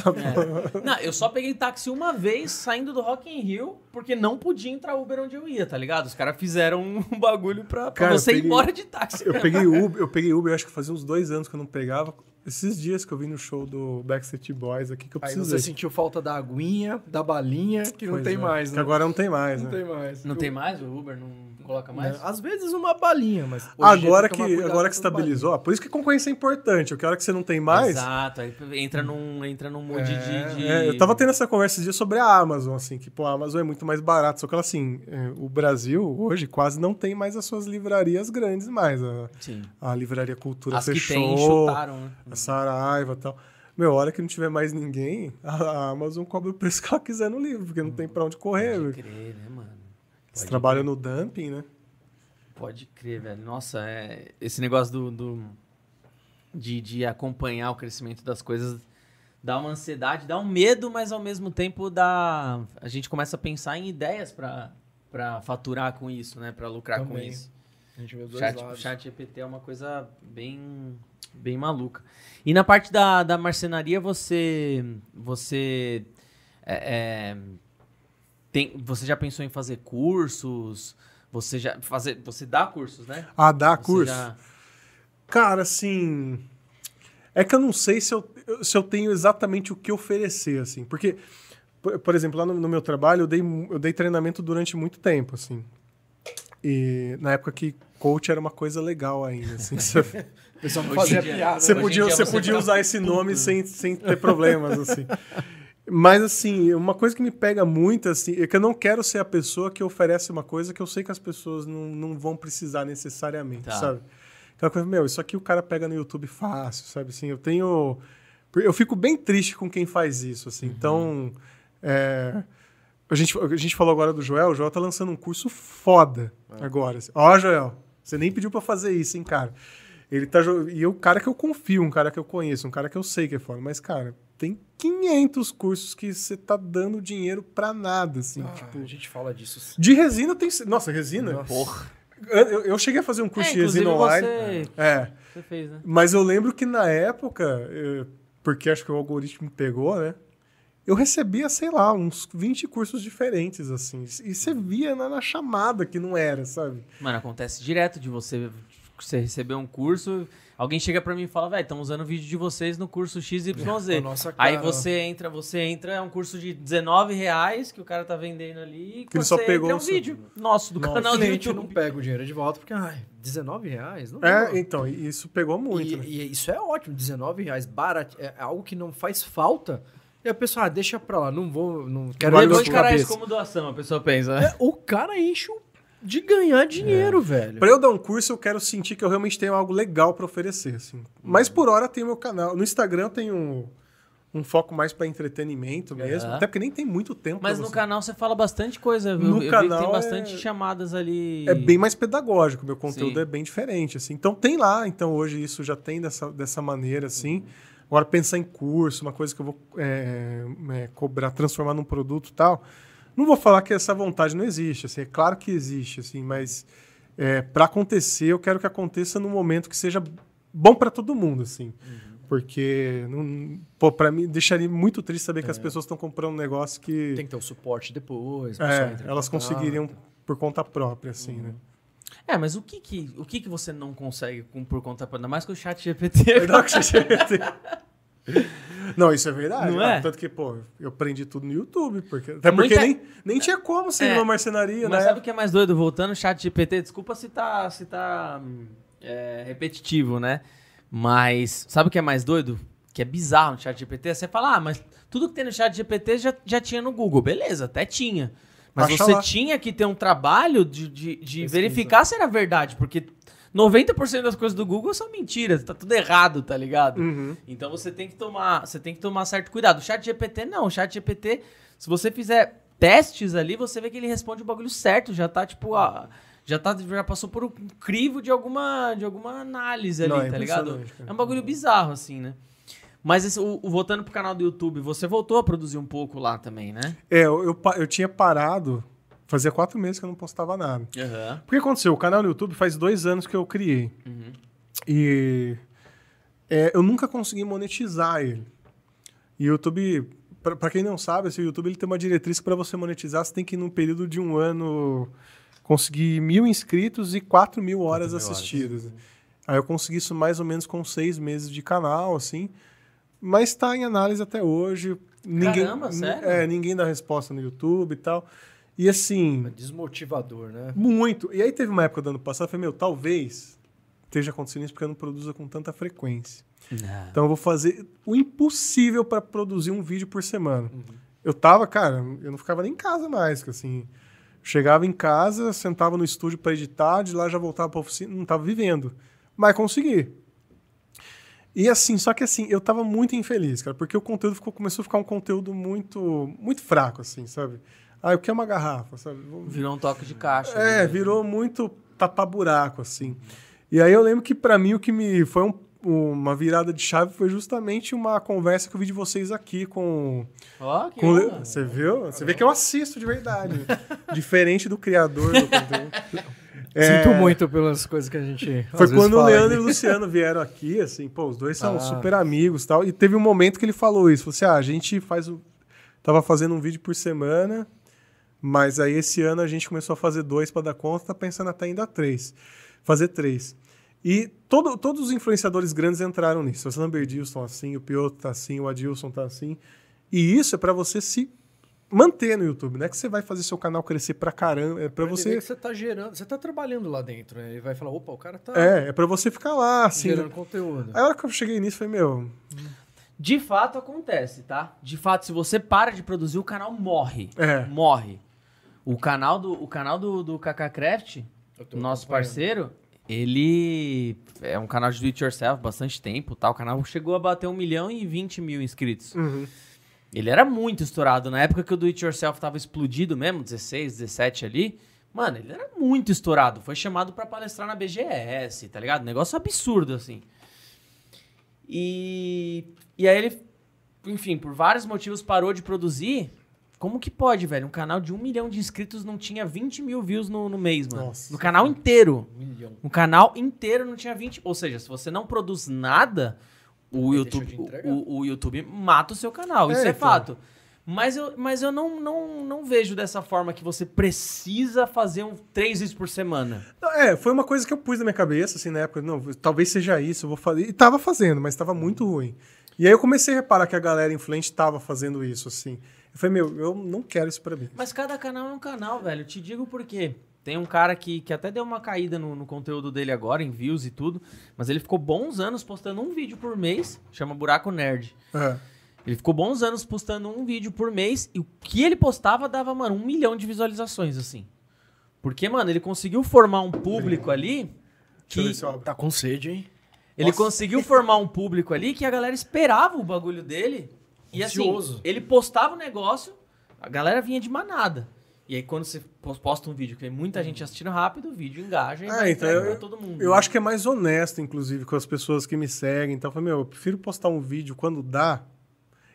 É. Não, eu só peguei táxi uma vez saindo do Rock in Rio, porque não podia entrar Uber onde eu ia, tá ligado? Os caras fizeram um bagulho pra, pra
Cara,
você ir
peguei-
embora de táxi.
Eu peguei Uber, eu peguei Uber, acho que fazia uns dois anos que eu não pegava. Esses dias que eu vim no show do Backstreet Boys aqui que eu
Aí
precisei.
você sentiu falta da aguinha, da balinha, que não
Pois
tem
é,
mais,
Que
né?
agora não tem mais,
Não
né?
tem mais.
Não tem mais? O Uber não coloca mais?
Né? Às vezes uma balinha, mas. dia
Agora
tem
que, agora que estabilizou, ó, por isso que a concorrência é importante. Porque a hora que você não tem mais.
Exato, aí entra num, entra num mood
É,
de, de-
É, eu tava tendo essa conversa esses dias sobre a Amazon, assim, que pô, a Amazon é muito mais barato. Só que ela, assim, é, o Brasil hoje quase não tem mais as suas livrarias grandes mais. A,
Sim.
a livraria Cultura
As que
fechou,
tem, chutaram, né?
a Saraiva e tal. Meu, a hora que não tiver mais ninguém, a Amazon cobra o preço que ela quiser no livro, porque não tem pra onde correr.
Pode crer, né, mano?
Você trabalha no dumping, né?
Pode crer, velho. Nossa, é... esse negócio do, do- de, de acompanhar o crescimento das coisas dá uma ansiedade, dá um medo, mas ao mesmo tempo dá. A gente começa a pensar em ideias pra, pra faturar com isso, né? Pra lucrar com
Também.
isso.
A gente vê os dois
Chat,
lados.
chat GPT é uma coisa bem, bem maluca. E na parte da, da marcenaria, você. Você. é, é, tem, você já pensou em fazer cursos? Você já. Fazer, você dá cursos, né?
Ah, dá
Você
curso?
já-
Cara, assim. É que eu não sei se eu, se eu tenho exatamente o que oferecer, assim. Porque, por, por exemplo, lá no, no meu trabalho, eu dei, eu dei treinamento durante muito tempo, assim. E na época que coach era uma coisa legal ainda, assim. Você,
pessoal fazia piada.
você
em
podia,
dia
você podia usar esse nome sem, sem ter problemas, assim. Mas, assim, uma coisa que me pega muito, assim, é que eu não quero ser a pessoa que oferece uma coisa que eu sei que as pessoas não, não vão precisar necessariamente,
Tá.
sabe? Aquela coisa, meu, isso aqui o cara pega no YouTube fácil, sabe? Assim, eu tenho... Eu fico bem triste com quem faz isso, assim. Então, é, a, gente, a gente falou agora do Joel, o Joel tá lançando um curso foda agora. assim. Ó, Joel, você nem pediu pra fazer isso, hein, cara? Ele tá E o cara que eu confio, um cara que eu conheço, um cara que eu sei que é foda. Mas, cara, tem 500 cursos que você tá dando dinheiro pra nada, assim.
Ah,
tipo,
a gente fala disso.
de resina tem. Nossa, resina?
Nossa.
Porra.
Eu, eu cheguei a fazer um curso
É,
de resina online.
você,
É.
você fez, né?
Mas eu lembro que na época, porque acho que o algoritmo pegou, né? Eu recebia, sei lá, uns 20 cursos diferentes, assim. E você via na, na chamada que não era, sabe?
Mano, acontece direto de você, você receber um curso, alguém chega pra mim e fala, velho, estão usando vídeo de vocês no curso XYZ.
Nossa
Aí você entra, você entra, é um curso de 19 reais que o cara tá vendendo ali.
Que ele
você
só pegou
entra, é um
o seu-
vídeo nosso do
Nossa.
canal do YouTube.
não pega o dinheiro de volta porque, ai, 19 reais? Não
É, então, isso pegou muito.
E,
né?
e isso é ótimo, 19 reais, barato, é algo que não faz falta. E a pessoa, ah, deixa pra lá, não vou, não quero
Depois
de
encarar isso
cabeça.
como doação, a pessoa pensa?
É, o cara enche o- de ganhar dinheiro, velho.
Pra eu dar um curso, eu quero sentir que eu realmente tenho algo legal pra oferecer, assim. Mas por hora tem o meu canal. No Instagram eu tenho um, um foco mais pra entretenimento mesmo.
Aham.
Até porque nem tem muito tempo
Mas no
você.
canal você fala bastante coisa. Eu,
No
eu
canal
tem
é-
bastante chamadas ali.
É bem mais pedagógico, meu conteúdo
Sim.
é bem diferente, assim. Então tem lá, então hoje isso já tem dessa, dessa maneira, assim. Agora pensar em curso, uma coisa que eu vou é, é, cobrar, transformar num produto e tal. Não vou falar que essa vontade não existe, assim, é claro que existe, assim, mas é, para acontecer, eu quero que aconteça num momento que seja bom para todo mundo, assim. Porque, não, pô, pra mim, deixaria muito triste saber que as pessoas estão comprando um negócio que.
Tem que ter o suporte depois. o
é, elas conseguiriam por conta própria, assim, né?
É, mas o que que, o que, que você não consegue com, por conta própria? Ainda mais com o chat GPT.
Verdade que você Não, isso é verdade.
Não
Ah,
é?
Tanto que, pô, eu aprendi tudo no YouTube. Porque, até
Muita-
porque nem, nem tinha como ser
É.
uma marcenaria,
Mas
né?
sabe o que é mais doido? Voltando, chat GPT, desculpa se tá, se tá é, repetitivo, né? Mas sabe o que é mais doido? Que é bizarro no chat GPT? Você fala, ah, mas tudo que tem no chat GPT já, já tinha no Google. Beleza, até tinha. Mas
Baixa
você
lá.
tinha que ter um trabalho de, de, de verificar se era verdade, porque 90% das coisas do Google são mentiras, tá tudo errado, tá ligado?
Uhum.
Então você tem que tomar, você tem que tomar certo cuidado. O chat GPT não, o chat GPT, se você fizer testes ali, você vê que ele responde o bagulho certo, já tá tipo, a, já tá já passou por um crivo de alguma de alguma análise ali,
Não, é
tá ligado? É um bagulho bizarro assim, né? Mas esse- o, o- voltando pro canal do YouTube, você voltou a produzir um pouco lá também, né?
É, eu, eu, eu tinha parado, fazia quatro meses que eu não postava nada.
Aham.
O que aconteceu? O canal no YouTube faz dois anos que eu criei.
Uhum.
E é, eu nunca consegui monetizar ele. E o YouTube, pra quem não sabe, assim, o YouTube ele tem uma diretriz que para você monetizar, você tem que, num período de um ano, conseguir mil inscritos e quatro mil horas
mil horas.
assistidas. Aí eu consegui isso mais ou menos com seis meses de canal, assim. Mas está em análise até hoje. Ninguém,
Caramba, sério?
É, ninguém dá resposta no YouTube e tal. E assim,
É desmotivador, né?
muito. E aí teve uma época do ano passado, eu falei, meu, talvez esteja acontecendo isso porque eu não produza com tanta frequência. Então eu vou fazer o impossível para produzir um vídeo por semana. Eu tava, cara, eu não ficava nem em casa mais, que assim, chegava em casa, sentava no estúdio para editar, de lá já voltava para oficina, não tava vivendo. Mas consegui. E assim, só que assim, eu tava muito infeliz, cara, porque o conteúdo ficou, começou a ficar um conteúdo muito muito fraco assim, sabe? Ah, eu quero uma garrafa, sabe?
Virou um toque de caixa.
é,
né?
virou muito tapa-buraco, assim. E aí eu lembro que pra mim o que me foi um- uma virada de chave foi justamente uma conversa que eu vi de vocês aqui com.
Ó, que
com. Você viu? Você vê que eu assisto de verdade. diferente do criador do conteúdo. É,
Sinto muito pelas coisas que a gente.
Foi
às vezes
quando o Leandro e o Luciano vieram aqui, assim, pô, os dois são
Ah.
super amigos e tal. E teve um momento que ele falou isso. Falou assim: ah, a gente faz o. Tava fazendo um vídeo por semana, mas aí esse ano a gente começou a fazer dois para dar conta, tá pensando até ainda três. Fazer três. E todo, todos os influenciadores grandes entraram nisso. O Lamberdilson assim, o Piotr tá assim, o Adilson tá assim. E isso é para você se manter no YouTube, não é que você vai fazer seu canal crescer pra caramba, é para você
que você tá gerando, você tá trabalhando lá dentro, né? Ele vai falar, opa, o cara tá
é, é para você ficar lá assim.
gerando conteúdo.
Aí a hora que eu cheguei nisso, falei, meu,
De fato acontece, tá? De fato, se você para de produzir, o canal morre.
É.
Morre. O canal do, o canal do, do
Eu tô
nosso parceiro, ele é um canal de do it yourself bastante tempo, tá? O canal chegou a bater 1 milhão e 20 mil inscritos.
Uhum.
Ele era muito estourado. Na época que o do it yourself tava explodido mesmo, 16, 17 ali, mano, ele era muito estourado. Foi chamado pra palestrar na BGS, tá ligado? Negócio absurdo, assim. E, e aí ele, enfim, por vários motivos parou de produzir. Como que pode, velho? Um canal de um milhão de inscritos não tinha 20 mil views no, no mês, mano.
Nossa.
No canal inteiro.
Um milhão.
No canal inteiro não tinha 20. Ou seja, se você não produz nada, o
Ele
YouTube, o, o YouTube mata o seu canal. Isso
É,
é,
então.
fato. Mas eu, mas eu não, não, não vejo dessa forma que você precisa fazer um três vezes por semana.
É, foi uma coisa que eu pus na minha cabeça, assim, na época, não, talvez seja isso, eu vou fazer. E tava fazendo, mas tava muito ruim. E aí eu comecei a reparar que a galera influente tava fazendo isso, assim. Eu falei, meu, eu não quero isso pra mim.
Mas cada canal é um canal, velho. Eu te digo por quê. Tem um cara que, que até deu uma caída no, no conteúdo dele agora, em views e tudo, mas ele ficou bons anos postando um vídeo por mês, chama Buraco Nerd.
É.
Ele ficou bons anos postando um vídeo por mês e o que ele postava dava, mano, um milhão de visualizações, assim. Porque, mano, ele conseguiu formar um público ali
Deixa eu
que.
ver se eu abro.
Tá com sede, hein?
Ele
Nossa.
conseguiu formar um público ali que a galera esperava o bagulho dele. E assim,
Ansioso.
ele postava o negócio, a galera vinha de manada. E aí, quando você pos- posta um vídeo que tem muita gente assistindo rápido, o vídeo engaja e
Ah, então eu-
todo mundo.
Eu
né?
acho que é mais honesto, inclusive, com as pessoas que me seguem. Então, eu falei, meu, eu prefiro postar um vídeo quando dá.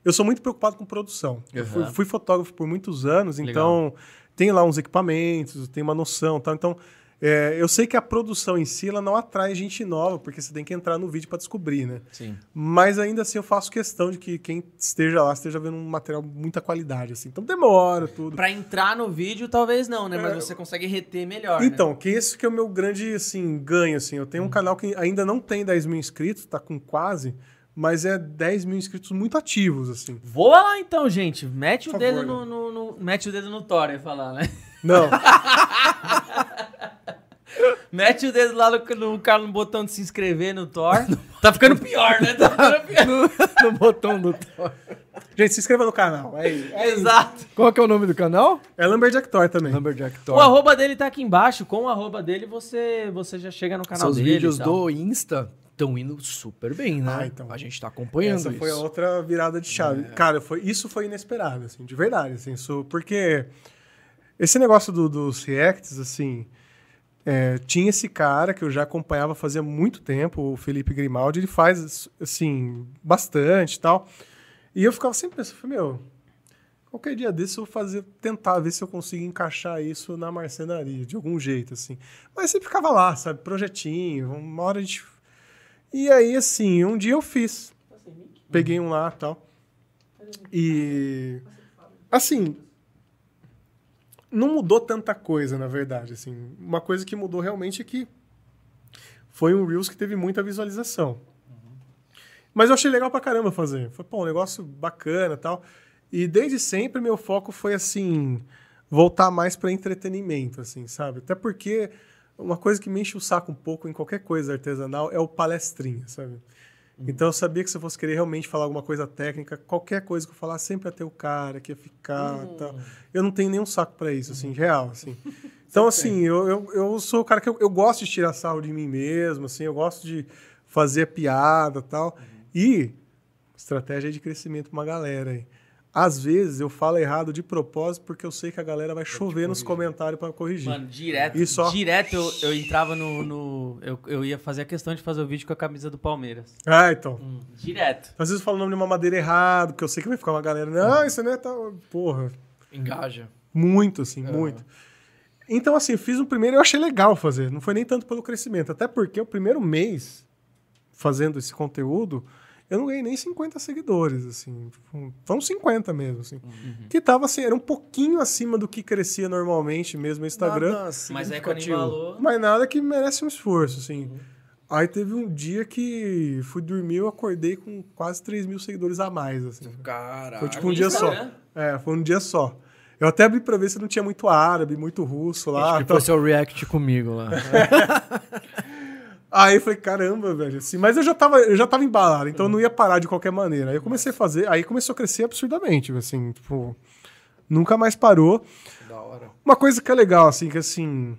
Eu sou muito preocupado com produção. Eu fui, fui fotógrafo por muitos anos,
Legal.
então tem lá uns equipamentos, tem uma noção, tal. Então, É, eu sei que a produção em si ela não atrai gente nova, porque você tem que entrar no vídeo para descobrir, né?
Sim.
Mas ainda assim eu faço questão de que quem esteja lá esteja vendo um material muita qualidade, assim. Então demora tudo.
Pra entrar no vídeo, talvez não, né? Mas você consegue reter melhor. né?
Então, que esse que é o meu grande, assim, ganho, assim. Eu tenho um canal que ainda não tem 10 mil inscritos, tá com quase, mas é 10 mil inscritos muito ativos, assim.
Voa lá então, gente. Mete o
Por
dedo
favor,
no, no- no- Mete o dedo no Thor, ia falar, né?
Não,
Mete o dedo lá no, no, cara, no botão de se inscrever no Thor. tá ficando pior, né? Tá ficando pior.
no botão do Thor.
gente, se inscreva no canal. É,
Exato.
Qual que é o nome do canal?
é Lumberjack Thor também.
Lumberjack
O
Thor.
arroba dele tá aqui embaixo. Com o arroba dele, você, você já chega no canal
Seus
dele.
vídeos
e tal.
do Insta estão indo super bem, né?
Ah, então.
A gente tá acompanhando
Essa foi a
isso.
outra virada de chave. Cara, foi, isso foi inesperado, assim, de verdade, assim, isso, porque esse negócio do- dos reacts, assim, é, tinha esse cara que eu já acompanhava fazia muito tempo, o Felipe Grimaldi, ele faz, assim, bastante e tal, e eu ficava sempre pensando, meu, qualquer dia desse eu vou fazer, tentar ver se eu consigo encaixar isso na marcenaria, de algum jeito, assim. Mas sempre ficava lá, sabe, projetinho, uma hora a gente... E aí, assim, um dia eu fiz. Peguei um lá e tal. E. Assim. Não mudou tanta coisa, na verdade. Assim, uma coisa que mudou realmente é que foi um Reels que teve muita visualização. Mas eu achei legal pra caramba fazer. Foi, pô, um negócio bacana e tal. E desde sempre meu foco foi, assim, voltar mais pra entretenimento, assim, sabe? Até porque uma coisa que me enche o saco um pouco em qualquer coisa artesanal é o palestrinha, sabe? Então eu sabia que se eu fosse querer realmente falar alguma coisa técnica, qualquer coisa que eu falar sempre ia ter o cara que ia ficar e tal. Eu não tenho nenhum saco pra isso, assim, real, assim. Então, assim, eu, eu, eu sou o cara que eu, eu gosto de tirar sarro de mim mesmo, assim, eu gosto de fazer piada e tal. E estratégia de crescimento pra uma galera aí. Às vezes eu falo errado de propósito porque eu sei que a galera vai chover nos comentários pra corrigir.
Mano, direto.
Isso, ó.
Direto eu, eu entrava no. no- eu, eu ia fazer a questão de fazer o vídeo com a camisa do Palmeiras.
Ah, então.
Direto.
Às vezes eu falo o nome de uma madeira errado, porque eu sei que vai ficar uma galera. Não, isso não é tal. Porra.
Engaja.
Muito, assim, muito. Então, assim, fiz o primeiro e eu achei legal fazer. Não foi nem tanto pelo crescimento. Até porque o primeiro mês fazendo esse conteúdo, eu não ganhei nem 50 seguidores, assim. Tipo, Foram 50 mesmo, assim. Que tava, assim, era um pouquinho acima do que crescia normalmente mesmo no Instagram.
Nada
Mas aí quando embalou.
Mas nada que merece um esforço, assim. Aí teve um dia que fui dormir, eu acordei com quase 3 mil seguidores a mais, assim.
Caralho.
Foi tipo um dia só.
Instagram?
É, foi um dia só. Eu até abri pra ver se não tinha muito árabe, muito russo lá.
Acho que
tal.
foi seu react comigo lá.
Aí eu falei, caramba, velho. Assim, mas eu já tava, eu já tava embalado, então eu não ia parar de qualquer maneira. Aí eu comecei a fazer, aí começou a crescer absurdamente, assim, tipo, nunca mais parou.
da hora.
Uma coisa que é legal, assim, que assim,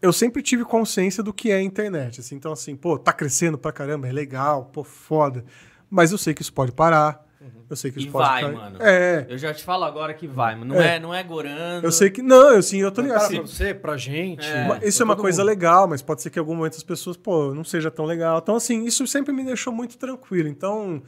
eu sempre tive consciência do que é a internet, assim, então assim, pô, tá crescendo pra caramba, é legal, pô, foda. Mas eu sei que isso pode parar. Eu sei que isso
E
pode
vai,
cair.
mano.
É.
Eu já te falo agora que vai, mano. Não é,
É.
não é gorando.
Eu sei que. Não, eu sim, eu tô ligado.
Pra
assim,
você, pra gente.
É.
Mas Isso
pra
é uma coisa
mundo.
legal, mas pode ser que em algum momento as pessoas, pô, não seja tão legal. Então, assim, isso sempre me deixou muito tranquilo. Então,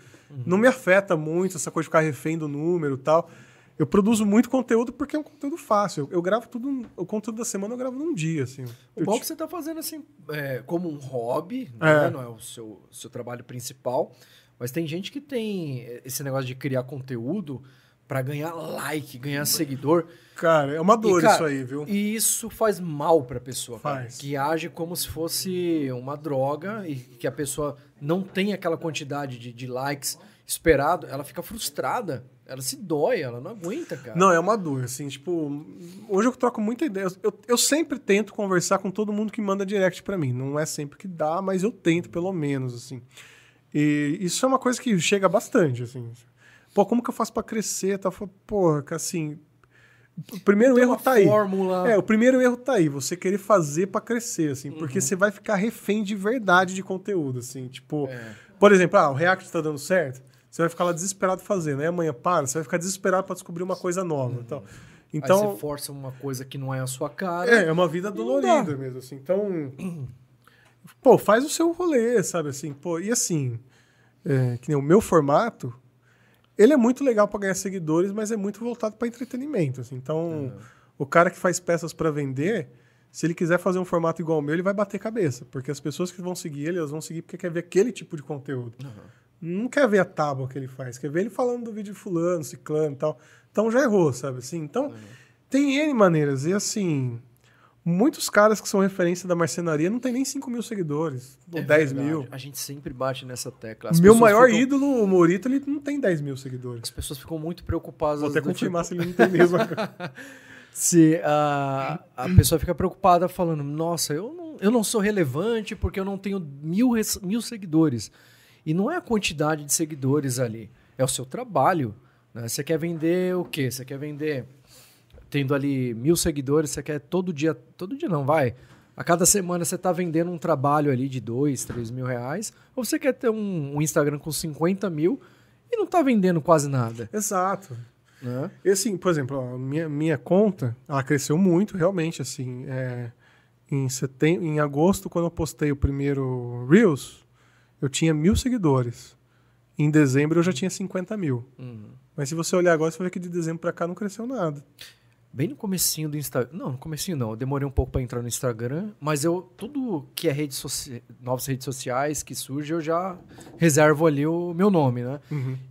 não me afeta muito essa coisa de ficar refém do número e tal. Eu produzo muito conteúdo porque é um conteúdo fácil. Eu, eu gravo tudo, o conteúdo da semana eu gravo num dia, assim.
O
Eu
bom é
ti-
que você tá fazendo assim, é, como um hobby,
É.
né? não é o seu, seu trabalho principal. Mas tem gente que tem esse negócio de criar conteúdo pra ganhar like, ganhar seguidor.
Cara, é uma dor
E, cara,
isso aí, viu?
E isso faz mal pra pessoa, cara,
Faz.
que age como se fosse uma droga e que a pessoa não tem aquela quantidade de, de likes esperado, ela fica frustrada, ela se dói, ela não aguenta, cara.
Não, é uma dor, assim, tipo, hoje eu troco muita ideia. Eu, eu sempre tento conversar com todo mundo que manda direct pra mim. Não é sempre que dá, mas eu tento, pelo menos, assim. E isso é uma coisa que chega bastante, assim. Pô, como que eu faço pra crescer? Tá? Porra, que assim. O primeiro
Tem
erro tá aí.
fórmula.
É, o primeiro erro tá aí, você querer fazer pra crescer, assim,
Uhum.
porque você vai ficar refém de verdade de conteúdo, assim, tipo,
É.
por exemplo, ah, o React tá dando certo, você vai ficar lá desesperado fazendo, aí amanhã para, você vai ficar desesperado pra descobrir uma coisa nova, então,
Uhum. Aí
então
você força uma coisa que não é a sua cara.
é, é uma vida dolorida mesmo, assim, então, pô, faz o seu rolê, sabe, assim, pô, e assim, é, que nem o meu formato, ele é muito legal pra ganhar seguidores, mas é muito voltado pra entretenimento, assim, então... O cara que faz peças para vender, Se ele quiser fazer um formato igual ao meu, ele vai bater cabeça. Porque as pessoas que vão seguir ele, elas vão seguir porque quer ver aquele tipo de conteúdo. Não quer ver a tábua que ele faz, quer ver ele falando do vídeo de fulano, ciclano e tal. Então já errou, sabe assim? Então, tem N maneiras. E assim, muitos caras que são referência da marcenaria não tem nem 5 mil seguidores, ou
É
10
verdade.
mil.
A gente sempre bate nessa tecla. As
Meu maior
ficam-
ídolo, o Morito, ele não tem 10 mil seguidores.
As pessoas ficam muito preocupadas.
Vou até confirmar se ele não tem mesmo.
Se a, a pessoa fica preocupada falando, nossa, eu não, eu não sou relevante porque eu não tenho mil, mil seguidores. E não é a quantidade de seguidores ali, é o seu trabalho. né? Você quer vender o quê? Você quer vender tendo ali mil seguidores, você quer todo dia, todo dia não, vai. A cada semana você está vendendo um trabalho ali de dois, três mil reais, ou você quer ter um, um Instagram com 50 mil e não está vendendo quase nada.
Exato.
Né?
E assim, por exemplo, ó, minha, minha conta, ela cresceu muito, realmente, assim. é, em, setembro, em agosto, quando eu postei o primeiro Reels, eu tinha mil seguidores. Em dezembro eu já tinha 50 mil.
Uhum.
Mas se você olhar agora, você vai ver que de dezembro pra cá não cresceu nada.
Bem no comecinho do Instagram. Não, no comecinho não. Eu demorei um pouco para entrar no Instagram, mas eu tudo que é rede soci... novas redes sociais que surge, eu já reservo ali o meu nome, né?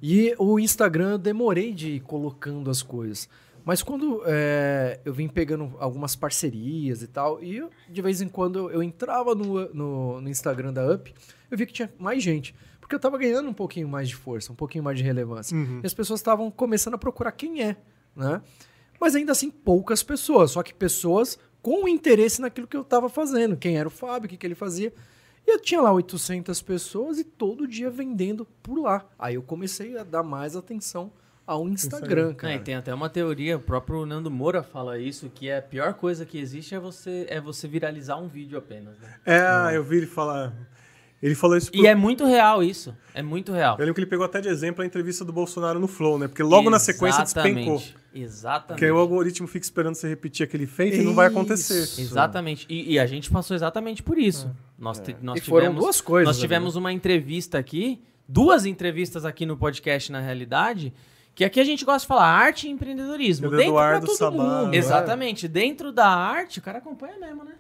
E o Instagram eu demorei de ir colocando as coisas. Mas quando é, eu vim pegando algumas parcerias e tal, e eu, de vez em quando eu, eu entrava no, no, no Instagram da Up, eu vi que tinha mais gente. Porque eu tava ganhando um pouquinho mais de força, um pouquinho mais de relevância.
Uhum.
E as pessoas estavam começando a procurar quem é, né? Mas ainda assim, poucas pessoas. Só que pessoas com interesse naquilo que eu estava fazendo. Quem era o Fábio, o que, que ele fazia. E eu tinha lá 800 pessoas e todo dia vendendo por lá. Aí eu comecei a dar mais atenção ao Instagram,
É,
cara.
e tem até uma teoria, o próprio Nando Moura fala isso, que é a pior coisa que existe é você, é você viralizar um vídeo apenas. né?
É, eu vi ele falar. Ele falou isso.
E
pro-
é muito real isso. É muito real.
Eu lembro que ele pegou até de exemplo a entrevista do Bolsonaro no Flow, né? Porque logo na sequência despencou.
Exatamente. Exatamente.
Porque aí o algoritmo fica esperando você repetir aquele feito e não vai acontecer.
Isso.
Exatamente. E, e a gente passou exatamente por isso. Nós, te- nós
É. E foram
tivemos,
duas coisas
Nós
ali,
tivemos
né?
uma entrevista aqui, duas entrevistas aqui no podcast, na realidade, que aqui a gente gosta de falar arte e empreendedorismo.
É do
Dentro
Eduardo
todo
Sabá.
mundo.
né?
Exatamente. Dentro da arte, o cara acompanha mesmo, né?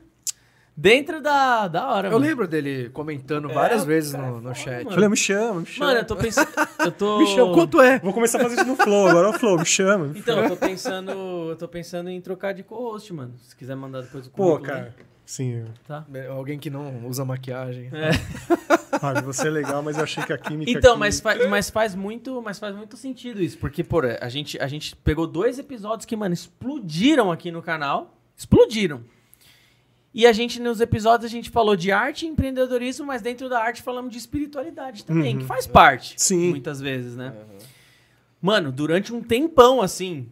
Dentro da, da hora,
Eu
mano.
lembro dele comentando várias
É,
vezes
cara,
no,
é
no
foda,
chat.
mano.
Falei, me chama, me chama.
Mano, eu tô pensando. Eu tô.
Me chama, quanto é?
Vou começar a fazer isso no Flow agora. Ó, Flow, me chama. me
Então,
chama.
eu tô pensando. Eu tô pensando em trocar de co-host, mano. Se quiser mandar depois o
Pô, cara. Sim,
Tá?
Alguém que não usa maquiagem.
Fábio, você é legal, mas eu achei que a química.
Então,
aqui-
mas, faz, mas, faz muito, mas faz muito sentido isso. Porque, pô, a gente, a gente pegou dois episódios que, mano, explodiram aqui no canal. Explodiram. E a gente, nos episódios, a gente falou de arte e empreendedorismo, mas dentro da arte falamos de espiritualidade também, que faz parte.
Sim.
Muitas vezes, né? Mano, durante um tempão, assim,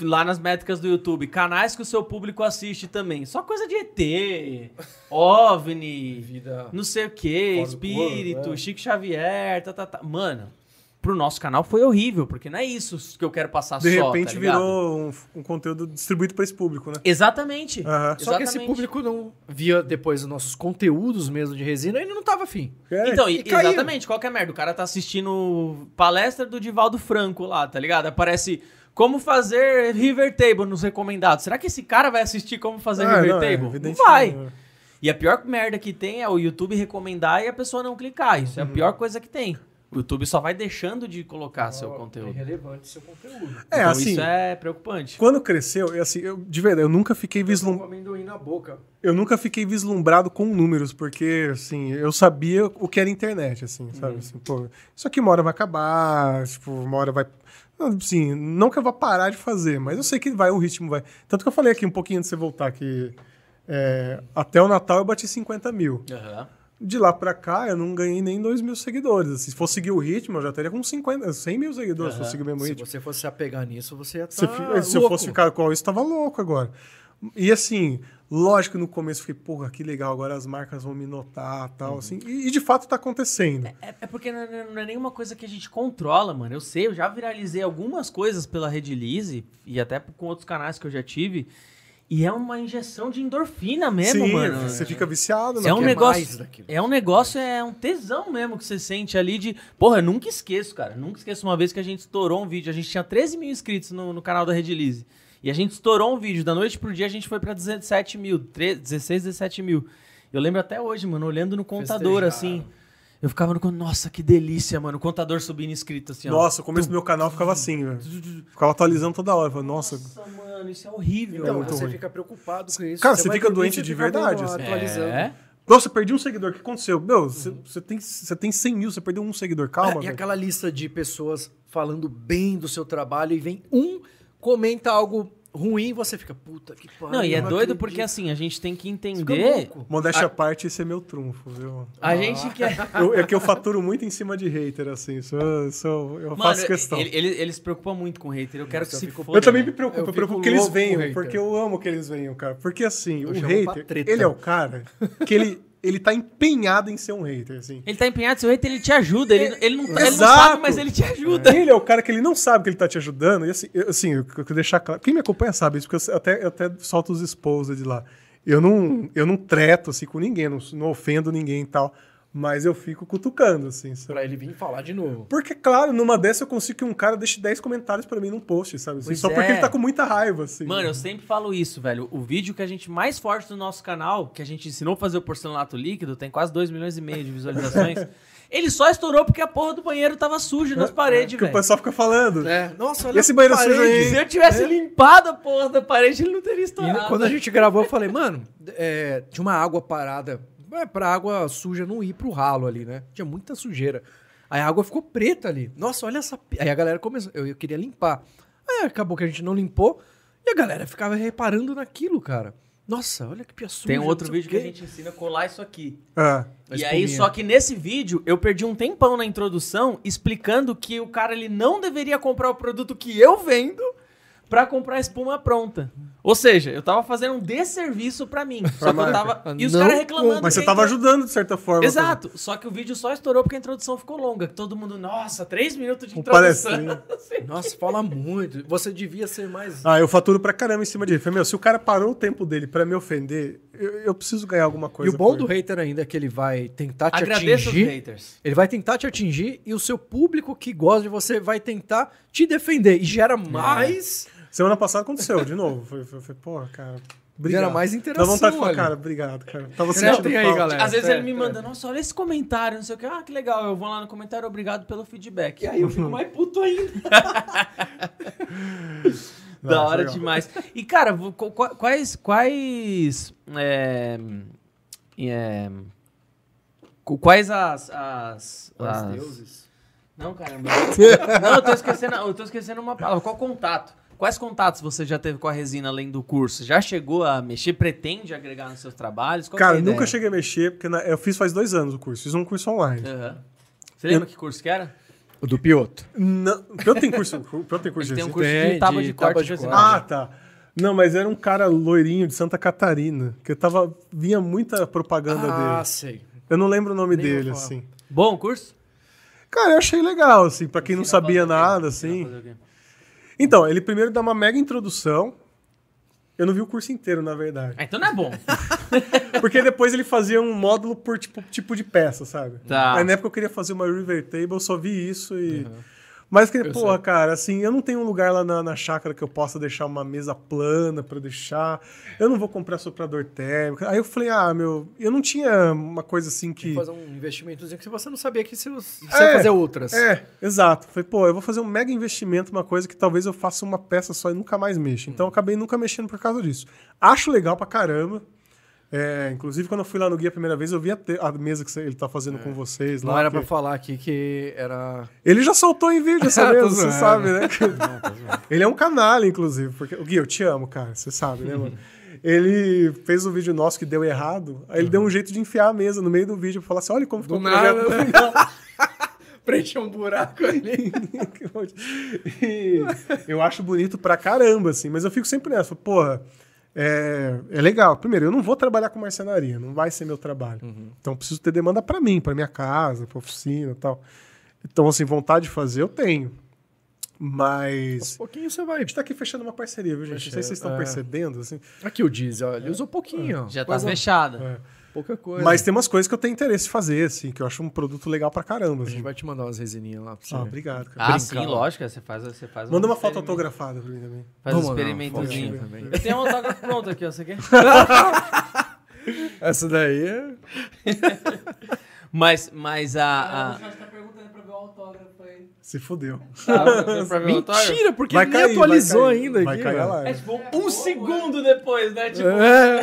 lá nas métricas do YouTube, canais que o seu público assiste também. Só coisa de ET, OVNI,
Vida.
não sei o
do
espírito,
corpo, é.
Chico Xavier, tá, tá, tá. Mano, pro nosso canal foi horrível, porque não é isso que eu quero passar
De
só,
repente
tá ligado?
virou um, um conteúdo distribuído para esse público, né?
Exatamente.
Aham.
Só que esse
Exatamente.
público não via depois os nossos conteúdos mesmo de resina, ele não tava afim.
É,
Então, e-
e
exatamente, qual que é a merda? O cara tá assistindo palestra do Divaldo Franco lá, tá ligado? Aparece como fazer River Table nos recomendados. Será que esse cara vai assistir como fazer
Ah,
River
não, é,
Table? não
evidente
vai.
não.
E a pior merda que tem é o YouTube recomendar e a pessoa não clicar. Isso é a
Uhum.
pior coisa que tem. O YouTube só vai deixando de colocar seu conteúdo.
relevante seu conteúdo.
É,
então
assim,
isso é preocupante.
quando cresceu, eu, assim, eu, de verdade, eu nunca fiquei vislum...
Com amendoim na boca.
eu nunca fiquei vislumbrado com números, porque, assim, eu sabia o que era internet, assim, sabe?
Uhum.
Assim, pô, isso aqui uma hora vai acabar, tipo, uma hora vai... Não, Assim, não que eu vá parar de fazer, mas eu sei que vai, o ritmo vai. Tanto que eu falei aqui um pouquinho antes de você voltar, que é, até o Natal eu bati 50 mil. De lá pra cá, eu não ganhei nem 2 mil seguidores. Assim, se fosse seguir o ritmo, eu já teria com 50, 100 mil seguidores se fosse seguir o mesmo
Se
ritmo.
você fosse se apegar nisso, você ia
Se,
estar
fi- se eu fosse ficar com isso, tava louco agora. E assim, lógico que no começo eu fiquei, porra, que legal, agora as marcas vão me notar tal, assim. E, e de fato tá acontecendo.
É, é porque não é, não é nenhuma coisa que a gente controla, mano. Eu sei, eu já viralizei algumas coisas pela Redilize e até com outros canais que eu já tive. E é uma injeção de endorfina mesmo,
Sim,
mano.
você fica viciado.
É um negócio. É um negócio, é um tesão mesmo que você sente ali de. Porra, eu nunca esqueço, cara. Nunca esqueço uma vez que a gente estourou um vídeo. A gente tinha 13 mil inscritos no, no canal da Redilize. E a gente estourou um vídeo. Da noite pro dia a gente foi pra 17 mil. 13, 16, 17 mil. Eu lembro até hoje, mano, olhando no contador,
Festejaram.
assim. Eu ficava no. Nossa, que delícia, mano. O contador subindo inscrito, assim, ó.
Nossa, o começo do meu canal ficava assim, velho. Ficava atualizando toda hora. Eu falava, Nossa,
Nossa, mano, isso é horrível.
Então,
muito
você
ruim.
fica preocupado com isso.
Cara, você
vai
fica doente
você
de
fica
verdade, assim.
atualizando.
É.
Nossa, perdi um seguidor. O que aconteceu? Meu, você você tem, você tem 100 mil, você perdeu um seguidor. Calma,
É, e
velho.
aquela lista de pessoas falando bem do seu trabalho e vem um, comenta algo ruim, você fica, puta que pariu.
Não, e é
não
doido
acredito.
porque assim, a gente tem que
Fica
entender.
Modéstia à parte, esse é meu trunfo, viu?
A gente quer.
Eu- é que eu faturo muito em cima de hater, assim. Isso, eu- isso eu eu
Mano,
faço questão.
ele, ele, ele se preocupa muito com hater. Eu quero
Nossa,
que
eu
se
fico-
foda,
eu também me preocupo,
Eu
eu, preocupo que eles venham, porque eu amo que eles venham, cara. Porque assim,
Eu
o hater, ele é o cara que ele, ele tá empenhado em ser um hater, assim.
Ele tá empenhado, seu hater, ele te ajuda. Ele, ele, não, ele não sabe, mas ele te ajuda.
Ele é o cara que ele não sabe que ele tá te ajudando. E assim, eu, assim, eu quero deixar claro. Quem me acompanha sabe isso, porque eu até, eu até solto os exposed lá. Eu não, eu não treto assim com ninguém, não, não ofendo ninguém e tal. Mas eu fico cutucando, assim. sabe?
Pra ele vir falar de novo.
Porque, claro, numa dessa eu consigo que um cara deixe 10 comentários pra mim num post, sabe? assim, só porque
é.
ele tá com muita raiva, assim.
Mano, eu sempre falo isso, velho. O vídeo que a gente mais forte do nosso canal, que a gente ensinou a fazer o porcelanato líquido, tem quase 2 milhões e meio de visualizações. ele só estourou porque a porra do banheiro tava sujo nas paredes,
que o pessoal fica falando.
É, nossa, olha
E esse banheiro
parede.
sujo aí?
Se eu tivesse limpado a porra da parede, ele não teria
E
estourado.
quando a gente gravou, eu falei, mano, é, tinha uma água parada. É pra água suja não ir pro ralo ali, né? Tinha muita sujeira. Aí a água ficou preta ali. Nossa, olha essa. Aí a galera começou. Eu, eu queria limpar. Aí acabou que a gente não limpou. E a galera ficava reparando naquilo, cara. Nossa, olha que pia suja.
Tem outro vídeo que a gente ensina a colar isso aqui.
Ah,
E aí, só que nesse vídeo, eu perdi um tempão na introdução explicando que o cara ele não deveria comprar o produto que eu vendo pra comprar a espuma pronta. Ou seja, eu tava fazendo um desserviço pra mim. Só que eu tava. E os caras reclamando.
mas você tava ajudando, de certa forma.
Exato. Só que o vídeo só estourou porque a introdução ficou longa. que Todo mundo, nossa, três minutos de introdução.
palestrinho.
Nossa, fala muito. Você devia ser mais.
Ah, eu faturo pra caramba em cima dele. Falei, meu, se o cara parou o tempo dele pra me ofender, eu, eu preciso ganhar alguma
e
coisa.
o bom do hater ainda é que ele vai tentar te
Agradeço os
atingir.
haters.
Ele vai tentar te atingir e o seu público que gosta de você vai tentar te defender. E gera mais.
Semana passada aconteceu, de novo. Foi, foi, foi pô, cara. Obrigado.
Gera mais
Dá
interação.
vontade de falar, cara, obrigado, cara. Tava
Escreve
sentindo
aí,
falta.
galera.
Às vezes
sério,
ele me
sério.
manda, nossa, olha esse comentário, não sei o que. Ah, que legal. Eu vou lá no comentário, obrigado pelo feedback. E aí eu fico mais puto ainda. da
Não,
hora
legal.
demais. E, cara, quais. Quais. É, é, qu- quais as. as,
Os
as-
deuses.
Não, caramba. Não, eu tô esquecendo, eu tô esquecendo uma palavra. Qual contato? Quais contatos você já teve com a resina além do curso? Já chegou a mexer? Pretende agregar nos seus trabalhos? Qual é
Cara,
ideia?
nunca cheguei a mexer, porque na- eu fiz faz dois anos o curso. Fiz um curso online.
Aham. Você lembra que curso que era?
O do Pioto.
Não, eu tenho curso, eu tenho curso
Ele tem um
de
curso
Tem,
de tábua
de
de, corte
de
de
corte.
Ah, tá. Não, mas era um cara loirinho de Santa Catarina, que eu tava vinha muita propaganda
Ah,
dele.
sei.
Eu não lembro o nome
Nem
dele assim.
Bom curso?
Cara, eu achei legal assim, pra quem não sabia nada assim. Então, ele primeiro dá uma mega introdução. Eu não vi o curso inteiro, na verdade.
Ah, então não é bom.
Porque depois ele fazia um módulo por tipo, tipo de peça, sabe?
Tá.
Aí na época eu queria fazer uma River Table, eu só vi isso e. Mas que,
Eu
porra,
sei.
cara, assim, eu não tenho um lugar lá na, na chácara que eu possa deixar uma mesa plana pra deixar. Eu não vou comprar soprador térmico. Aí eu falei, ah, meu, eu não tinha uma coisa assim que.
fazer um investimentozinho que você não sabia que você, você
É,
ia fazer outras.
É, exato. Falei, pô, eu vou fazer um mega investimento, uma coisa que talvez eu faça uma peça só e nunca mais mexa. Então eu acabei nunca mexendo por causa disso. Acho legal pra caramba. É, inclusive, quando eu fui lá no guia a primeira vez, eu vi a, a mesa que ele tá fazendo com vocês lá.
Não era
que-
pra falar aqui que era.
Ele já soltou em vídeo essa mesa, você sabe, né? ele é um canalha, inclusive. Porque... O Gui, eu te amo, cara. Você sabe, né, mano? Ele fez um vídeo nosso que deu errado. Aí ele deu um jeito de enfiar a mesa no meio do vídeo pra falar assim: olha como ficou
Do
o projeto
nada, né? Preencher um buraco ali.
E eu acho bonito pra caramba, assim, mas eu fico sempre nessa, porra, é, é legal. Primeiro, eu não vou trabalhar com marcenaria, não vai ser meu trabalho. Então eu preciso ter demanda pra mim, pra minha casa, pra oficina e tal. Então, assim, vontade de fazer eu tenho. Mas.
pouquinho você vai.
A gente tá aqui fechando uma parceria, viu, gente? Não sei se vocês estão
É.
percebendo, assim.
Aqui o diesel, ó, ele usou pouquinho. ó.
Já tá
Coisa-
fechada.
É.
Pouca coisa.
Mas tem umas coisas que eu tenho interesse em fazer, assim, que eu acho um produto legal pra caramba.
A
Assim.
gente vai te mandar umas resininhas lá pra você.
Ah,
ver.
obrigado, cara.
Ah,
Brincar
sim, lógico. Você faz, você faz
Manda
um
uma foto autografada pra mim também.
Faz um
Vamos
experimentozinho.
também.
Eu tenho um autógrafo pronto aqui, ó. Você quer?
Essa daí é.
Mas, mas a. a...
tá perguntando pra ver o autógrafo aí.
Se
o autógrafo?
Mentira, porque
Vai
nem
cair,
atualizou
vai cair.
ainda
Vai
aqui.
cair a
mano.
É
live.
tipo um segundo depois, né? Tipo,
É.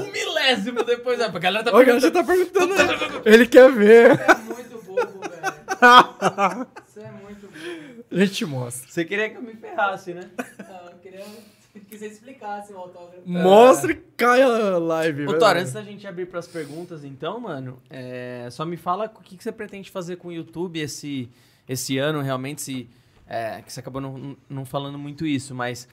um milésimo depois. né? A galera tá
Olha,
perguntando.
tá perguntando. Ele quer ver.
Você é muito bobo, velho. Você é muito bobo.
A gente te mostra.
Você queria que eu me ferrasse, né?
Não, eu queria que você explicasse o autógrafo.
Mostra e cai a live.
Ô,
velho.
Thor, antes da gente abrir pras perguntas, então, mano, é, só me fala o que, que você pretende fazer com o YouTube esse, esse ano, realmente, se. é, que você acabou não, não falando muito isso, mas.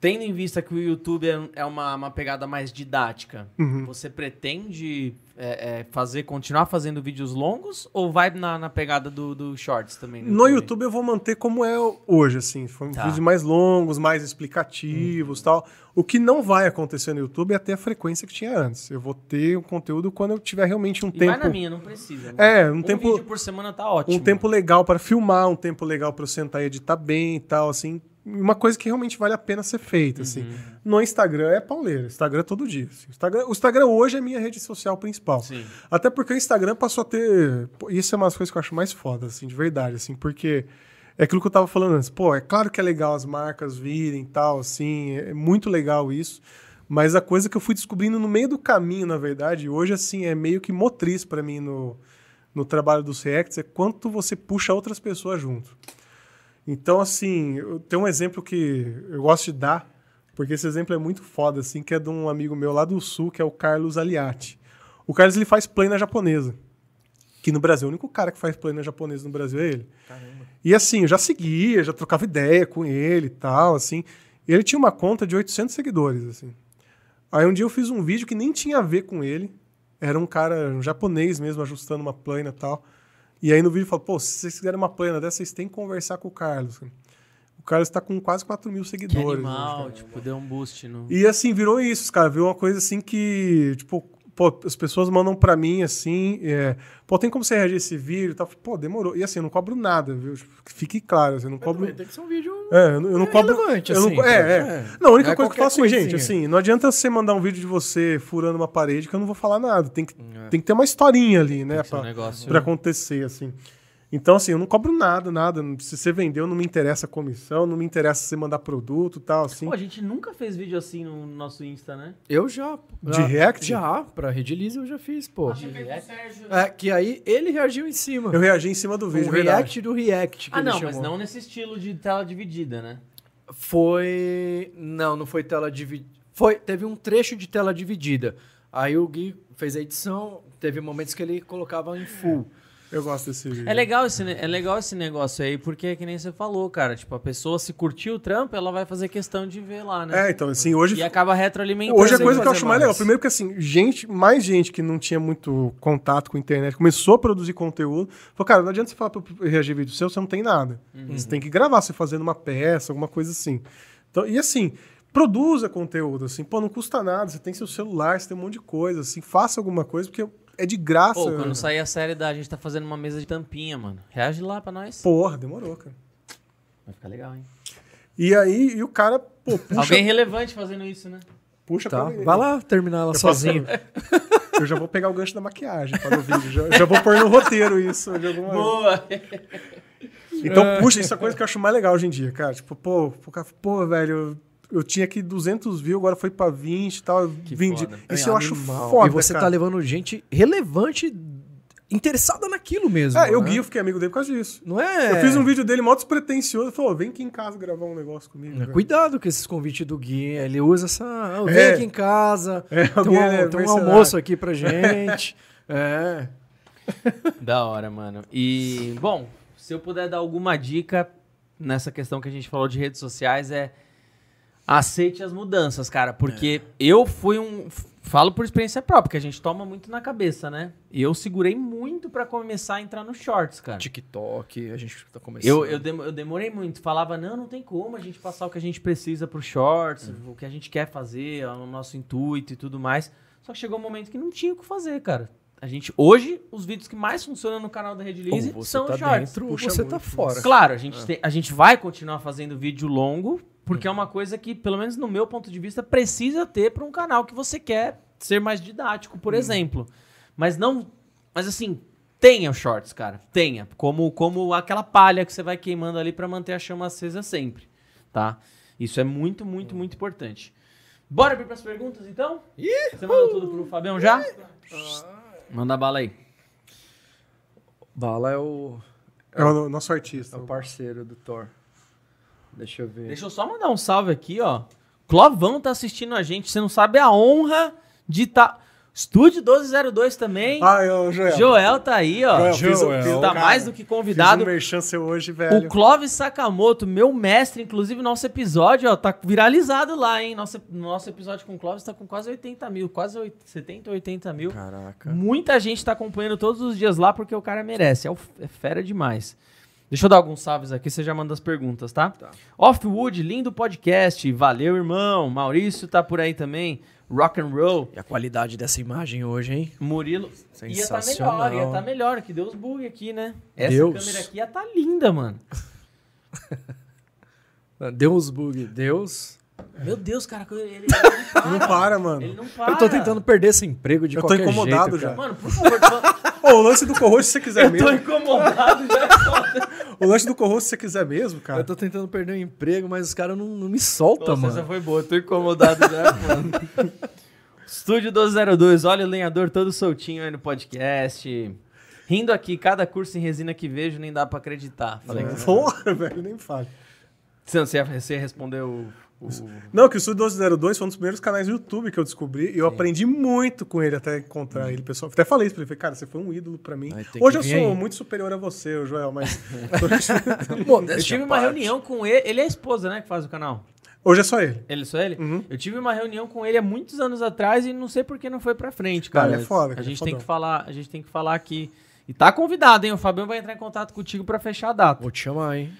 Tendo em vista que o YouTube é, é uma, uma pegada mais didática,
Uhum.
você pretende é, é, fazer, continuar fazendo vídeos longos ou vai na, na pegada do, do Shorts também?
No YouTube eu vou manter como é hoje, assim.
Tá.
vídeos mais longos, mais explicativos tal. O que não vai acontecer no YouTube é ter a frequência que tinha antes. Eu vou ter o conteúdo quando eu tiver realmente um
E
tempo.
vai na minha, não precisa. né?
É, um
um
tempo-
vídeo por semana tá ótimo.
um tempo legal para filmar, um tempo legal para eu sentar e editar bem e tal, assim. Uma coisa que realmente vale a pena ser feita, assim.
Uhum.
No Instagram é pauleira. Instagram é todo dia. assim. Instagram, o Instagram hoje é a minha rede social principal.
Sim.
Até porque o Instagram passou a ter. Isso é uma das coisas que eu acho mais foda, assim, de verdade, assim, porque é aquilo que eu tava falando antes. Pô, é claro que é legal as marcas virem e tal, assim, é muito legal isso. Mas a coisa que eu fui descobrindo no meio do caminho, na verdade, hoje, assim, é meio que motriz para mim no, no trabalho dos Reacts, é quanto você puxa outras pessoas junto. Então, assim, tenho um exemplo que eu gosto de dar, porque esse exemplo é muito foda, assim, que é de um amigo meu lá do sul, que é o Carlos Aliati. O Carlos, ele faz play na japonesa. Que no Brasil, o único cara que faz play na japonesa no Brasil é ele. E assim, eu já seguia, já trocava ideia com ele e tal, assim. Ele tinha uma conta de 800 seguidores, assim. Aí um dia eu fiz um vídeo que nem tinha a ver com ele. Era um cara, um japonês mesmo, ajustando uma plana e tal. E aí no vídeo falou, pô, se vocês fizerem uma plana dessa, vocês têm que conversar com o Carlos. O Carlos tá com quase 4 mil
Que
seguidores. né,
animal,
cara.
tipo, deu um boost no...
E assim, virou isso, cara. Virou uma coisa assim que, tipo, pô, as pessoas mandam pra mim assim, é, pô, tem como você reagir esse vídeo e tal? Pô, demorou. E assim, eu não cobro nada, viu? Tipo, que Fique claro, assim, eu não cobro.
Tem que ser um vídeo.
É, eu não, eu não cobro.
relevante,
eu não,
assim,
é,
cara.
é,
É.
Não, a única
é
coisa que eu falo é
qualquer
assim, gente,
coisinha.
assim, não adianta você mandar um vídeo de você furando uma parede que eu não vou falar nada. Tem que,
É.
tem que ter uma historinha ali, né?
Ser um
pra-
negócio-
pra acontecer, assim. Então, assim, eu não cobro nada, nada. Se você vendeu, não me interessa a comissão, não me interessa você mandar produto e tal, assim.
Pô, a gente nunca fez vídeo assim no nosso Insta, né?
Eu já.
De
já-
react?
Já, pra Redilize eu já fiz, pô.
De react?
Sérgio.
É, que aí ele reagiu em cima.
Eu reagi em cima do vídeo,
o
verdade.
react do react que
Ah,
ele
não,
chamou.
mas não nesse estilo de tela dividida, né?
Foi. Não, não foi tela dividida. Foi, teve um trecho de tela dividida. Aí o Gui fez a edição, teve momentos que ele colocava em full.
Eu gosto desse vídeo.
É legal, esse, é legal esse negócio aí, porque é que nem você falou, cara. Tipo, a pessoa se curtir o trampo, ela vai fazer questão de ver lá, né?
É, então, assim, hoje.
E acaba retroalimentando.
Hoje a coisa que eu acho mais
mais.
legal, primeiro que assim, gente, mais gente que não tinha muito contato com a internet, começou a produzir conteúdo, falou, cara, não adianta você falar pra reagir vídeo seu, você não tem nada. Você tem que gravar, você fazendo uma peça, alguma coisa assim. Então, e assim, produza conteúdo, assim, pô, não custa nada, você tem seu celular, você tem um monte de coisa, assim, faça alguma coisa, porque é de graça.
Pô, quando sair a série da. A gente tá fazendo uma mesa de tampinha, mano. Reage lá pra nós.
Porra, demorou, cara.
Vai ficar legal, hein?
E aí, e o cara, pô, puxa,
Alguém relevante fazendo isso, né?
puxa
Tá. Vai lá terminar ela
Eu
sozinho.
Eu já vou pegar o gancho da maquiagem para o vídeo. Já, já vou pôr no roteiro isso. de alguma-
Boa!
Então, puxa, isso é a coisa que eu acho mais legal hoje em dia, cara. Tipo, pô, pô, velho, eu, tinha aqui 200 views, agora foi pra 20 e tal. Eu vendi.
foda.
Isso
É
eu acho foda.
E você
cara.
tá levando gente relevante, interessada naquilo mesmo.
É, eu
né?
Gui, eu fiquei amigo dele por causa disso.
Não é.
Eu fiz um vídeo dele mó despretensioso. Falou, vem aqui em casa gravar um negócio comigo. velho.
Cuidado com esses convites do Gui. Ele usa essa. Ah, vem
É.
aqui em casa.
É,
tem um,
é
tem um almoço aqui pra gente. é.
Da hora, mano. E, bom, se eu puder dar alguma dica nessa questão que a gente falou de redes sociais, é aceite as mudanças, cara. Porque eu fui um. Falo por experiência própria, que a gente toma muito na cabeça, né? E eu segurei muito pra começar a entrar nos shorts, cara.
TikTok, a gente tá começando.
Eu, eu, demo- eu demorei muito. Falava, não, não tem como a gente passar o que a gente precisa pro shorts, o que a gente quer fazer, o nosso intuito e tudo mais. Só que chegou um momento que não tinha o que fazer, cara. A gente, hoje, os vídeos que mais funcionam no canal da Release
Ou você
são
tá
os shorts.
dentro, ou você
muito,
tá fora.
Claro, a gente, tem- a gente vai continuar fazendo vídeo longo, porque é uma coisa que, pelo menos no meu ponto de vista, precisa ter para um canal que você quer ser mais didático, por exemplo. Mas não. Mas assim, tenha os shorts, cara. Tenha. Como, como aquela palha que você vai queimando ali para manter a chama acesa sempre. Tá? Isso é muito, muito, muito importante. Bora abrir pras perguntas, então? Você mandou tudo pro Fabião já? Manda bala aí.
Bala é o,
É o nosso
é
artista.
o parceiro do Thor. Deixa eu ver.
Deixa eu só mandar um salve aqui, ó. Clovão tá assistindo a gente. Você não sabe a honra de tá. Estúdio 1202 também.
Ah, é o Joel.
Joel tá aí, ó.
Joel, fiz,
Joel.
fiz,
tá
cara,
mais do que
Fiz
convidado.
um merchan seu hoje,
O
velho.
Clóvis Sakamoto, meu mestre, inclusive nosso episódio, ó, tá viralizado lá, hein? Nosso, nosso episódio com o Clóvis tá com quase 80 mil, quase 80, 70, 80 mil.
Caraca.
Muita gente tá acompanhando todos os dias lá porque o cara merece. É, o- é fera demais. Deixa eu dar alguns salves aqui, você já manda as perguntas, tá?
Tá.
Offwood, lindo podcast. Valeu, irmão. Maurício tá por aí também. Rock and roll.
E a qualidade dessa imagem hoje, hein?
Murilo. Ia tá
Sensacional.
melhor, ia tá melhor. Que deu os bug aqui, né? Essa
Deus.
câmera aqui ia tá linda, mano.
Deus bug. Deus.
Meu Deus, cara, ele, ele
Não para, mano.
Ele não para.
Eu tô tentando perder esse emprego de
Eu tô
qualquer
incomodado
jeito,
já.
Mano, por favor, tô-
Ô, o lance do co se você quiser
eu tô
mesmo.
incomodado já.
O lance do co se você quiser mesmo, cara.
Eu tô tentando perder o emprego, mas os caras não, não me soltam,
Nossa,
mano.
essa foi boa, tô incomodado já, mano. Estúdio 1202, olha o lenhador todo soltinho aí no podcast. Rindo aqui, cada curso em resina que vejo nem dá pra acreditar. Falei,
Porra, velho, nem fale.
você, você, você respondeu
Não, que o Estúdio 1202 foi um dos primeiros canais do YouTube que eu descobri e eu aprendi muito com ele até encontrar ele, pessoal. Até falei isso pra ele, falei, cara, você foi um ídolo pra mim. Hoje eu sou
aí.
muito superior a você, Joel, mas
Eu tive uma reunião com ele, ele é a esposa, né, que faz o canal.
hoje é só ele.
Ele, só ele?
Uhum.
Eu tive uma reunião com ele há muitos anos atrás e não sei por que não foi pra frente, cara.
Cara, é foda,
a
cara,
gente
é
tem que falar, a gente tem que falar aqui. E tá convidado, hein? O Fabião vai entrar em contato contigo pra fechar a data.
Vou te chamar, hein?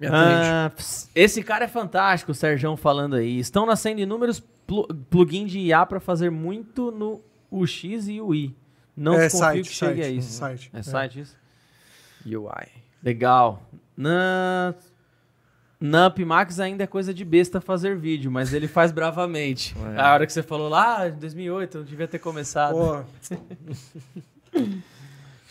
Me.
Ah, esse cara é fantástico, o Serjão falando aí. Estão nascendo inúmeros plu plugins de IA pra fazer muito no UX e UI. Não
é
confio
site,
que chegue
site,
a isso.
Site.
É site isso?
UI.
Legal. Na... Na Upmax ainda é coisa de besta fazer vídeo, mas ele faz bravamente.
É.
A hora que você falou lá, em 2008, eu devia ter começado.
Pô,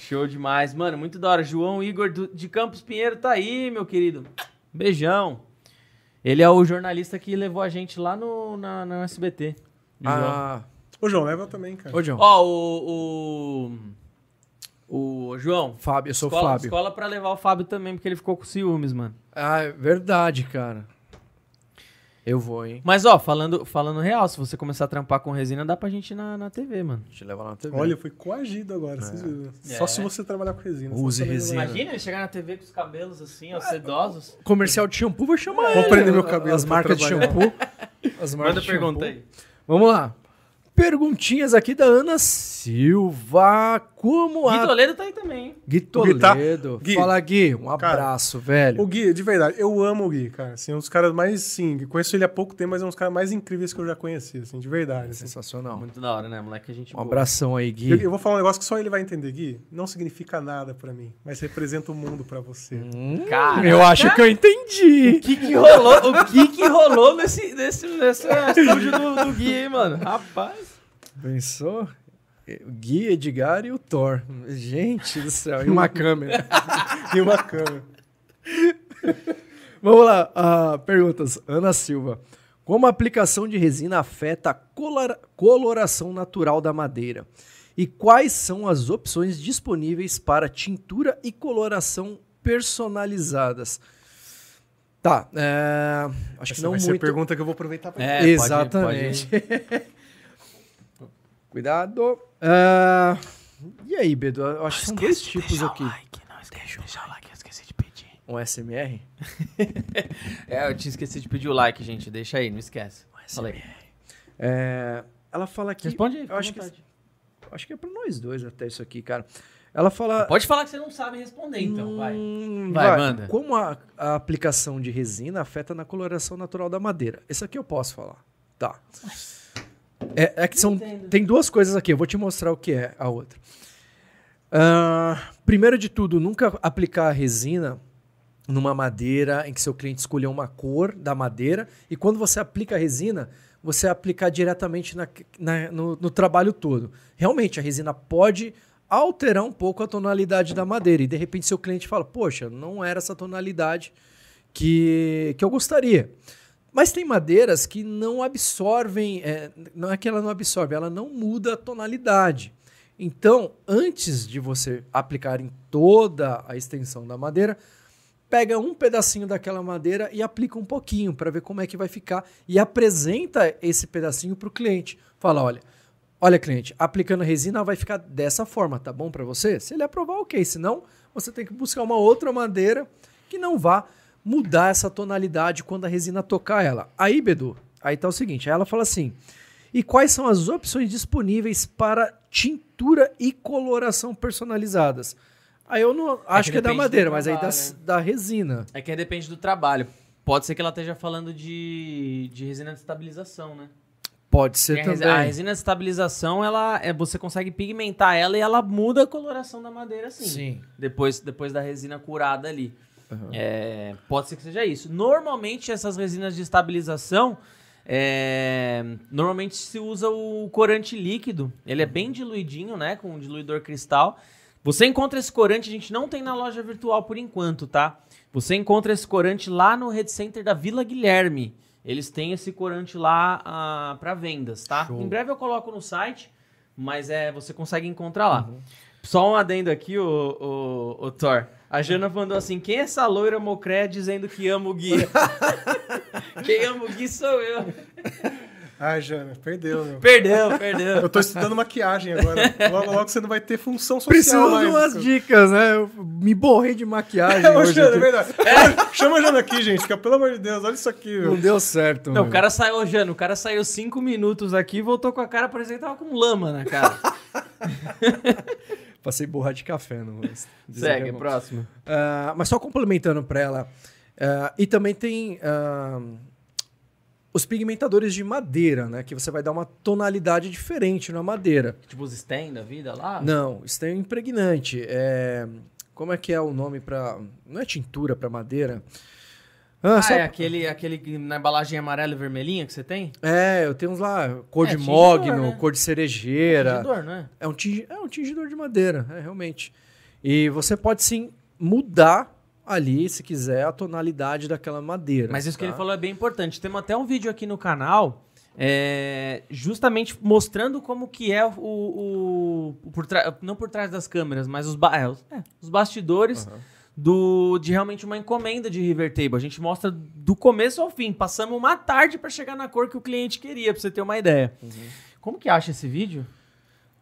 Show demais. Mano, muito da hora. João Igor do- de Campos Pinheiro tá aí, meu querido. Beijão. Ele é o jornalista que levou a gente lá no, na, no SBT. o João.
Ah,
o João leva também, cara.
ô, João.
Ó, o, o. O João.
Fábio, eu sou o
escola,
Fábio.
Escola pra levar o Fábio também, porque ele ficou com ciúmes, mano.
Ah, é verdade, cara. Eu vou, hein?
Mas, ó, falando, falando real, se você começar a trampar com resina, dá pra gente ir na, na TV, mano.
Te levar lá na TV.
Olha, eu fui coagido agora. vocês viram. Só
É.
se você trabalhar com resina.
Use resina.
vai-
Imagina ele chegar na TV com os cabelos assim, ó, sedosos.
Comercial de shampoo, vou chamar
Vou
ele.
prender meu cabelo
As marcas de shampoo. As marcas
Manda
de
pergunta
shampoo.
aí.
Vamos lá. Perguntinhas aqui da Ana Silva. Como a...
Toledo tá aí também, hein?
Gui
Gui tá-.
Fala, Gui. Um
Cara,
abraço, velho.
O Gui, de verdade, eu amo o Gui, cara. Assim, é um dos caras mais, sim, conheço ele há pouco tempo, mas é um dos caras mais incríveis que eu já conheci, assim, de verdade. assim.
Sensacional.
Muito da hora, né, moleque? A gente
Um
boa.
abração aí, Gui.
Eu, eu vou falar um negócio que só ele vai entender, Gui. Não significa nada pra mim, mas representa o mundo pra você.
Hum,
Cara,
eu acho que eu entendi.
O que que rolou, o que que rolou nesse, nesse, nesse estúdio do, do Gui, hein, mano? Rapaz.
Pensou? O Gui, Edgar e o Thor. Gente do céu, e uma câmera.
E uma câmera.
Vamos lá, ah, perguntas. Ana Silva. Como a aplicação de resina afeta a colora- coloração natural da madeira? E quais são as opções disponíveis para tintura e coloração personalizadas? Tá, é, acho que
Essa
não
vai ser
muito.
pergunta que eu vou aproveitar pra
É, pode-
Exatamente. Cuidado. Ah, e aí, Bedu? Eu acho que são dois tipos aqui.
like, não deixa, deixa o like, eu esqueci de pedir.
Um SMR?
É, eu tinha esquecido de pedir o like, gente. Deixa aí, não esquece. Fala aí.
É, ela fala aqui.
Responde aí,
Eu acho que, acho que é pra nós dois até isso aqui, cara. Ela fala.
Pode falar que você não sabe responder, então, vai.
Hum,
Vai, manda.
Como a, a aplicação de resina afeta na coloração natural da madeira? Esse aqui eu posso falar. Tá. É, é que são,
Entendo.
tem duas coisas aqui, eu vou te mostrar o que é a outra. Ah, primeiro de tudo, nunca aplicar a resina numa madeira em que seu cliente escolheu uma cor da madeira e quando você aplica a resina, você aplicar diretamente na- na- no, no trabalho todo. Realmente, a resina pode alterar um pouco a tonalidade da madeira e de repente seu cliente fala, poxa, não era essa tonalidade que, que eu gostaria. Mas tem madeiras que não absorvem, é, não é que ela não absorve, ela não muda a tonalidade. Então, antes de você aplicar em toda a extensão da madeira, pega um pedacinho daquela madeira e aplica um pouquinho para ver como é que vai ficar e apresenta esse pedacinho para o cliente. Fala, olha, olha cliente, aplicando resina vai ficar dessa forma, tá bom para você? Se ele aprovar, ok. Senão, você tem que buscar uma outra madeira que não vá mudar essa tonalidade quando a resina tocar ela. Aí, Bedu, aí tá o seguinte, aí ela fala assim, e quais são as opções disponíveis para tintura e coloração personalizadas? Aí eu não acho que, é da madeira, mas aí da,
trabalho,
da resina.
É que depende do trabalho. Pode ser que ela esteja falando de, de resina de estabilização, né?
Pode ser
resi-
também.
a resina de estabilização, ela é, você consegue pigmentar ela e ela muda a coloração da madeira, sim.
Sim.
Depois, depois da resina curada ali. É, pode ser que seja isso. Normalmente, essas resinas de estabilização, é, normalmente se usa o corante líquido. Ele é bem diluidinho, né? Com um diluidor cristal. Você encontra esse corante, a gente não tem na loja virtual por enquanto, tá? Você encontra esse corante lá no Red Center da Vila Guilherme. Eles têm esse corante lá ah, para vendas, tá?
Show.
Em breve eu coloco no site, mas é você consegue encontrar lá.
Uhum.
Só um adendo aqui, o, o, o Thor. A Jana mandou assim: quem é essa loira mocré dizendo que ama o Gui? quem ama o Gui sou eu.
Ai, Jana, perdeu, meu.
Perdeu, perdeu.
Eu tô estudando maquiagem agora. Logo, logo você não vai ter função social
Preciso
mais.
de umas dicas, né? Eu me borrei de maquiagem
É, ô,
hoje.
Jana, é verdade. Chama a Jana aqui, gente, que pelo amor de Deus, olha isso aqui.
Não
meu.
deu certo.
Não,
meu.
o cara saiu, ô, Jana, o cara saiu cinco minutos aqui e voltou com a cara, parecia que tava com lama na cara.
Passei borra de café no rosto.
Segue,
Bom.
próximo.
Ah, mas só complementando para ela. ah, e também tem ah, os pigmentadores de madeira, né? Que você vai dar uma tonalidade diferente na madeira.
Tipo os stand da vida lá?
Não, um impregnante. É, como é que é o nome para. Não é tintura para madeira? Ah,
Ah,
só-
é aquele, aquele que na embalagem amarela e vermelhinha que você tem?
é, eu tenho uns lá, cor
É,
de
tingidor,
mogno,
né?
cor de cerejeira.
Tingidor, não é?
É um, tingi- é um tingidor de madeira, é realmente. E você pode sim mudar ali, se quiser, a tonalidade daquela madeira.
Mas isso que
tá?
ele falou é bem importante. Temos até um vídeo aqui no canal, é, justamente mostrando como que é o, o- o por não por trás das câmeras, mas os, ba- é, os, é, os bastidores do de realmente uma encomenda de River Table. A gente mostra do começo ao fim. Passamos uma tarde para chegar na cor que o cliente queria, para você ter uma ideia. Como que acha esse vídeo?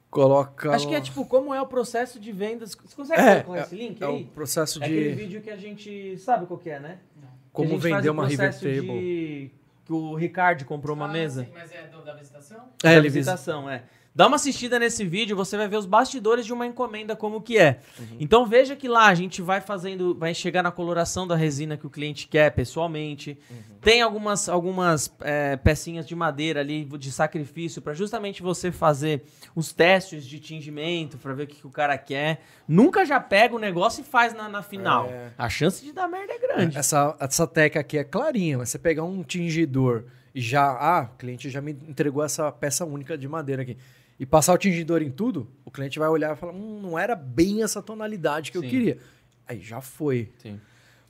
Coloca.
Acho que é tipo como é o processo de vendas. Você consegue
É,
colocar esse link
é
aí?
o processo
É aquele
de
vídeo que a gente sabe qual que é, né? A
como vender uma River Table.
de- Que o Ricardo comprou uma
Ah,
mesa.
sim, mas é do- da visitação?
É,
da visitação, é. Dá uma assistida nesse vídeo, você vai ver os bastidores de uma encomenda como que é.
Uhum.
Então veja que lá a gente vai fazendo, vai chegar na coloração da resina que o cliente quer pessoalmente.
Uhum.
Tem algumas, algumas é, pecinhas de madeira ali de sacrifício para justamente você fazer os testes de tingimento para ver o que, que o cara quer. Nunca já pega o negócio e faz na, na final.
É.
A chance de dar merda é grande.
Essa, essa teca aqui é clarinha, mas você pegar um tingidor e já. Ah, o cliente já me entregou essa peça única de madeira aqui. E passar o tingidor em tudo, o cliente vai olhar e falar: hum, não era bem essa tonalidade que eu
Sim.
queria. Aí já foi.
Sim.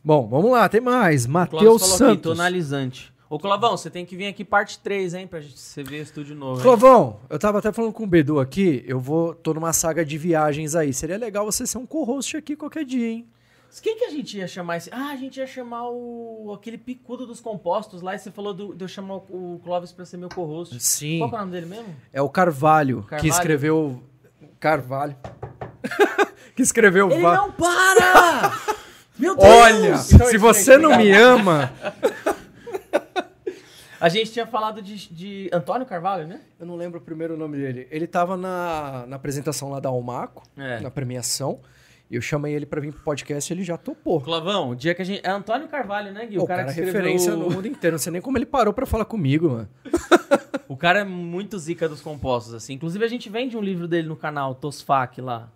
Bom, vamos lá, tem mais. Matheus
falou aqui,
Santos.
tonalizante. Ô, Clavão, você tem que vir aqui parte 3, hein? Pra gente você ver estúdio novo. hein?
Clovão, eu tava até falando com o Bedu aqui, eu vou, tô numa saga de viagens aí. Seria legal você ser um co-host aqui qualquer dia, hein?
Quem que a gente ia chamar esse? Ah, a gente ia chamar o aquele picudo dos compostos lá e você falou do- de eu chamar o, o Clóvis pra ser meu co-host.
Sim.
Qual que é o nome dele mesmo?
É o Carvalho, que
Carvalho?
escreveu. Carvalho. que escreveu.
Ele
va-
não para! Meu Deus!
Olha,
Então,
se
gente,
você não me ama.
A gente tinha falado de, de Antônio Carvalho, né?
Eu não lembro o primeiro nome dele. Ele tava na, na apresentação lá da Almaco,
É.
na premiação. E eu chamei ele pra vir pro podcast e ele já topou.
Clavão, o dia que a gente. É Antônio Carvalho, né, Gui?
Pô, o cara, é
que escreveu
referência no mundo inteiro. Não sei nem como ele parou pra falar comigo, mano.
o, O cara é muito zica dos compostos, assim. Inclusive, a gente vende um livro dele no canal, Tosfac, lá.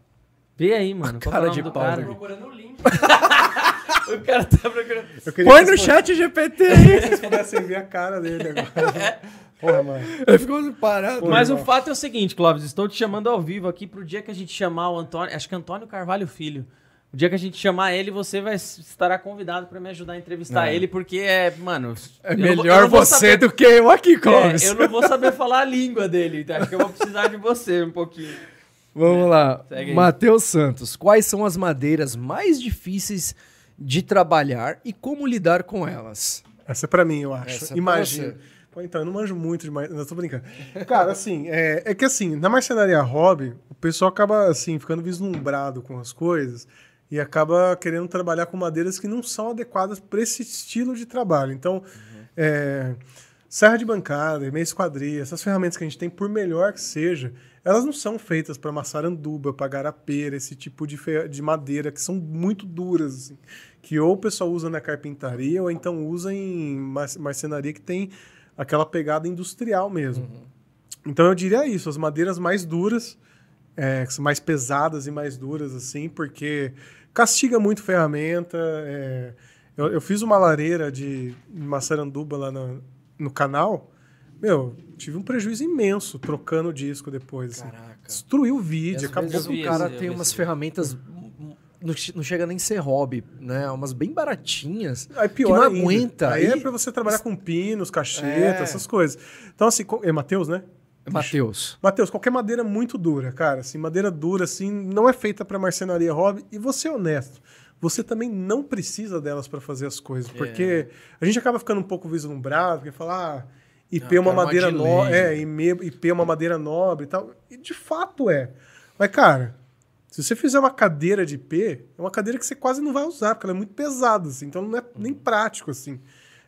Vê aí, mano. Qual é o
Cara
nome
de
do
pau,
cara?
né?
Procurando o link.
O cara tá procurando.
Eu
Põe no chat GPT aí.
vocês pudessem ver a cara dele agora. Porra, mano.
Ele ficou parado.
Mas o fato é o seguinte, Clóvis, estou te chamando ao vivo aqui pro dia que a gente chamar o Antônio, acho que é Antônio Carvalho Filho. O dia que a gente chamar ele, você vai estará convidado pra me ajudar a entrevistar
É.
ele, porque é, mano,
É melhor
vou
você
saber-
do que eu aqui, Clóvis.
É, eu não vou saber falar a língua dele, então acho que eu vou precisar de você um pouquinho.
Vamos lá.
Segue aí.
Matheus Santos. Quais são as madeiras mais difíceis de trabalhar e como lidar com elas?
Essa é pra mim, eu acho.
Essa é pra
Imagina. Pô, então, eu não manjo muito demais. Não, tô brincando. Cara, assim, é, é que assim, na marcenaria hobby, o pessoal acaba, assim, ficando vislumbrado com as coisas e acaba querendo trabalhar com madeiras que não são adequadas para esse estilo de trabalho. Então, é, serra de bancada, meia esquadria, essas ferramentas que a gente tem, por melhor que seja, elas não são feitas para maçaranduba, para garapeira, esse tipo de, de madeira que são muito duras, assim, que ou o pessoal usa na carpintaria ou então usa em mar- marcenaria que tem aquela pegada industrial mesmo. Então eu diria isso, as madeiras mais duras, é, que são mais pesadas e mais duras, assim, porque castiga muito ferramenta. é, eu, eu fiz uma lareira de maçaranduba lá no, no canal, meu, tive um prejuízo imenso trocando o disco depois. assim.
Caraca.
Destruiu o vídeo,
às
acabou.
o cara tem umas ferramentas. Não, che- não chega nem a ser hobby, né? Umas bem baratinhas.
Aí pior
que não
ainda.
aguenta.
Aí é
Aí-
pra você trabalhar com pinos, cacheta,
É.
essas coisas. Então, assim, é Matheus, né?
Matheus.
Matheus, qualquer madeira muito dura, cara, assim, madeira dura, assim, não é feita para marcenaria hobby. E você é honesto, você também não precisa delas para fazer as coisas, porque a gente acaba ficando um pouco vislumbrado, porque fala, ah, IP é uma madeira
de
nobre, é, IP é uma madeira nobre e tal. E de fato é. Mas, cara, se você fizer uma cadeira de IP, é uma cadeira que você quase não vai usar, porque ela é muito pesada, assim, então não é nem prático, assim.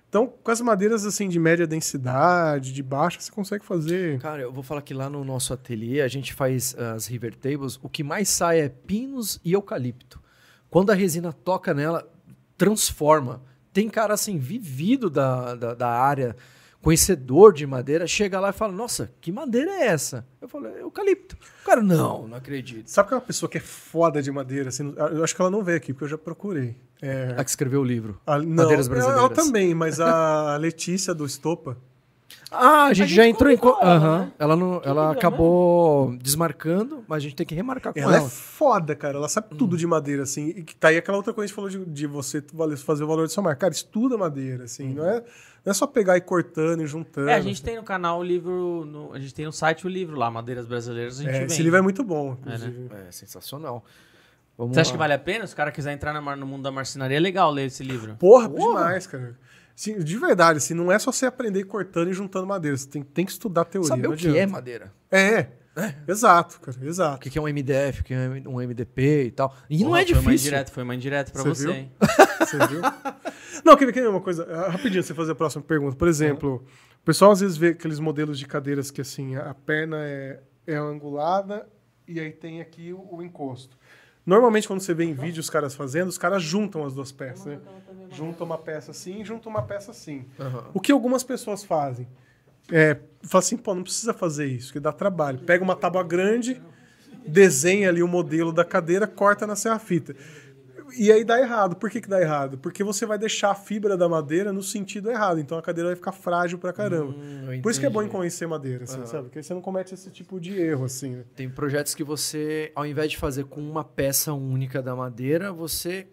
Então, com as madeiras, assim, de média densidade, de baixa, você consegue fazer...
Cara, eu vou falar que lá no nosso ateliê a gente faz as river tables. O que mais sai é pinos e eucalipto. Quando a resina toca nela, transforma. Tem cara assim, vivido da, da, da área, conhecedor de madeira, chega lá e fala: Nossa, que madeira é essa? Eu falo: "É Eucalipto. O cara, não, não acredito.
Sabe que é uma pessoa que é foda de madeira? Assim, eu acho que ela não veio aqui, porque eu já procurei. É,
A que escreveu o livro.
a- não,
Madeiras
ela-
Brasileiras.
Ela também, mas a Letícia do Estopa.
Ah, a gente,
gente
já entrou em.
ela,
Aham.
né?
Ela, não, ela
livro é
acabou desmarcando, mas a gente tem que remarcar com
Ela
ela.
é foda, cara. Ela sabe
Hum.
tudo de madeira, assim. E que tá aí aquela outra coisa que a gente falou de, de você fazer o valor de sua marca. Cara, estuda madeira, assim. Não, é, não é só pegar e cortando e juntando.
É, a gente tem no canal o livro, no- a gente tem no site o livro lá, Madeiras Brasileiras, a gente
É,
vende.
esse livro é muito bom, inclusive.
É sensacional. Vamos
Você acha
lá.
que vale a pena? Se o cara quiser entrar no mundo da marcenaria, é legal ler esse livro.
Porra,
Porra.
demais, cara. Sim, de verdade, assim, não é só você aprender cortando e juntando madeira. Você tem, tem que estudar teoria.
Saber
não
o que
adianta.
é madeira.
É, exato, cara,
O
exato.
que que é um MDF, o que é um MDP e tal. E não
Porra,
é
Foi uma
difícil.
indireta, foi uma indireta pra
Você
você,
viu?
hein?
Você viu? Não, quer ver, quer ver uma coisa? Ah, Rapidinho, você fazer a próxima pergunta. Por exemplo, o pessoal às vezes vê aqueles modelos de cadeiras que assim, a perna é, é angulada e aí tem aqui o, o encosto. Normalmente, quando você vê em vídeo os caras fazendo, os caras juntam as duas peças. Né? Juntam uma peça assim e juntam uma peça assim.
Aham.
O que algumas pessoas fazem? É, fala assim, pô, não precisa fazer isso, que dá trabalho. Pega uma tábua grande, desenha ali o modelo da cadeira, corta na serra-fita. E aí dá errado. Por que, que dá errado? Porque você vai deixar a fibra da madeira no sentido errado. Então a cadeira vai ficar frágil pra caramba.
Hum,
Por isso que é bom conhecer madeira, assim, sabe? Porque aí você não comete esse tipo de erro, assim. né?
Tem projetos que você, ao invés de fazer com uma peça única da madeira, você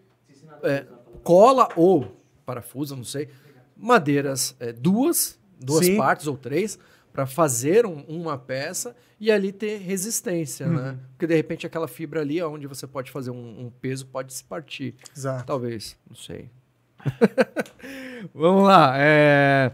é, cola ou parafusa, não sei, madeiras é, duas, duas
Sim.
partes ou três, para fazer um- uma peça e ali ter resistência, né?
Uhum.
Porque de repente aquela fibra ali, onde você pode fazer um, um peso, pode se partir.
Exato.
Talvez, não sei. Vamos lá. é,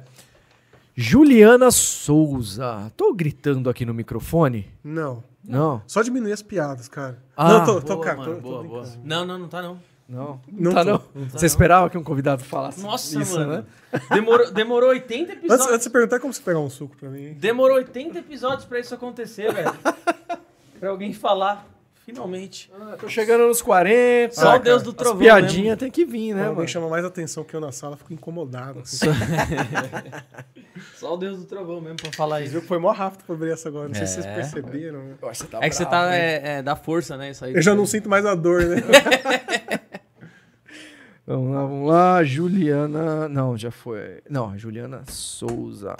Juliana Souza. Tô gritando aqui no microfone?
Não.
Não.
Só diminuir as piadas, cara.
Ah,
não, tô, tô,
Boa,
cara,
mano,
tô, tô
boa, boa. Não, não, não tá não.
Não.
Não
tá
tô,
não. Você esperava que um convidado falasse
Nossa,
isso,
mano.
né?
Demorou, demorou 80
Antes,
episódios.
antes de você perguntar como você pegar um suco pra mim. hein?
Demorou 80 episódios pra isso acontecer, velho. pra alguém falar, finalmente.
Tô chegando nos 40.
Só
Ah,
o Deus
cara,
do
As
trovão.
piadinhas tem que vir, né,
Quando alguém
mano?
chama mais atenção que eu na sala, fico incomodado. assim.
Só o Deus do Trovão mesmo pra falar
Vocês
isso.
viram que foi mó rápido pra abrir essa agora. Não sei se vocês
É.
perceberam. né?
Nossa, tá
É que você
bravo,
tá
hein?
é, é, da força, né? Isso aí.
Eu já não sinto mais a dor, né?
Vamos lá, vamos lá. Juliana. Não, já foi. Não, Juliana Souza.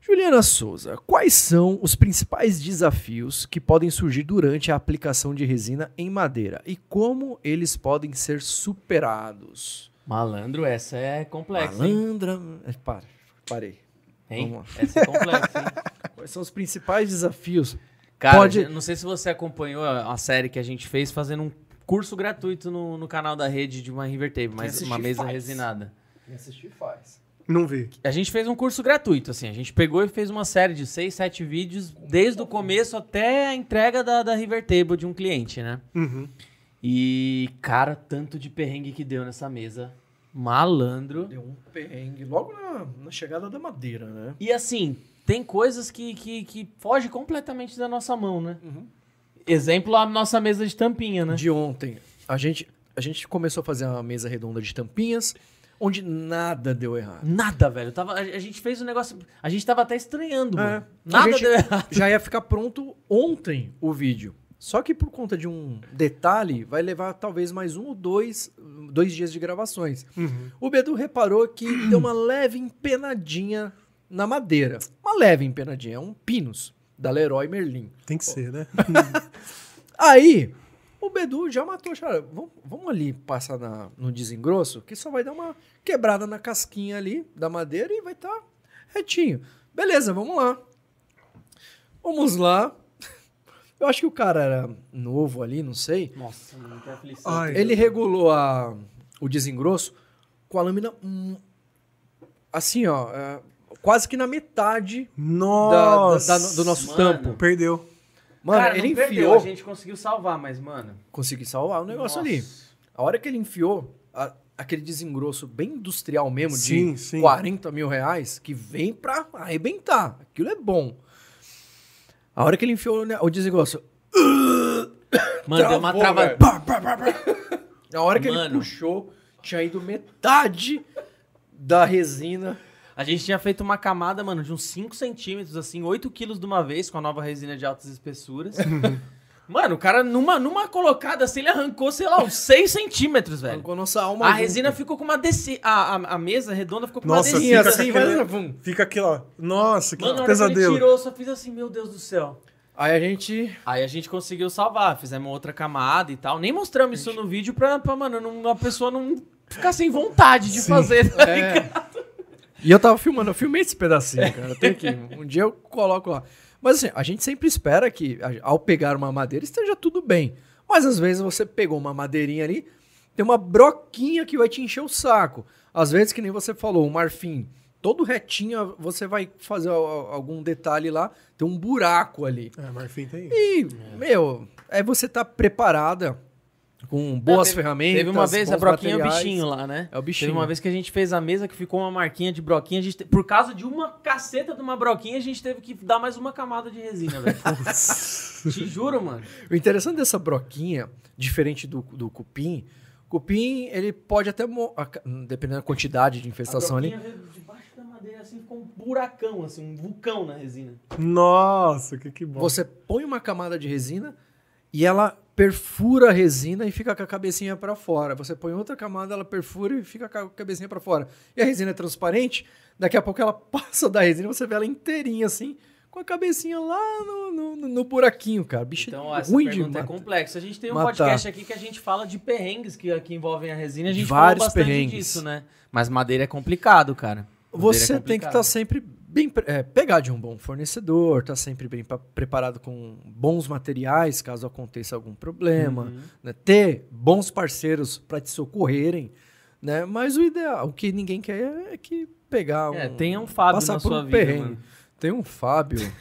Juliana Souza, quais são os principais desafios que podem surgir durante a aplicação de resina em madeira e como eles podem ser superados?
Malandro, essa é complexa, hein?
Malandra. É, Para, parei.
Hein?
Vamos
Essa é complexa, hein?
Quais são os principais desafios?
Cara,
Pode-
não sei se você acompanhou a série que a gente fez fazendo um curso gratuito no, no canal da rede de uma River Table, mas uma mesa
faz.
resinada.
Quem assistir faz.
Não vi.
A gente fez um curso gratuito, assim. A gente pegou e fez uma série de seis, sete vídeos, desde o começo até a entrega da, da River Table de um cliente, né?
Uhum.
E, cara, tanto de perrengue que deu nessa mesa. Malandro.
Deu um perrengue logo na, na chegada da madeira, né?
E assim, tem coisas que, que, que foge completamente da nossa mão, né? Exemplo, a nossa mesa de tampinha, né?
De ontem, a gente, a gente começou a fazer uma mesa redonda de tampinhas, onde nada deu errado.
Nada, velho. Tava, a, a gente fez um negócio. A gente tava até estranhando,
É.
mano. Nada deu errado.
Já ia ficar pronto ontem o vídeo. Só que por conta de um detalhe, vai levar talvez mais um ou dois, dois dias de gravações.
Uhum.
O Bedu reparou que deu uma leve empenadinha na madeira. Uma leve empenadinha, é um pinus da Leroy Merlin.
Tem que ser, né?
Aí, o Bedu já matou, cara. Vamos, vamos ali passar na- no desengrosso, que só vai dar uma quebrada na casquinha ali da madeira e vai estar retinho. Beleza, vamos lá. Vamos lá. Eu acho que o cara era novo ali, não sei.
Nossa, que aflição.
Ai,
Ele regulou a, o desengrosso com a lâmina hum, assim, ó, é, quase que na metade da-
Nossa!
da- do nosso
Mano.
tampo.
Perdeu.
Mano,
Cara,
ele
não perdeu,
enfiou.
a gente conseguiu salvar, mas, mano.
Consegui salvar o negócio
nossa.
ali. A hora que ele enfiou a- aquele desengrosso bem industrial mesmo,
Sim,
de
sim.
40 mil reais, que vem pra arrebentar. Aquilo é bom. A hora que ele enfiou né, o desengrosso.
Mano, deu uma trava.
velho. Pá, pá, pá, pá. A hora que
Mano.
ele puxou, tinha ido metade da resina.
A gente tinha feito uma camada, mano, de uns 5 centímetros, assim, 8 quilos de uma vez, com a nova resina de altas espessuras. mano, o cara, numa, numa colocada assim, ele arrancou, sei lá, uns 6 centímetros, velho.
Arrancou nossa alma.
A
junto.
resina ficou com uma descida. A, a, a mesa redonda ficou com
Nossa,
uma
Sim,
descida.
fica
assim,
aquele-
vai, vum.
Fica aquilo, ó. Nossa, que
Mano,
pesadelo.
tirou, eu só fiz assim, meu Deus do céu.
Aí a gente.
Aí a gente conseguiu salvar, fizemos outra camada e tal. Nem mostramos isso no vídeo pra, pra mano, não, a pessoa não ficar sem vontade de fazer. tá
É.
ligado?
E eu tava filmando, eu filmei esse pedacinho, cara. Eu tenho que. Um dia eu coloco lá. Mas assim, a gente sempre espera que, ao pegar uma madeira, esteja tudo bem. Mas às vezes você pegou uma madeirinha ali, tem uma broquinha que vai te encher o saco. Às vezes, que nem você falou, o marfim, todo retinho, você vai fazer al- algum detalhe lá, tem um buraco ali.
É, Marfim tem.
E, meu, é você tá preparada com boas
teve-
ferramentas.
Teve uma vez, a broquinha é o
materiais.
bichinho lá, né?
É o bichinho.
Teve uma vez que a gente fez a mesa que ficou uma marquinha de broquinha. A gente te- Por causa de uma caceta de uma broquinha, a gente teve que dar mais uma camada de resina, velho. Te juro, mano.
O interessante dessa broquinha, diferente do, do cupim, cupim, ele pode até, ca- dependendo da quantidade de infestação
a
ali,
debaixo da madeira, assim, ficou um buracão, assim, um vulcão na resina.
Nossa, que, que bom.
você põe uma camada de resina e ela perfura a resina e fica com a cabecinha para fora. Você põe outra camada, ela perfura e fica com a cabecinha para fora. E a resina é transparente, daqui a pouco ela passa da resina, você vê ela inteirinha assim, com a cabecinha lá no, no, no- buraquinho, cara. Bicho
Então, essa
ruim de
pergunta é
matar.
complexa. A gente tem um
matar.
podcast aqui que a gente fala de perrengues que, que envolvem a resina. A gente
Vários
falou bastante
perrengues.
disso, né? Mas madeira é complicado, cara. Madeira
Você
é
tem que
complicado.
estar sempre bem é, pegar de um bom fornecedor, estar sempre bem pa- preparado com bons materiais caso aconteça algum problema,
Uhum.
né? ter bons parceiros para te socorrerem, né? Mas o ideal, o que ninguém quer é que pegar um
É, tenha um Fábio
passar
na
por
sua
um
vida,
perrengue.
mano.
Tem um Fábio.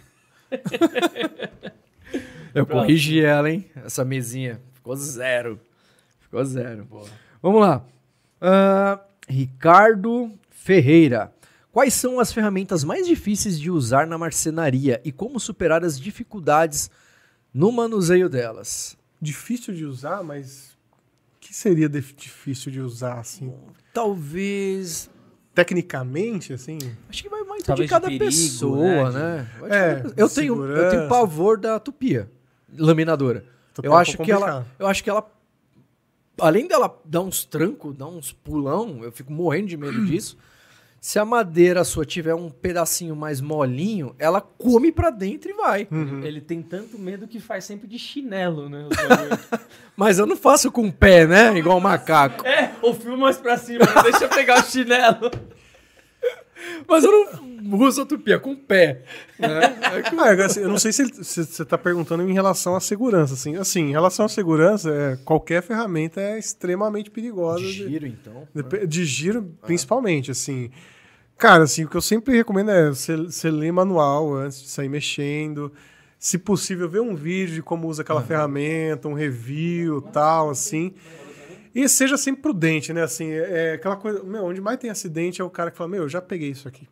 Eu
Pronto.
corrigi ela, hein? Essa mesinha ficou zero. Ficou zero. Vamos lá. Ah, Ricardo Ferreira. Quais são as ferramentas mais difíceis de usar na marcenaria e como superar as dificuldades no manuseio delas?
Difícil de usar, mas. O que seria dif- difícil de usar, assim?
Talvez.
Tecnicamente, assim?
Acho que vai mais muito
Talvez
de cada
de perigo,
pessoa,
né?
né?
É,
eu, tenho, eu tenho pavor da tupia laminadora.
Tupia
Eu
é um
acho que ela,
complicado.
eu acho que ela além dela dar uns trancos, dar uns pulão, eu fico morrendo de medo disso. Se a madeira sua tiver um pedacinho mais molinho, ela come pra dentro e vai.
Uhum.
Ele tem tanto medo que faz sempre de chinelo, né?
Mas eu não faço com o pé, né? Igual um macaco.
é, o filme mais pra cima, deixa eu pegar o chinelo.
Mas eu não uso a tupia com o pé. Né?
Ah, assim, eu não sei se você está perguntando em relação à segurança. Assim, assim, em relação à segurança, é, qualquer ferramenta é extremamente perigosa.
De
de-
giro, então.
Dep- De giro, principalmente, assim. Cara, assim, o que eu sempre recomendo é você, você ler manual antes de sair mexendo. Se possível, ver um vídeo de como usa aquela ferramenta, um review tal, assim. E seja sempre prudente, né? Assim, é aquela coisa. Meu, onde mais tem acidente é o cara que fala, meu, eu já peguei isso aqui.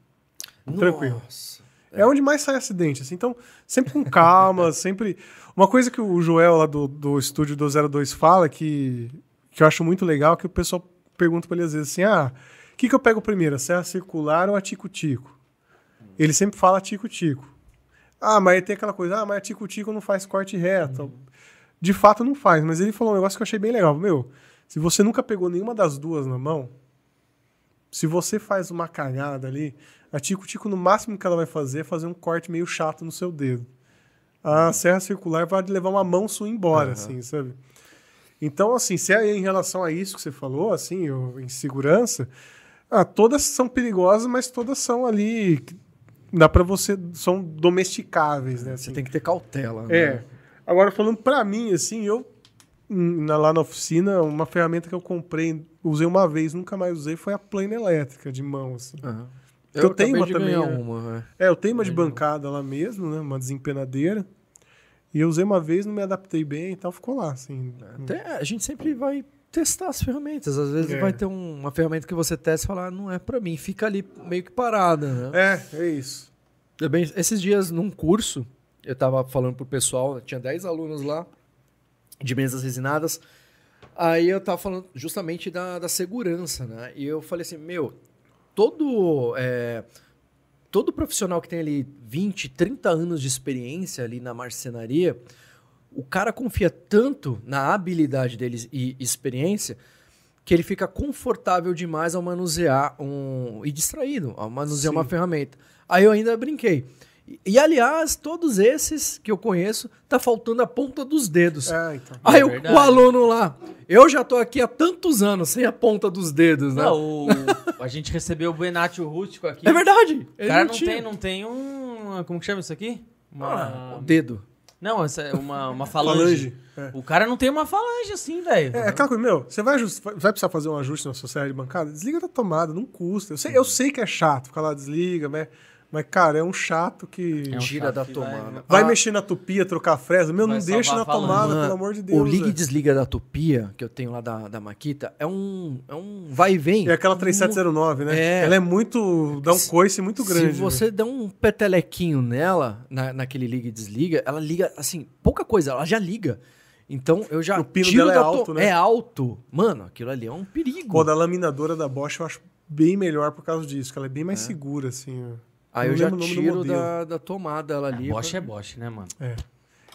Tranquilo.
Nossa.
É onde mais sai acidente, assim. Então, sempre com calma, sempre. Uma coisa que o Joel lá do, do estúdio do 02 fala que, que eu acho muito legal, que o pessoal pergunta pra ele às vezes assim: ah, o que, que eu pego primeiro, a serra circular ou a tico-tico? Ele sempre fala tico-tico. Ah, mas tem aquela coisa, ah, mas a tico-tico não faz corte reto. De fato não faz, mas ele falou um negócio que eu achei bem legal. Meu, se você nunca pegou nenhuma das duas na mão, se você faz uma cagada ali, a tico-tico no máximo que ela vai fazer é fazer um corte meio chato no seu dedo. A serra circular vai levar uma mão sua embora, assim, sabe? Então, assim, se é em relação a isso que você falou, assim, em segurança, ah, todas são perigosas, mas todas são ali. Dá pra você. São domesticáveis, né?
Você
assim.
tem que ter cautela. né?
É. Agora, falando pra mim, assim, eu. Na- lá na oficina, uma ferramenta que eu comprei, usei uma vez, nunca mais usei, foi a plana elétrica de mão, assim.
Aham.
Eu
Eu,
tenho uma também, né?
uma, né?
É, eu tenho uma de bancada lá mesmo, né? Uma desempenadeira. E eu usei uma vez, não me adaptei bem e tal, ficou lá, assim.
Até a gente sempre vai testar as ferramentas. Às vezes
É.
vai ter um- uma ferramenta que você testa e fala, ah, não é pra mim, fica ali meio que parada, né?
É, é isso.
É bem, esses dias num curso, eu tava falando pro pessoal, tinha 10 alunos lá, de mesas resinadas. Aí eu tava falando justamente da, da segurança, né? E eu falei assim, meu, todo, é, todo profissional que tem ali 20, 30 anos de experiência ali na marcenaria, o cara confia tanto na habilidade deles e experiência que ele fica confortável demais ao manusear um. e distraído, ao manusear
Sim.
uma ferramenta. Aí eu ainda brinquei. E, e, aliás, todos esses que eu conheço, tá faltando a ponta dos dedos.
É, então.
Aí
É
o- o aluno lá, eu já tô aqui há tantos anos sem a ponta dos dedos, né?
Não, o- a gente recebeu o Benatio Rústico aqui.
é verdade.
O cara não,
tinha.
tem, não tem um. Como que chama isso aqui?
Ah,
Uma.
o dedo.
Não, essa é uma, uma falange.
Falange. É.
O cara não tem uma falange assim, velho.
É, aquela coisa, meu, você vai, ajust- vai precisar fazer um ajuste na sua serra de bancada? Desliga da tomada, não custa. Eu sei, eu sei que é chato ficar lá, desliga, mas, mas cara, é um chato que
É um
Tira
chato
da
que vai-
tomada.
vai
Ah.
mexer na tupia, trocar a fresa. Meu, não deixa na tomada,
Mano,
pelo amor de Deus.
o liga e desliga da Tupia, que eu tenho lá da, da Maquita, é um, é um vai e vem.
É aquela 3709, né?
É.
Ela é muito. dá um
Se-
coice muito grande.
Se você der um petelequinho nela, na, naquele liga e desliga, ela liga, assim, pouca coisa, ela já liga. Então eu já
O pino
tiro
dela é alto, né?
É alto. Mano, aquilo ali é um perigo.
Pô, da laminadora da Bosch eu acho bem melhor por causa disso, que ela é bem mais segura, assim. ó.
Aí eu já tiro da, da tomada ela ali.
Bosch é Bosch, né, mano?
É.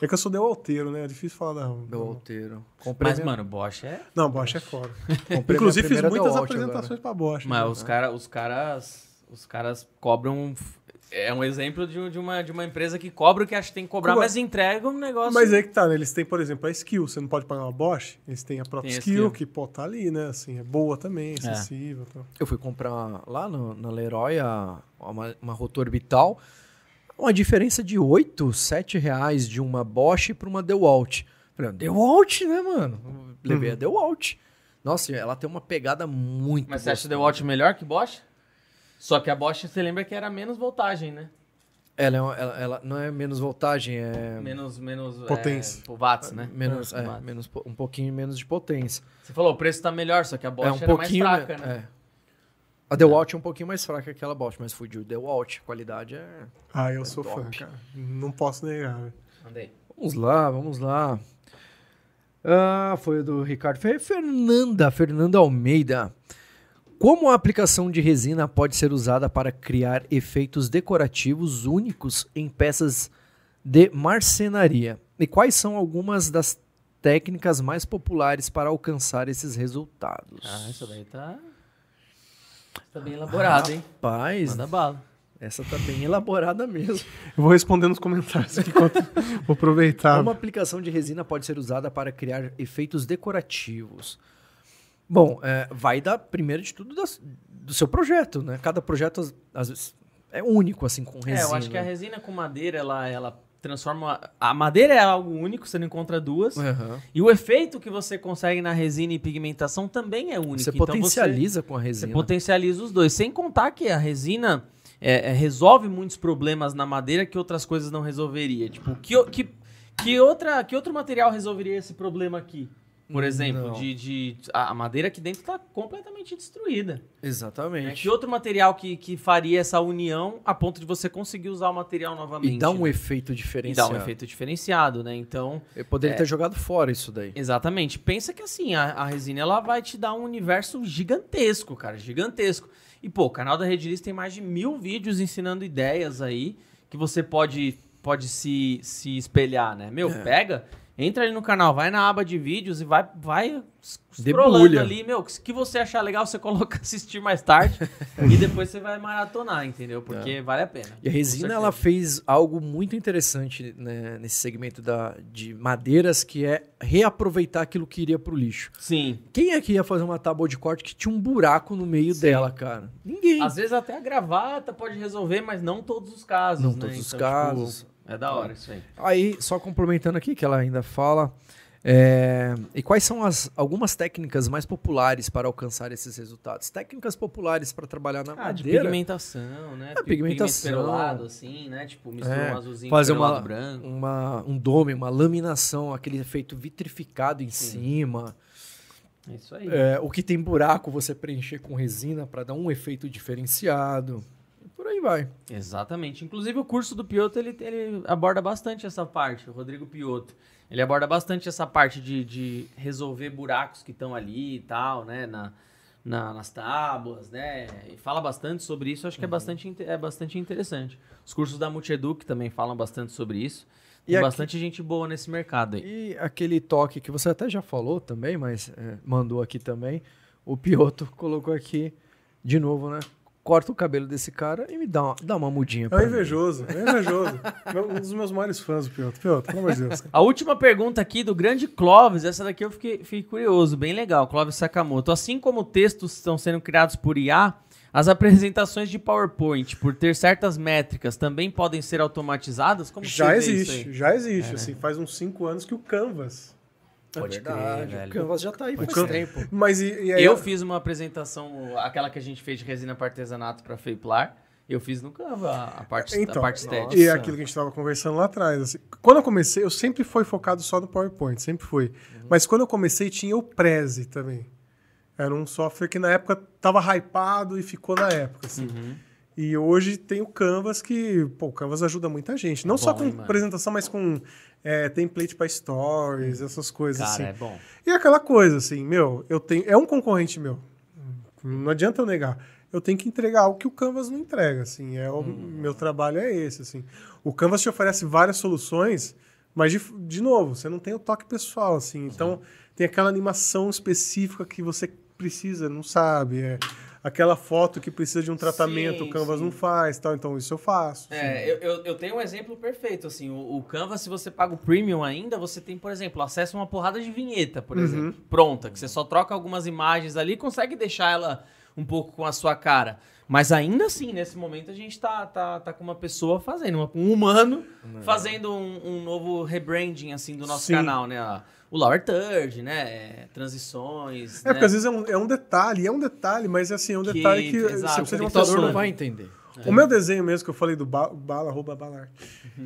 É que eu sou del alteiro, né? É difícil falar da.
Meu alteiro. Comprei
Mas,
minha-
mano, Bosch é.
Não, Bosch é foda. Inclusive, fiz muitas apresentações pra Bosch.
Mas
né?
os, cara, os caras. Os caras cobram. É um exemplo de, de uma, de uma empresa que cobra o que acha que tem que cobrar,
Como-
mas entrega um negócio.
Mas aí que tá, né? Eles têm, por exemplo, a skill. Você não pode pagar uma Bosch, eles têm a própria
Tem
skill,
skill.
que, pô, tá ali, né? Assim, é boa também, acessível. Tá.
Eu fui comprar lá no- na Leroy a- uma, uma rota orbital. Uma diferença de 8, 7 reais de uma Bosch para uma DeWalt. Falei, "Ah, DeWalt, né, mano? Levei
Uhum.
a DeWalt. Nossa, ela tem uma pegada muito
Mas você acha. DeWalt melhor que Bosch? Só que a Bosch, você lembra que era menos voltagem, né?
Ela, é uma- ela, ela não é menos voltagem, é
Menos, menos
Potência.
É, watts, né?
menos, é,
watts.
menos, um pouquinho menos de potência.
Você falou, o preço tá melhor, só que a Bosch
é um
era
pouquinho,
mais fraca, né?
é. A DeWalt é um pouquinho mais fraca que aquela Bosch, mas fui de DeWalt, a qualidade é...
Ah, eu sou
top.
fã, cara. Não posso negar. velho.
Mandei.
Vamos lá, vamos lá. Ah, foi o do Ricardo Fer- Fernanda, Fernanda Almeida. Como a aplicação de resina pode ser usada para criar efeitos decorativos únicos em peças de marcenaria? E quais são algumas das técnicas mais populares para alcançar esses resultados?
Ah, isso daí tá. Tá bem elaborado, hein?
Rapaz,
Manda bala.
essa tá bem elaborada mesmo.
Eu vou responder nos comentários aqui enquanto vou aproveitar.
Como a aplicação de resina pode ser usada para criar efeitos decorativos? Bom, é, vai dar, primeiro de tudo, das- do seu projeto, né? Cada projeto, às- vezes, é único, assim, com resina.
É, eu acho que a resina com madeira, ela, ela transforma. A madeira é algo único, você não encontra duas.
Aham.
E o efeito que você consegue na resina e pigmentação também é único.
Você
Então
potencializa com a
Você
resina.
potencializa os dois. Sem contar que a resina é, é, resolve muitos problemas na madeira que outras coisas não resolveria. Tipo, que, que, que, outra, que outro material resolveria esse problema aqui? Por exemplo, de, de a madeira aqui dentro está completamente destruída. né?
Exatamente.
Que outro material que, que faria essa união a ponto de você conseguir usar o material novamente?
E dá um
né?
efeito
E
diferenciado.
dá um efeito diferenciado, né? Então,
Eu poderia ter jogado fora isso daí.
Exatamente. Pensa que assim, a, a resina ela vai te dar um universo gigantesco, cara, gigantesco. E pô, o canal da Rediliz tem mais de mil vídeos ensinando ideias aí que você pode, pode se, se espelhar, né? Meu,
É.
pega, entra ali no canal, vai na aba de vídeos e vai, vai scrollando ali, meu, o que você achar legal, você coloca assistir mais tarde e depois você vai maratonar, entendeu? Porque vale a pena.
E a resina ela fez algo muito interessante né, nesse segmento da, de madeiras, que é reaproveitar aquilo que iria pro lixo.
Sim.
Quem é que ia fazer uma tábua de corte que tinha um buraco no meio dela, cara? Ninguém.
Às vezes até a gravata pode resolver, mas não todos os casos.
Não
né?
todos os
Então,
casos.
tipo, é da hora isso aí.
Aí, só complementando aqui, que ela ainda fala. é, e quais são as algumas técnicas mais populares para alcançar esses resultados? Técnicas populares para trabalhar na
Ah, de
madeira.
pigmentação, né?
É,
Pi-
pigmentação.
Pigmento perolado, assim, né? Tipo, mistura
É,
um azulzinho
fazer uma-
branco.
Uma, um dome, uma laminação, aquele efeito vitrificado em cima.
É isso aí.
É, o que tem buraco você preencher com resina para dar um efeito diferenciado. E por aí vai.
Exatamente. Inclusive, o curso do Piotto, ele, ele aborda bastante essa parte, o Rodrigo Piotto. Ele aborda bastante essa parte de, de resolver buracos que estão ali e tal, né? Na, na- nas tábuas, né? E fala bastante sobre isso, acho que é, bastante, inte- é bastante interessante. Os cursos da Multieduc também falam bastante sobre isso. Tem
E aqui-
bastante gente boa nesse mercado aí.
E aquele toque que você até já falou também, mas é, mandou aqui também. O Piotto colocou aqui de novo, né? Corta o cabelo desse cara e me dá uma, dá uma mudinha.
É um
mim.
invejoso, é invejoso. Um dos meus maiores fãs, o Piotr. Piotr, pelo amor de Deus.
A última pergunta aqui do grande Clóvis, essa daqui eu fiquei, fiquei curioso, bem legal, Clóvis Sakamoto. Assim como textos estão sendo criados por IA, as apresentações de PowerPoint, por ter certas métricas, também podem ser automatizadas? Como
Já existe, já existe. assim, faz uns cinco anos que o Canvas.
Pode
É verdade,
crer,
o. Canvas já tá aí
O
faz
Can-
tempo.
Mas e, e aí,
Eu fiz uma apresentação, aquela que a gente fez de resina para artesanato para Feiplar, eu fiz no Canva a a parte, a
Então,
parte estética.
E é aquilo que a gente estava conversando lá atrás. assim. Quando eu comecei, eu sempre fui focado só no PowerPoint, sempre fui.
Uhum.
Mas quando eu comecei, tinha o Prezi também. Era um software que na época estava hypado e ficou na época. Assim.
Uhum.
E hoje tem o Canvas que, pô, o Canvas ajuda muita gente. Não só
bom,
com
hein,
apresentação, mas com é, template para stories, essas coisas
Cara,
assim.
é bom.
E aquela coisa assim, meu, eu tenho, é um concorrente meu. Não adianta eu negar. Eu tenho que entregar algo que o Canvas não entrega, assim. É o
Hum.
meu trabalho é esse, assim. O Canvas te oferece várias soluções, mas de, de novo, você não tem o toque pessoal, assim. Então, tem aquela animação específica que você precisa, não sabe, é aquela foto que precisa de um tratamento,
Sim,
o Canvas
sim.
não faz, tal. Então, isso eu faço.
É, eu, eu, eu tenho um exemplo perfeito, assim, o, o Canva, se você paga o Premium ainda, você tem, por exemplo, acesso a uma porrada de vinheta, por exemplo, pronta, que você só troca algumas imagens ali e consegue deixar ela um pouco com a sua cara. Mas ainda assim, nesse momento, a gente tá, tá, tá com uma pessoa fazendo, um humano fazendo um, um novo rebranding, assim, do nosso
Sim.
canal, né? O Lower Third, né? Transições,
É,
né?
porque às vezes é um, é um detalhe, é um detalhe, mas assim, é um
Que-
detalhe que
exato,
você precisa de
O computador não vai entender.
O meu desenho mesmo que eu falei do ba Bala, arroba Balar.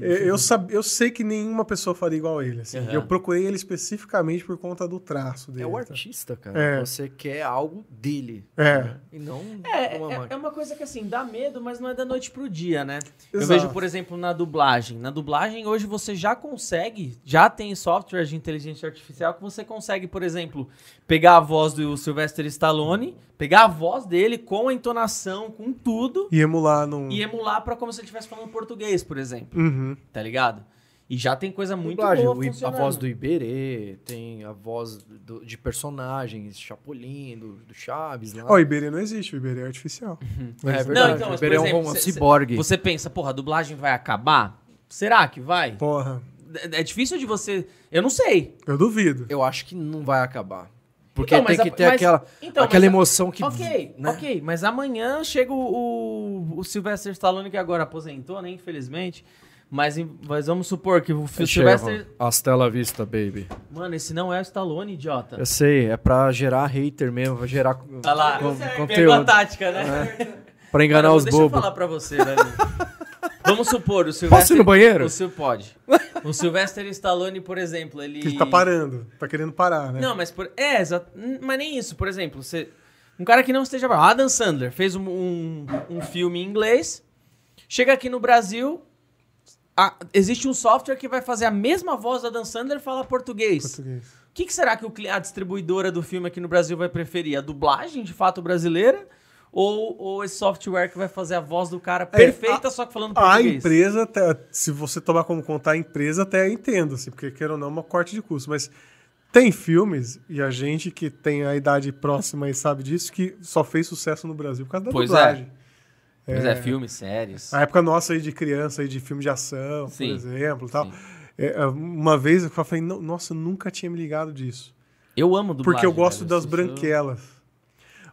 eu, eu, sab, eu sei que nenhuma pessoa faria igual a ele. assim.
Uhum.
Eu procurei ele especificamente por conta do traço dele.
É o
tá?
artista, cara.
É.
Você quer algo dele.
É.
E não
É,
uma
é, é uma coisa que assim, dá medo, mas não é da noite pro dia, né? Eu
Exato.
vejo, por exemplo, na dublagem. Na dublagem, hoje você já consegue, já tem software de inteligência artificial que você consegue, por exemplo, pegar a voz do Sylvester Stallone, pegar a voz dele com a entonação, com tudo,
E emular num.
e emular pra como se ele estivesse falando português, por exemplo.
Uhum.
Tá ligado? E já tem coisa muito
Dublagem,
boa
a voz do Iberê, tem a voz do- de personagens, Chapolin, do, do Chaves lá.
Ó, o Iberê não existe, o Iberê é artificial.
é verdade,
Não, então,
o Iberê é um, um ciborgue.
Você pensa, porra, a dublagem vai acabar? Será que vai?
Porra,
É é difícil de você. Eu não sei.
eu duvido.
Eu acho que não vai acabar. Porque
Então,
tem que
a-
ter
mas-
aquela,
então,
aquela
mas
emoção que...
Ok,
né?
ok, mas amanhã chega o, o, o Sylvester Stallone, que agora aposentou, né, infelizmente. Mas, mas vamos supor que o Phil Sylvester...
Hasta la vista, baby.
Mano, esse não é o Stallone, idiota.
Eu sei, é pra gerar hater mesmo, pra gerar
Tá lá,
con-
pegou a
conteúdo.
tática, né?
Pra enganar
Mano,
os
deixa eu
bobos.
falar pra você, velho. Vamos supor, o Sylvester...
Posso ir no banheiro?
O Sil pode. O Sylvester Stallone, por exemplo, ele...
Que ele tá parando, tá querendo parar, né?
Não, mas por... É, exato. Mas nem isso. Por exemplo, você... Um cara que não esteja... Adam Sandler fez um, um, um filme em inglês, chega aqui no Brasil, a- existe um software que vai fazer a mesma voz da Adam Sandler falar português.
Português.
O que, que será que o a distribuidora do filme aqui no Brasil vai preferir? A dublagem, de fato, brasileira? Ou, ou esse software que vai fazer a voz do cara perfeita, só que falando
A
português?
empresa, até, se você tomar como contar a empresa, até entendo, assim, porque queira ou não, é uma corte de custo. Mas tem filmes, e a gente que tem a idade próxima e sabe disso, que só fez sucesso no Brasil por causa da
Pois é.
dublagem.
Pois é, filmes, séries.
A época nossa aí de criança, aí de filme de ação,
Sim,
por exemplo, tal.
sim.
É, uma vez eu falei, "Não, nossa, eu nunca tinha me ligado disso.
Eu amo dublagem.
Porque eu gosto
velho.
das
Eu-
branquelas.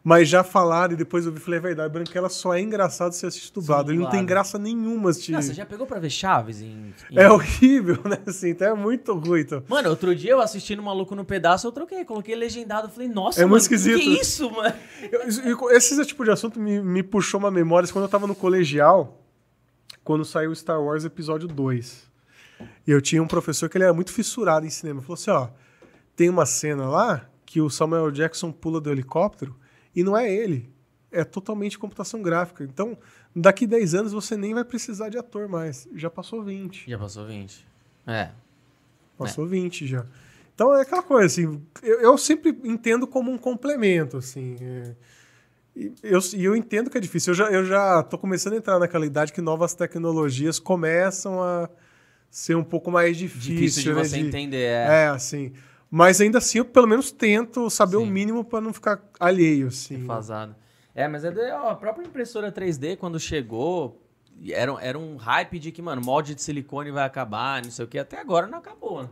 Mas já falaram e depois eu vi e falei, é verdade, branquela só é engraçado se assiste dublado. Ele não tem graça nenhuma assistir.
Não, você já pegou pra ver Chaves em... em-
É horrível, né? Assim, então é muito ruim. Então.
Mano, outro dia eu assisti no Maluco no Pedaço, eu troquei, coloquei legendado, falei, nossa,
É
mano,
muito
que
esquisito.
que é isso, mano?
Eu- Esse tipo de assunto me, me puxou uma memória quando eu tava no colegial, quando saiu Star Wars Episódio 2. E eu tinha um professor que ele era muito fissurado em cinema. Ele falou assim: ó, tem uma cena lá que o Samuel Jackson pula do helicóptero e não é ele. É totalmente computação gráfica. Então, daqui 10 anos você nem vai precisar de ator mais. Já passou 20.
Já passou 20. É.
Passou 20 já. Então é aquela coisa, assim, eu, eu sempre entendo como um complemento, assim. é. E eu, eu entendo que é difícil. Eu já, eu já tô começando a entrar naquela idade que novas tecnologias começam a ser um pouco mais difícil,
Difícil de
né,
você
de-
entender, é.
É, assim. Mas ainda assim, eu pelo menos tento saber o
Sim.
mínimo para não ficar alheio, assim.
Defasado. É, mas é de- ó, a própria impressora 3D, quando chegou, era, um- era um hype de que, mano, molde de silicone vai acabar, não sei o que. Até agora não acabou, né?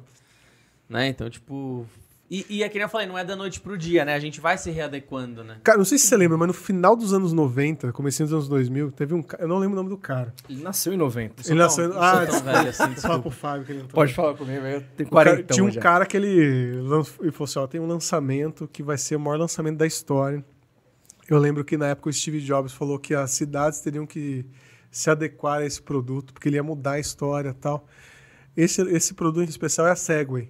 Né? Então, tipo... E, e é que nem eu falei, não é da noite pro dia, né? A gente vai se readequando, né?
Cara, não sei se você lembra, mas no final dos anos 90, comecinho dos anos 2000, teve um cara, eu não lembro o nome do cara.
Ele nasceu em 90.
Ele nasceu...
Não, não
ah,
sou tão velho assim,
Fala pro Fábio que ele entrou.
Pode falar comigo, eu tenho
O cara-
40
tinha um
já.
cara que ele, lan- ele falou assim: ó, tem um lançamento que vai ser o maior lançamento da história. Eu lembro que na época o Steve Jobs falou que as cidades teriam que se adequar a esse produto, porque ele ia mudar a história e tal. Esse, esse produto em especial é a Segway.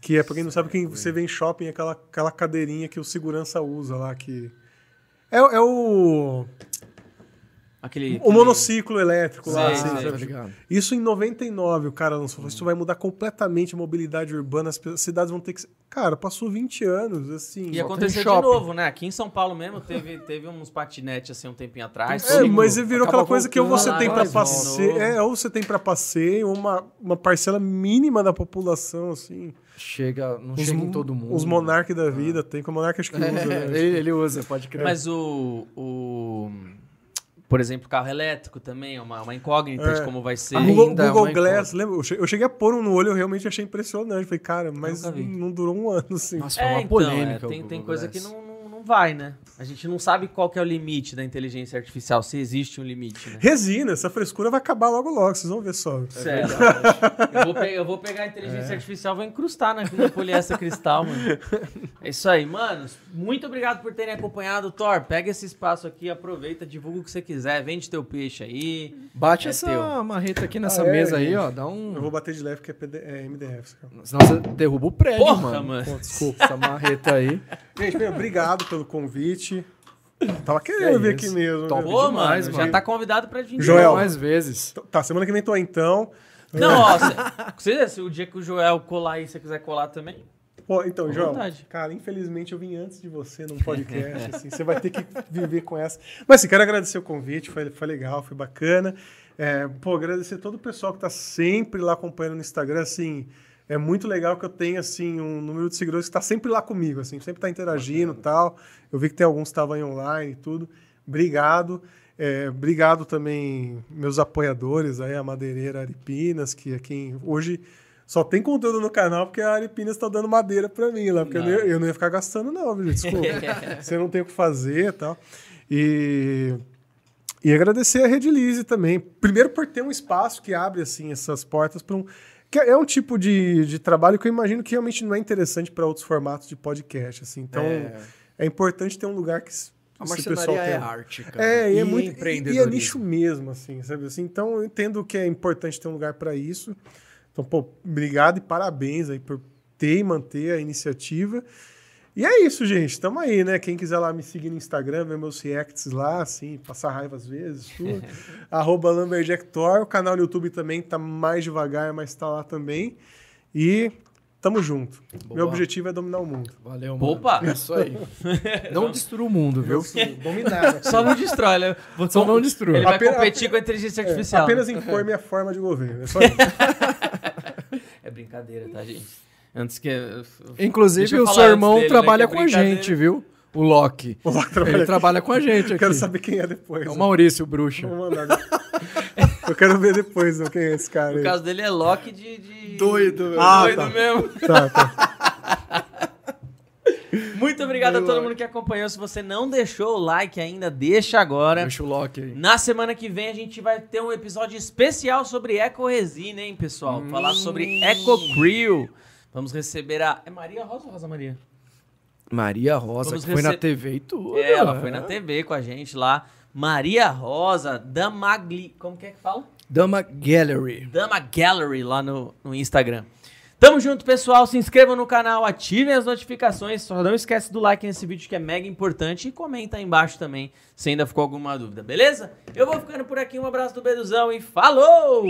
Que é, pra quem não sabe, quem você vê em shopping, é aquela, aquela cadeirinha que o segurança usa lá, que... É, é o,
Aquele,
o monociclo elétrico lá,
Sei,
assim, sabe?
Ligado?
Isso em 99 o cara lançou. Isso vai mudar completamente a mobilidade urbana. As pe- cidades vão ter que. Cara, passou 20 anos, assim.
E aconteceu de
shopping.
novo, né? Aqui em São Paulo mesmo teve, teve uns patinetes assim um tempinho atrás.
É, mas
mundo-
virou
acaba
aquela coisa que ou você tem
vai,
para
volta de
passeio, é, ou você tem para passeio, uma, uma parcela mínima da população, assim.
Chega, não
Os,
chega em todo mundo.
Os monarques da vida tem, que o monarca acho que usa, né?
ele, ele usa, pode crer.
Mas o, o. Por exemplo, carro elétrico também é uma, uma incógnita de
É.
como vai ser.
O Google,
Ainda é
Google Glass, lembra? Eu che- eu cheguei a pôr um no olho, eu realmente achei impressionante. Falei, cara, mas não durou um ano, assim.
Nossa, foi
É,
uma
então,
polêmica.
é,
o
tem, tem coisa
Glass.
que não vai, né? A gente não sabe qual que é o limite da inteligência artificial, se existe um limite, né?
Resina, essa frescura vai acabar logo logo, vocês vão ver só.
Sério. eu, vou pe- eu vou pegar a inteligência artificial e vou incrustar na, na poliéster cristal, mano. É isso aí, manos. Muito obrigado por terem acompanhado. Thor, pega esse espaço aqui, aproveita, divulga o que você quiser, vende teu peixe aí.
Bate
É
essa
teu.
marreta aqui nessa
Ah, é,
mesa aí,
gente.
ó. Dá
Eu
um.
vou bater de leve porque é, PD, é MDF. cara.
Senão você derruba o prédio,
Porra,
mano.
mano.
Pô, desculpa, essa marreta aí.
Gente, meu, obrigado pelo convite. Tava querendo
É
vir
isso.
aqui mesmo.
Top
viu?
Pô,
demais,
mano,
mano.
já tá convidado pra vir.
Joel.
Mais vezes.
Tá, semana que vem tô aí então.
Não, ó, se, se, se o dia que o Joel colar aí, você quiser colar também.
Pô, então, João,
vontade.
cara, infelizmente eu vim antes de você num podcast, assim, você vai ter que viver com essa. Mas, assim, quero agradecer o convite, foi, foi legal, foi bacana. É, pô, agradecer todo o pessoal que tá sempre lá acompanhando no Instagram, assim, é muito legal que eu tenho, assim, um número de seguidores que tá sempre lá comigo, assim, sempre tá interagindo e tal. Eu vi que tem alguns que estavam aí online e tudo. Obrigado. É, obrigado também, meus apoiadores aí, a Madeireira Aripinas, que é quem hoje só tem conteúdo no canal porque a Aripinas tá dando madeira pra mim lá, porque eu não, ia, eu não ia ficar gastando, não, viu? Desculpa. Você não tem o que fazer e tal. E, e agradecer a Rede Lise também. Primeiro por ter um espaço que abre assim essas portas para um. Que é um tipo de, de trabalho que eu imagino que realmente não é interessante para outros formatos de podcast. Assim. Então é,
É.
importante ter um lugar que
A marcenaria é arte, cara.
É, e, é
E
muito. E, e é nicho mesmo, assim, sabe assim? Então eu entendo que é importante ter um lugar para isso. Então, pô, obrigado e parabéns aí por ter e manter a iniciativa. E é isso, gente. Tamo aí, né? Quem quiser lá me seguir no Instagram, ver meus reacts lá, assim, passar raiva às vezes, tudo. Arroba Lumberjacktor. O canal no YouTube também tá mais devagar, mas tá lá também. E tamo junto.
Boa.
Meu objetivo é dominar o mundo.
Valeu, mano.
Opa!
É isso aí. Não destrua o mundo, viu?
Dominar.
Só não destrói, né?
Só não destrua.
Ele vai
Apenas-
competir com a inteligência artificial.
Apenas impor minha forma de governo. É só isso.
É brincadeira, tá, gente? Antes que.
Inclusive,
Deixa eu
o seu irmão
dele, né,
trabalha
que é
com a gente, viu? O Loki.
Vou lá trabalhar
Ele
aqui.
trabalha com a gente aqui.
Quero saber quem é depois.
É o
né?
Maurício, o bruxo.
Vou mandar. Eu quero ver depois né, quem é esse cara
O caso dele é Loki de. de...
Doido, velho.
Ah,
Doido
tá.
mesmo.
Tá, tá.
Muito obrigado a todo
Loki.
mundo que acompanhou. Se você não deixou o like ainda, deixa agora.
Deixa o Loki aí.
Na semana que vem a gente vai ter um episódio especial sobre ecoresina, hein, pessoal? Falar sobre EcoCreel. Vamos receber a. É Maria Rosa ou Rosa Maria?
Maria Rosa,
Vamos
que foi na
rece-
TV e tudo.
É, ela
né?
foi na TV com a gente lá. Maria Rosa, Damagli. Como que é que fala?
Dama Gallery.
Dama Gallery lá no, no Instagram. Tamo junto, pessoal. Se inscrevam no canal, ativem as notificações. Só não esquece do like nesse vídeo que é mega importante. E comenta aí embaixo também se ainda ficou alguma dúvida, beleza? Eu vou ficando por aqui. Um abraço do Beduzão e falou!